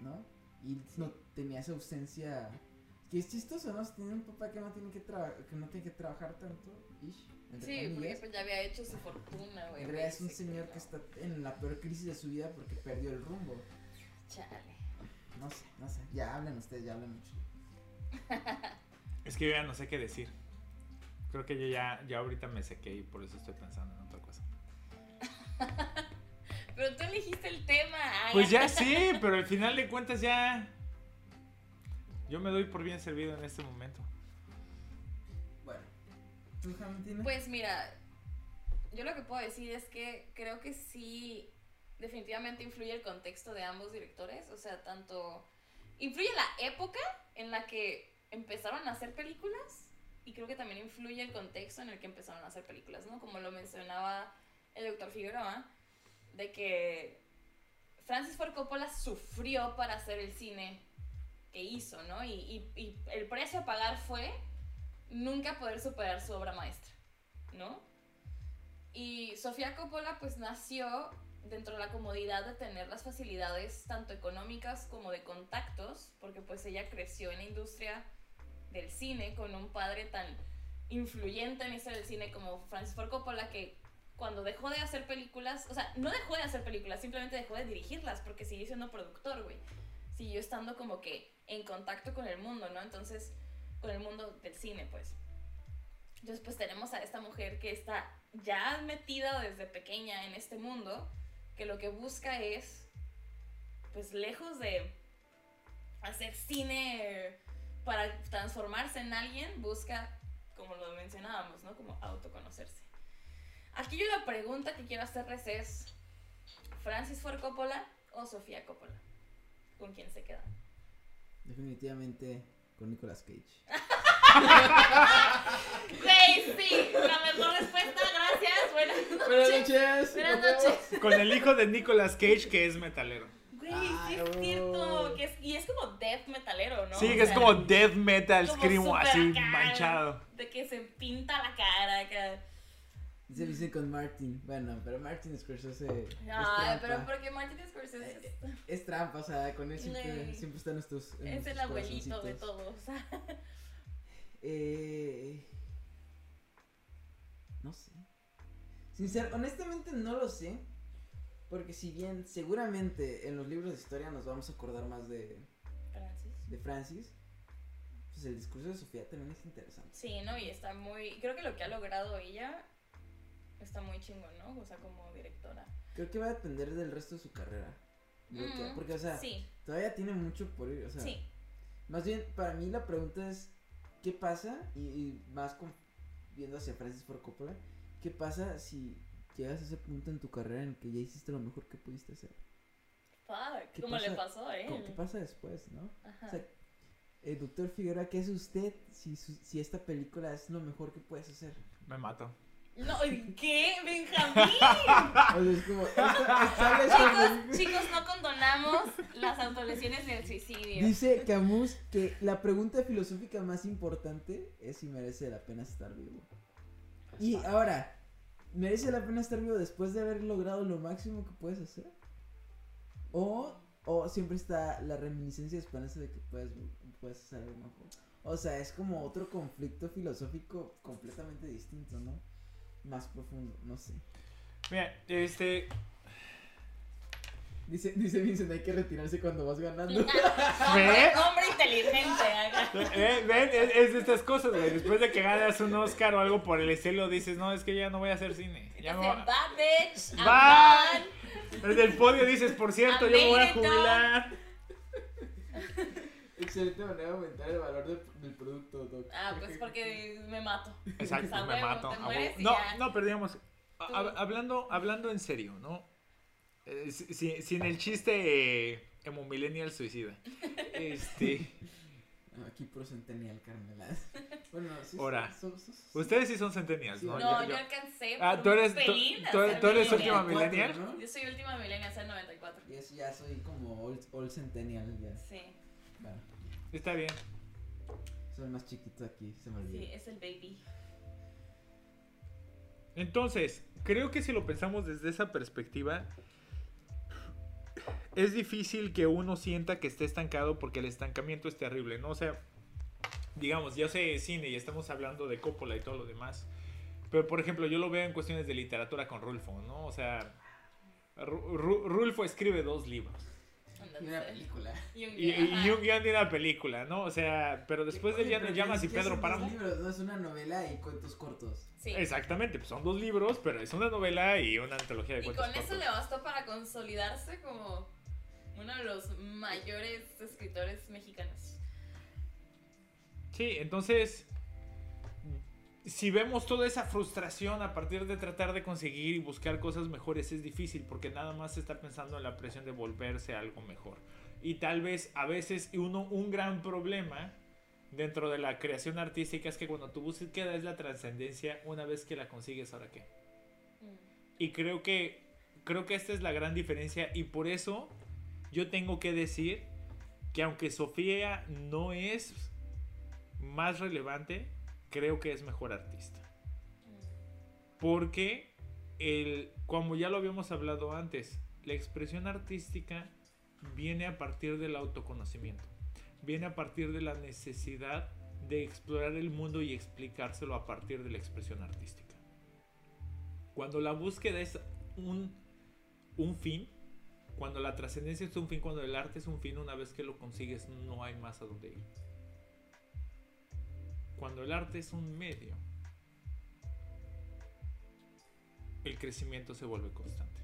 ¿no? Y no tenía esa ausencia. Que es chistoso, ¿no? Si tiene un papá que no tiene que, que, no tiene que trabajar tanto, ish, Sí, porque pues ya había hecho su fortuna, güey. En realidad es un señor que está en la peor crisis de su vida porque perdió el rumbo. Chale. No sé, no sé. Ya hablen ustedes, ya hablan mucho. es que yo ya no sé qué decir. Creo que yo ya, ya ahorita me sequé y por eso estoy pensando en otra cosa. pero tú elegiste el tema. pues ya sí, pero al final de cuentas ya. Yo me doy por bien servido en este momento. Bueno, Pues mira, yo lo que puedo decir es que creo que sí definitivamente influye el contexto de ambos directores, o sea, tanto influye la época en la que empezaron a hacer películas y creo que también influye el contexto en el que empezaron a hacer películas, ¿no? Como lo mencionaba el doctor Figueroa, de que Francis Ford Coppola sufrió para hacer el cine que hizo, ¿no? Y, y, el precio a pagar fue nunca poder superar su obra maestra, ¿no? Y Sofía Coppola pues nació dentro de la comodidad de tener las facilidades tanto económicas como de contactos, porque pues ella creció en la industria del cine con un padre tan influyente en la del cine como Francis Ford Coppola que cuando dejó de hacer películas, o sea, no dejó de hacer películas, simplemente dejó de dirigirlas porque siguió siendo productor, güey. Siguió estando como que en contacto con el mundo, ¿no? Entonces, con el mundo del cine, pues. Entonces, pues tenemos a esta mujer que está ya metida desde pequeña en este mundo, que lo que busca es, pues lejos de hacer cine para transformarse en alguien, busca, como lo mencionábamos, ¿no? Como autoconocerse. Aquí yo la pregunta que quiero hacerles es, ¿Francis Ford Coppola o Sofía Coppola? ¿Con quién se quedan? Definitivamente con Nicolas Cage. Güey, sí, la mejor respuesta, gracias. Buenas noches. Buenas noches. Buenas noches. Con el hijo de Nicolas Cage, que es metalero. Güey, sí es cierto. Que es, y es como death metalero, ¿no? Sí, O que es como death metal, como screamo, así manchado. De que se pinta la cara. acá. Se dice con Martin. Bueno, pero Martin Scorsese. es Ay, pero porque Martin Scorsese es, Es trampa, o sea, con él siempre, están nuestros. en es el abuelito de todos. Eh, no sé. Sincer, honestamente no lo sé. Porque si bien seguramente en los libros de historia nos vamos a acordar más de, Francis. de Francis, pues el discurso de Sofía también es interesante. Sí, ¿no? Y está muy. Creo que lo que ha logrado ella está muy chingón, ¿no? O sea, como directora. Creo que va a depender del resto de su carrera. Mm, porque, o sea, Sí, todavía tiene mucho por ir. O sea, sí. más bien, para mí la pregunta es: ¿qué pasa? Y, y más con- viendo hacia Francis Ford Coppola, ¿qué pasa si llegas a ese punto en tu carrera en que ya hiciste lo mejor que pudiste hacer? Fuck. ¿Qué ¿Cómo le pasó a él? ¿Cómo- ¿Qué pasa después, no? Ajá. O sea, eh, doctor Figueroa, ¿qué hace usted si, su- si esta película es lo mejor que puedes hacer? Me mato. No, ¿qué? Benjamín. O sea, es como, esta- esta es como- chicos, chicos, no condonamos las autolesiones del suicidio. Dice Camus que la pregunta filosófica más importante es si merece la pena estar vivo. Y ahora, ¿merece la pena estar vivo después de haber logrado lo máximo que puedes hacer? O, o siempre está la reminiscencia de esperanza de que puedes, puedes hacer algo mejor. O sea, es como otro conflicto filosófico completamente distinto, ¿no? Más profundo, no sé. Mira, este. Dice, dice Vincent, hay que retirarse cuando vas ganando. ¿Ve? Hombre inteligente. Eh, Ven, es, es de estas cosas, güey. Después de que ganas un Oscar o algo por el estilo, dices, no, es que ya no voy a hacer cine. Ya me Dice, voy a- bad bitch. I'm Bye. done". Desde el podio dices, por cierto, yo me voy a jubilar. Excelente manera de aumentar el valor del, del producto, Doc. Ah, pues porque me mato. Exacto, O sea, me huevo, mato. te a mueres huevo. y No, ya. no, pero digamos, hab- hablando, hablando en serio, ¿no? Eh, si- si- sin el chiste eh, emo millennial suicida. Este, No, aquí pro centennial, carnelas. Bueno, sí. Ahora, son- son- son- ustedes sí son centennials, Sí, ¿no? No, Yo- alcancé. Ah, por tú eres- tú- pelín tú- tú eres última millennial. ¿no? Yo soy última millennial, hace 94. Y eso ya soy como old, old centennial ya. Sí, Bueno, Está bien. el más chiquito aquí, se me olvidó. sí, es el baby. Entonces, creo que si lo pensamos desde esa perspectiva, es difícil que uno sienta que esté estancado porque el estancamiento es terrible, ¿no? O sea, digamos, ya sé cine y estamos hablando de Coppola y todo lo demás, pero por ejemplo, yo lo veo en cuestiones de literatura con Rulfo, ¿no? O sea, Ru- Ru- Rulfo escribe dos libros Y una película. Y un y, guion, y ajá. un guion de una película, ¿no? O sea, pero después de pero nos llamas y Pedro hacer dos Páramo. libros, no es una novela y cuentos cortos. Sí. Exactamente, pues son dos libros, pero es una novela y una antología de Y cuentos con eso cortos. le bastó para consolidarse como uno de los mayores escritores mexicanos. Sí, entonces, si vemos toda esa frustración a partir de tratar de conseguir y buscar cosas mejores, es difícil porque nada más se está pensando en la presión de volverse algo mejor. Y tal vez a veces uno, un gran problema dentro de la creación artística es que cuando tu búsqueda es la trascendencia, una vez que la consigues, ¿ahora qué? Y creo que creo que esta es la gran diferencia y por eso yo tengo que decir que aunque Sofía no es más relevante, creo que es mejor artista. Porque el como ya lo habíamos hablado antes, la expresión artística viene a partir del autoconocimiento. Viene a partir de la necesidad de explorar el mundo y explicárselo a partir de la expresión artística. Cuando la búsqueda es un, un fin, cuando la trascendencia es un fin, cuando el arte es un fin, una vez que lo consigues no hay más a dónde ir. Cuando el arte es un medio, el crecimiento se vuelve constante.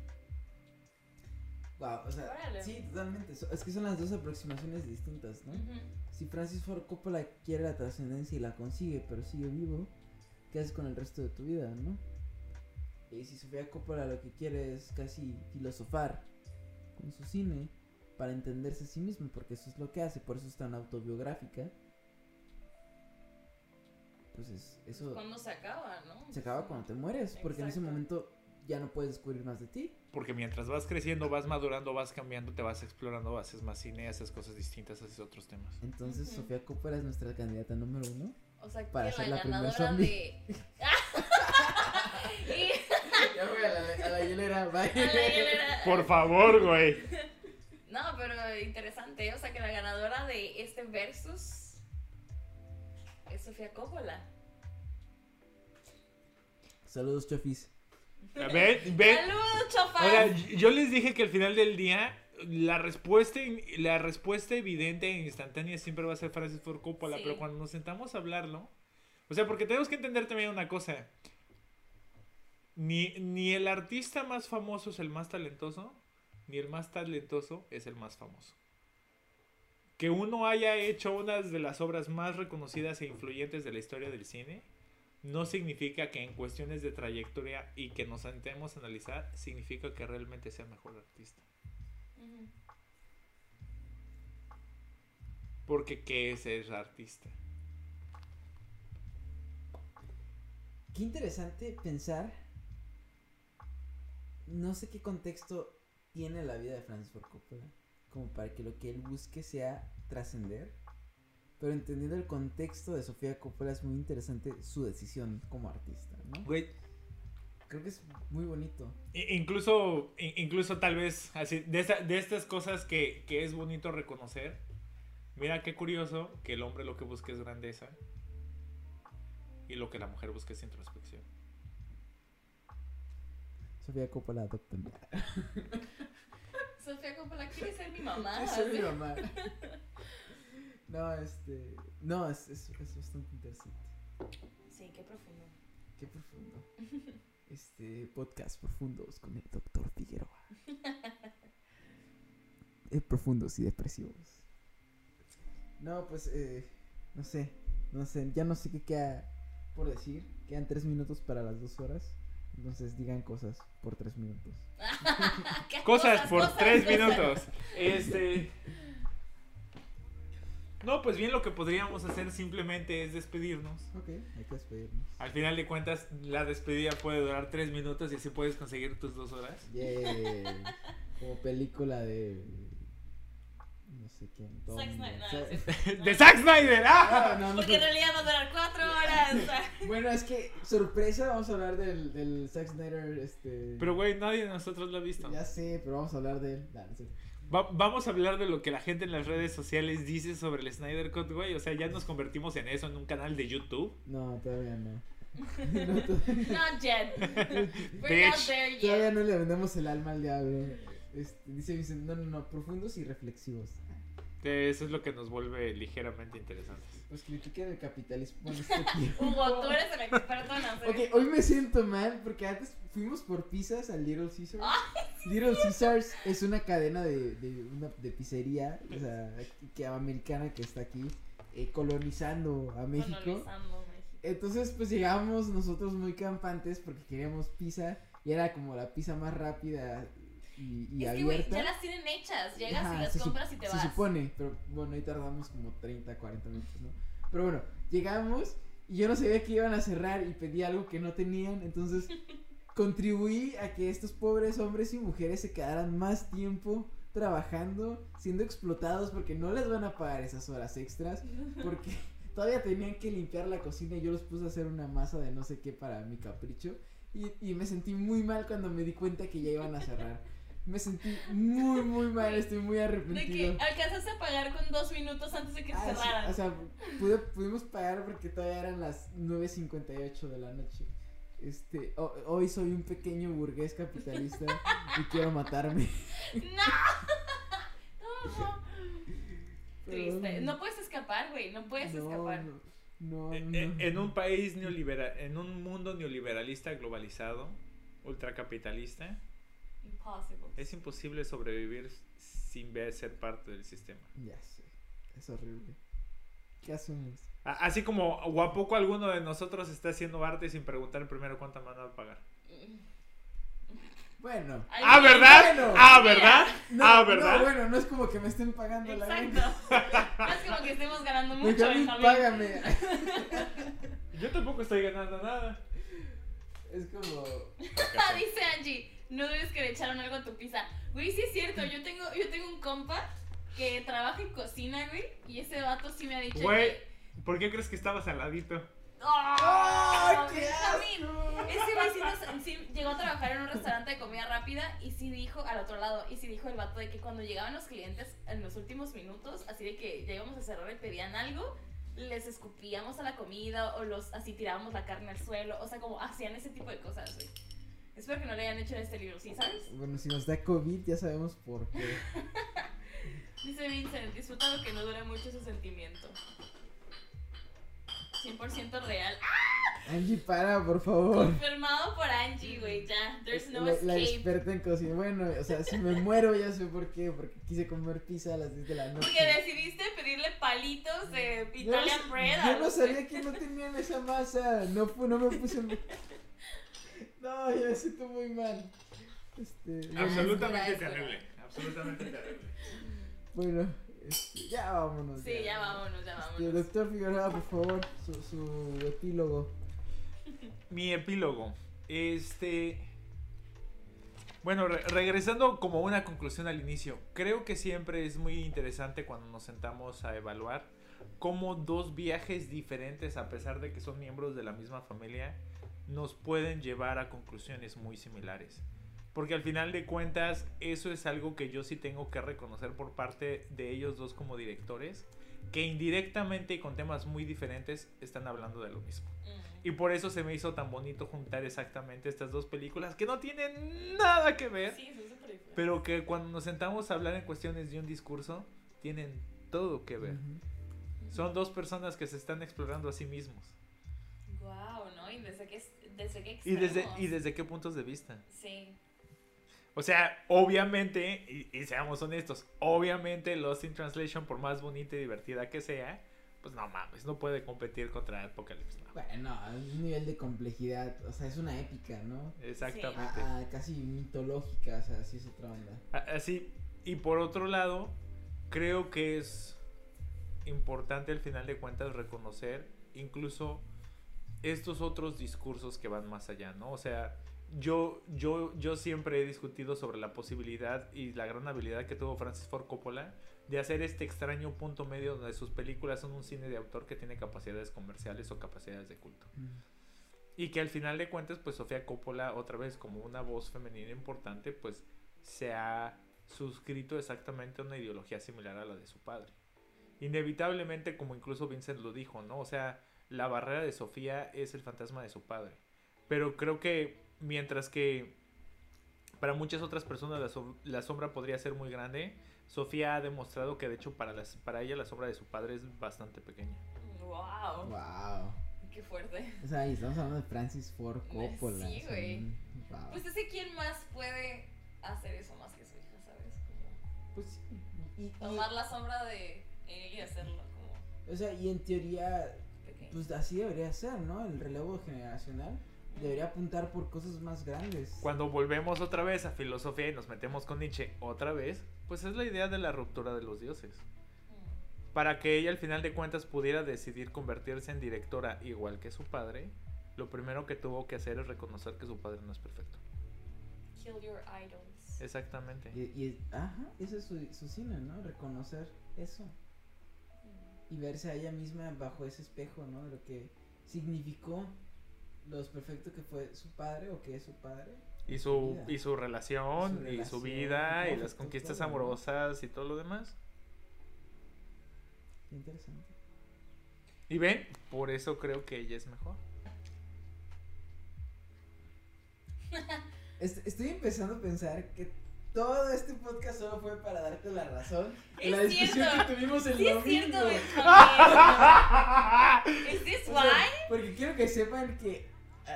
Wow, o sea, Órale. sí, totalmente. Es que son las dos aproximaciones distintas, ¿no? Si Francis Ford Coppola quiere la trascendencia y la consigue, pero sigue vivo, ¿qué haces con el resto de tu vida, no? Y si Sofía Coppola lo que quiere es casi filosofar con su cine para entenderse a sí mismo, porque eso es lo que hace, por eso es tan autobiográfica. Pues es, eso Cuando se acaba, ¿no? se acaba cuando te mueres, porque en ese momento ya no puedes descubrir más de ti. Porque mientras vas creciendo, vas madurando, vas cambiando, te vas explorando, haces más cine, haces cosas distintas, haces otros temas. Entonces. Sofía Coppola es nuestra candidata número uno. O sea, Para que ser la la primera ganadora zombie. de. y Ya voy a la, a la hielera, bye. a la hielera- Por favor, güey. No, pero interesante, o sea que la ganadora de este versus Sofía Coppola. Saludos, chofis. Ven. ¡Saludos, chofas! O sea, yo les dije que al final del día la respuesta la respuesta evidente e instantánea siempre va a ser Francis Ford Coppola, Sí. pero cuando nos sentamos a hablarlo, o sea, porque tenemos que entender también una cosa. Ni, ni el artista más famoso es el más talentoso, ni el más talentoso es el más famoso. Que uno haya hecho una de las obras más reconocidas e influyentes de la historia del cine, no significa que en cuestiones de trayectoria y que nos sentemos a analizar, significa que realmente sea mejor artista. Porque ¿qué es ser artista? Qué interesante pensar. No sé qué contexto tiene la vida de Francis Ford Coppola. Como para que lo que él busque sea trascender. Pero entendiendo el contexto de Sofía Coppola es muy interesante su decisión como artista, ¿no? Güey, Creo que es muy bonito. i- incluso, incluso tal vez, así, de, esta- de estas cosas que, que es bonito reconocer, mira qué curioso que el hombre lo que busca es grandeza y lo que la mujer busca es introspección. Sofía Coppola adopta Coppola quiere ser mi mamá. Soy mi mamá. No, este. No, es, es, es bastante interesante. Sí, qué profundo. Qué profundo. Este podcast profundos con el doctor Figueroa. Eh, profundos y depresivos. No, pues, eh, no sé, no sé, ya no sé qué queda por decir. Quedan tres minutos para las dos horas. Entonces digan cosas por tres minutos. ¿Qué Cosas por cosas, tres cosas? minutos. Este. No, pues bien, lo que podríamos hacer simplemente es despedirnos. Ok, hay que despedirnos. Al final de cuentas, la despedida puede durar tres minutos y así puedes conseguir tus dos horas. Yay. Como película de. Sé quién. Zack. Snyder, no, sí. ¡De Zack Snyder! ¡Ah! No, no, Porque en realidad va a durar cuatro horas. Bueno, es que, sorpresa, vamos a hablar del, del Zack Snyder, este... Pero, güey, nadie de nosotros lo ha visto. Ya sé, pero vamos a hablar de él. Sé. Va- vamos a hablar de lo que la gente en las redes sociales dice sobre el Snyder Cut, güey. O sea, ya nos convertimos en eso, en un canal de YouTube. No, todavía no. No, todavía, Not yet. We're not there todavía yet. no le vendemos el alma al diablo. Este, dice Vicente, no, no, no, profundos y reflexivos. Eso es lo que nos vuelve ligeramente interesantes. Pues critiquen el capitalismo este. Hugo, tú eres el experto en hacer Ok, hoy me siento mal porque antes fuimos por pizzas al Little Caesars. Little Caesars es una cadena de, de, una, de pizzería o sea, que, americana que está aquí eh, colonizando a México. colonizando México. Entonces pues llegamos nosotros muy campantes porque queríamos pizza y era como la pizza más rápida y, y Es que, abierta. ya las tienen hechas. Llegas Ajá, y las se compras y te se vas. supone, pero bueno, ahí tardamos como 30, 40 minutos, ¿no? Pero bueno, llegamos y yo no sabía que iban a cerrar y pedí algo que no tenían, entonces contribuí a que estos pobres hombres y mujeres se quedaran más tiempo trabajando, siendo explotados porque no les van a pagar esas horas extras, porque todavía tenían que limpiar la cocina y yo los puse a hacer una masa de no sé qué para mi capricho y, y me sentí muy mal cuando me di cuenta que ya iban a cerrar. Me sentí muy, muy mal, estoy muy De arrepentido. que alcanzaste a pagar con dos minutos antes de que Ah, sí, cerraran. o sea, pude- pudimos pagar porque todavía eran las 9.58 de la noche. Este, ho- hoy soy un pequeño burgués capitalista y quiero matarme. No. Pero- Triste. No puedes escapar, güey. No puedes no, escapar. no, no, Eh, no. eh, En un país neoliberal, en un mundo neoliberalista globalizado, ultracapitalista, Impossible. es imposible sobrevivir sin ver ser parte del sistema. Ya sé, es horrible. ¿Qué hacemos? Así como, o a poco alguno de nosotros está haciendo arte sin preguntar primero cuánto me van a pagar. Bueno. Ah, ¿verdad? bueno. Ah, ¿verdad? No, Ah, no, ¿verdad? bueno, no es como que me estén pagando la Exacto. No es como que estemos ganando mucho, Benjamín, Benjamín. págame. Yo tampoco estoy ganando nada. Es como. Dice Angie, no debes que le echaron algo a tu pizza. Güey, sí es cierto, yo tengo, yo tengo un compa que trabaja en cocina, güey, y ese vato sí me ha dicho Güey, que... ¿por qué crees que estabas al ladito? ¡Oh! ¡Ay, qué! Ese güey sí, nos- sí llegó a trabajar en un restaurante de comida rápida y sí dijo, al otro lado, y sí dijo el vato de que cuando llegaban los clientes en los últimos minutos, así de que ya íbamos a cerrar y pedían algo, les escupíamos a la comida o los así tirábamos la carne al suelo, o sea, como hacían ese tipo de cosas, güey. Espero que no le hayan hecho en este libro, ¿sí sabes? Bueno, si nos da COVID, ya sabemos por qué. Dice Vincent, disfruta lo que no dura mucho ese sentimiento. 100% real. Angie, para, por favor. Confirmado por Angie, güey, ya. There's no la, la escape. experta en cocina. Bueno, o sea, si me muero, ya sé por qué. Porque quise comer pizza a las 10 de la noche. Porque decidiste pedirle palitos de Yo Italian sa- bread. Yo no sabía que no tenían esa masa. No, no me puse. No, ya me siento muy mal. Este, bueno, Absolutamente es terrible. Absolutamente terrible. bueno, este, ya vámonos. Sí, ya vámonos, ya Este, vámonos. doctor Figueroa, por favor, su, su epílogo. Mi epílogo. Este. Bueno, re- regresando como una conclusión al inicio, creo que siempre es muy interesante cuando nos sentamos a evaluar cómo dos viajes diferentes, a pesar de que son miembros de la misma familia, nos pueden llevar a conclusiones muy similares. Porque al final de cuentas, eso es algo que yo sí tengo que reconocer por parte de ellos dos como directores, que indirectamente y con temas muy diferentes están hablando de lo mismo. Y por eso se me hizo tan bonito juntar exactamente estas dos películas que no tienen nada que ver, Sí, pero que cuando nos sentamos a hablar en cuestiones de un discurso, tienen todo que ver. Ujú. Son dos personas que se están explorando a sí mismos. Wow, ¿no? Y desde qué, desde qué ¿Y desde, extremos. ¿Y desde qué puntos de vista? Sí. O sea, obviamente, y, y seamos honestos, obviamente Lost in Translation, por más bonita y divertida que sea, pues no mames, no puede competir contra Apocalypse Now. Bueno, es un nivel de complejidad. O sea, es una épica, ¿no? Exactamente. A- a casi mitológica, o sea, sí es otra onda. Así, y por otro lado, creo que es importante al final de cuentas reconocer incluso estos otros discursos que van más allá, ¿no? O sea, yo, yo, yo siempre he discutido sobre la posibilidad y la gran habilidad que tuvo Francis Ford Coppola de hacer este extraño punto medio donde sus películas son un cine de autor que tiene capacidades comerciales o capacidades de culto. Y que al final de cuentas, pues Sofía Coppola, otra vez como una voz femenina importante, pues se ha suscrito exactamente a una ideología similar a la de su padre. Inevitablemente, como incluso Vincent lo dijo, ¿no? O sea, la barrera de Sofía es el fantasma de su padre. Pero creo que mientras que para muchas otras personas la, som- la sombra podría ser muy grande, Sofía ha demostrado que de hecho para, las, para ella la sombra de su padre es bastante pequeña. Wow. Wow. Qué fuerte. O sea, y estamos hablando de Francis Ford Coppola. Sí, o sea, güey. wow. Pues ese quién más puede hacer eso más que su hija, ¿sabes? Como Pues sí. Y, y- tomar la sombra de él y hacerlo como o sea, y en teoría. Pues así debería ser, ¿no? El relevo generacional debería apuntar por cosas más grandes. Cuando volvemos otra vez a filosofía y nos metemos con Nietzsche otra vez, pues es la idea de la ruptura de los dioses. Mm. Para que ella al final de cuentas pudiera decidir convertirse en directora igual que su padre, lo primero que tuvo que hacer es reconocer que su padre no es perfecto. Kill your idols. Exactamente. Y, y- ajá, ese es su, su cine, ¿no? Reconocer eso. Y verse a ella misma bajo ese espejo, ¿no? De lo que significó lo perfecto que fue su padre o que es su padre. Y su, y su relación, Su y su vida, y las conquistas todo, ¿no? amorosas y todo lo demás. Qué interesante. Y ven, por eso creo que ella es mejor. Est- estoy empezando a pensar que todo este podcast solo fue para darte la razón en la Es discusión cierto. que tuvimos el Sí, es domingo. cierto, Benjamín. ¿Is this why? sea, porque quiero que sepan que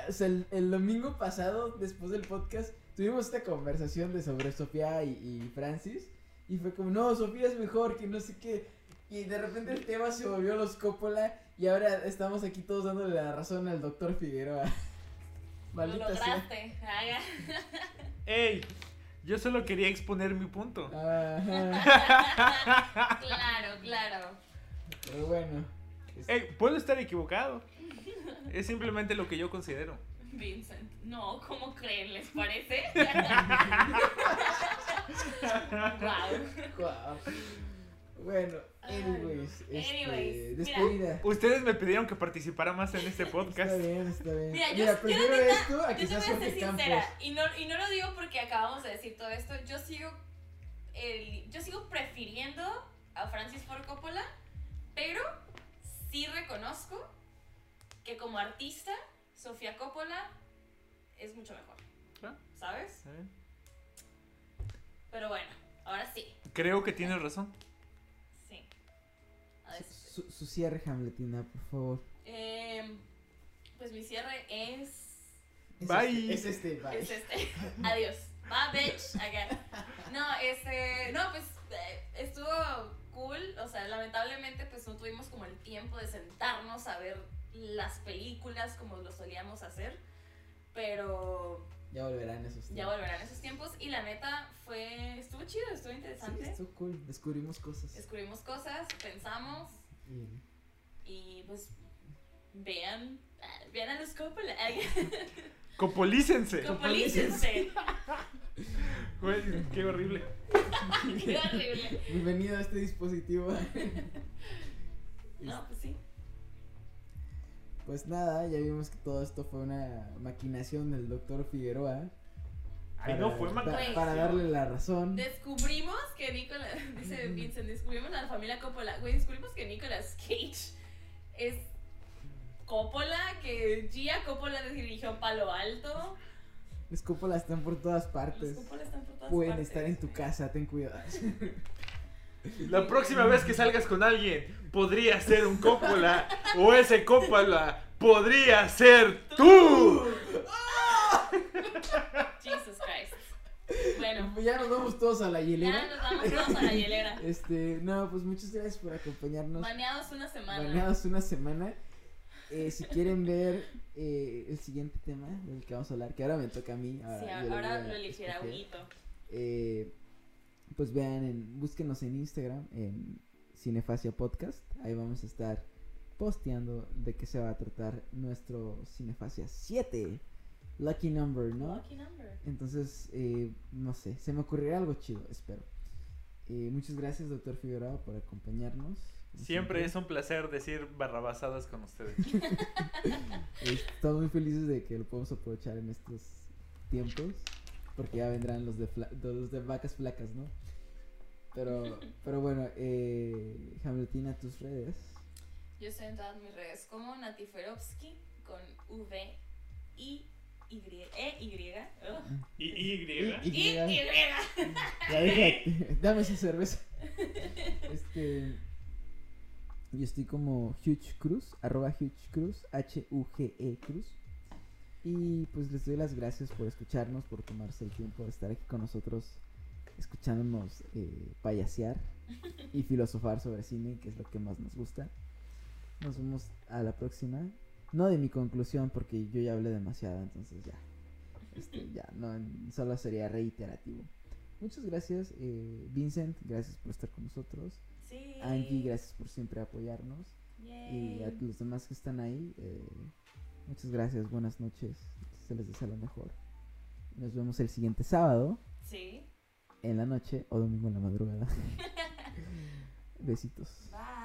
o sea, el, el domingo pasado, después del podcast, tuvimos esta conversación de sobre Sofía y, y Francis. Y fue como, no, Sofía es mejor, que no sé qué. Y de repente el tema se volvió los Coppola. Y ahora estamos aquí todos dándole la razón al doctor Figueroa. Lo Maldita sea. lograste. Haga. ¡Ey! Yo solo quería exponer mi punto. Ajá. Claro, claro. Pero bueno. este, ¡Ey! Puedo estar equivocado. Es simplemente lo que yo considero. Vincent. No, ¿cómo creen? ¿Les parece? wow. guau. Bueno, Ay, anyways. este, Anyways, mira. despedida. Ustedes me pidieron que participara más en este podcast. Está bien, está bien. Mira, yo- Mira, yo prefiero neta- esto a que Yo te seas voy a ser Jorge Campos. sincera. Y no, y no lo digo porque acabamos de decir todo esto. Yo sigo. el- yo sigo prefiriendo a Francis Ford Coppola. Pero sí reconozco que como artista, Sofía Coppola es mucho mejor. Ah. ¿Sabes? Pero bueno, ahora sí. Creo que tienes razón. Su cierre, Hamletina, por favor. em, pues mi cierre es. Es Bye. Este, es este, bye. Es este. Adiós. Bye, bitch. Again. No, este. No, pues eh, estuvo cool. O sea, lamentablemente, pues no tuvimos como el tiempo de sentarnos a ver las películas como lo solíamos hacer. Pero Ya volverán esos ya tiempos. volverán esos tiempos. Y la neta fue. Estuvo chido, estuvo Sí, interesante. estuvo cool. Descubrimos cosas. Descubrimos cosas, pensamos. Y- Y pues. Vean. Vean a los Coppola. Copolícense. Copolícense. Güey, qué horrible. Qué horrible. Bienvenido a este dispositivo. No, pues sí. Pues nada, ya vimos que todo esto fue una maquinación del doctor Figueroa. Ay, para- no fue. Para darle la razón. Descubrimos que Nicolas, dice Vincent, descubrimos a la familia Coppola. Güey, descubrimos que Nicolas Cage es Coppola, que Gia Coppola dirigió Palo Alto. Los Coppola están por todas Los partes. Coppola están por todas Pueden partes. estar en tu casa, ten cuidado. La próxima vez que salgas con alguien, podría ser un Coppola. o ese Coppola podría ser tú. Jesus Christ. Bueno, ya nos vamos todos a la ya hielera. nos vamos todos a la hielera. Este, no, pues muchas gracias por acompañarnos. Baneados una semana. Baneados una semana. Eh, si quieren ver eh, el siguiente tema del que vamos a hablar, que ahora me toca a mí. Ahora, Sí, lo ahora lo eligiera escoger. Huguito. Eh, pues vean, en, búsquenos en Instagram, en Cinefacia Podcast. Ahí vamos a estar posteando de qué se va a tratar nuestro Cinefacia 7. Lucky number, ¿no? Lucky number. Entonces, eh, no sé, se me ocurrirá algo chido, espero. Eh, muchas gracias, doctor Figueroa, por acompañarnos. Siempre es un placer decir barrabasadas con ustedes. Estamos muy felices de que lo podemos aprovechar en estos tiempos. Porque ya vendrán los de, fla- de los de vacas flacas, ¿no? Pero, pero bueno, eh, Hamletina, tus redes. Yo estoy en todas mis redes como Natiferovsky con V I Y E Y. Ugh. ¿Y Y? Y- Y Y. Y. Ya deja- dame esa cerveza. Este. Yo estoy como Huge Cruz, arroba Huge Cruz, H-U-G-E Cruz. Y pues les doy las gracias por escucharnos, por tomarse el tiempo de estar aquí con nosotros, escuchándonos eh, payasear y filosofar sobre cine, que es lo que más nos gusta. Nos vemos a la próxima. No de mi conclusión, porque yo ya hablé demasiado, entonces ya. Este, ya, no, solo sería reiterativo. Muchas gracias, eh, Vincent, gracias por estar con nosotros. Sí. Angie, gracias por siempre apoyarnos. Y a Yay. los demás que están ahí, eh, muchas gracias, buenas noches, se les desea lo mejor. Nos vemos el siguiente sábado Sí. En la noche o domingo en la madrugada. Besitos. Bye.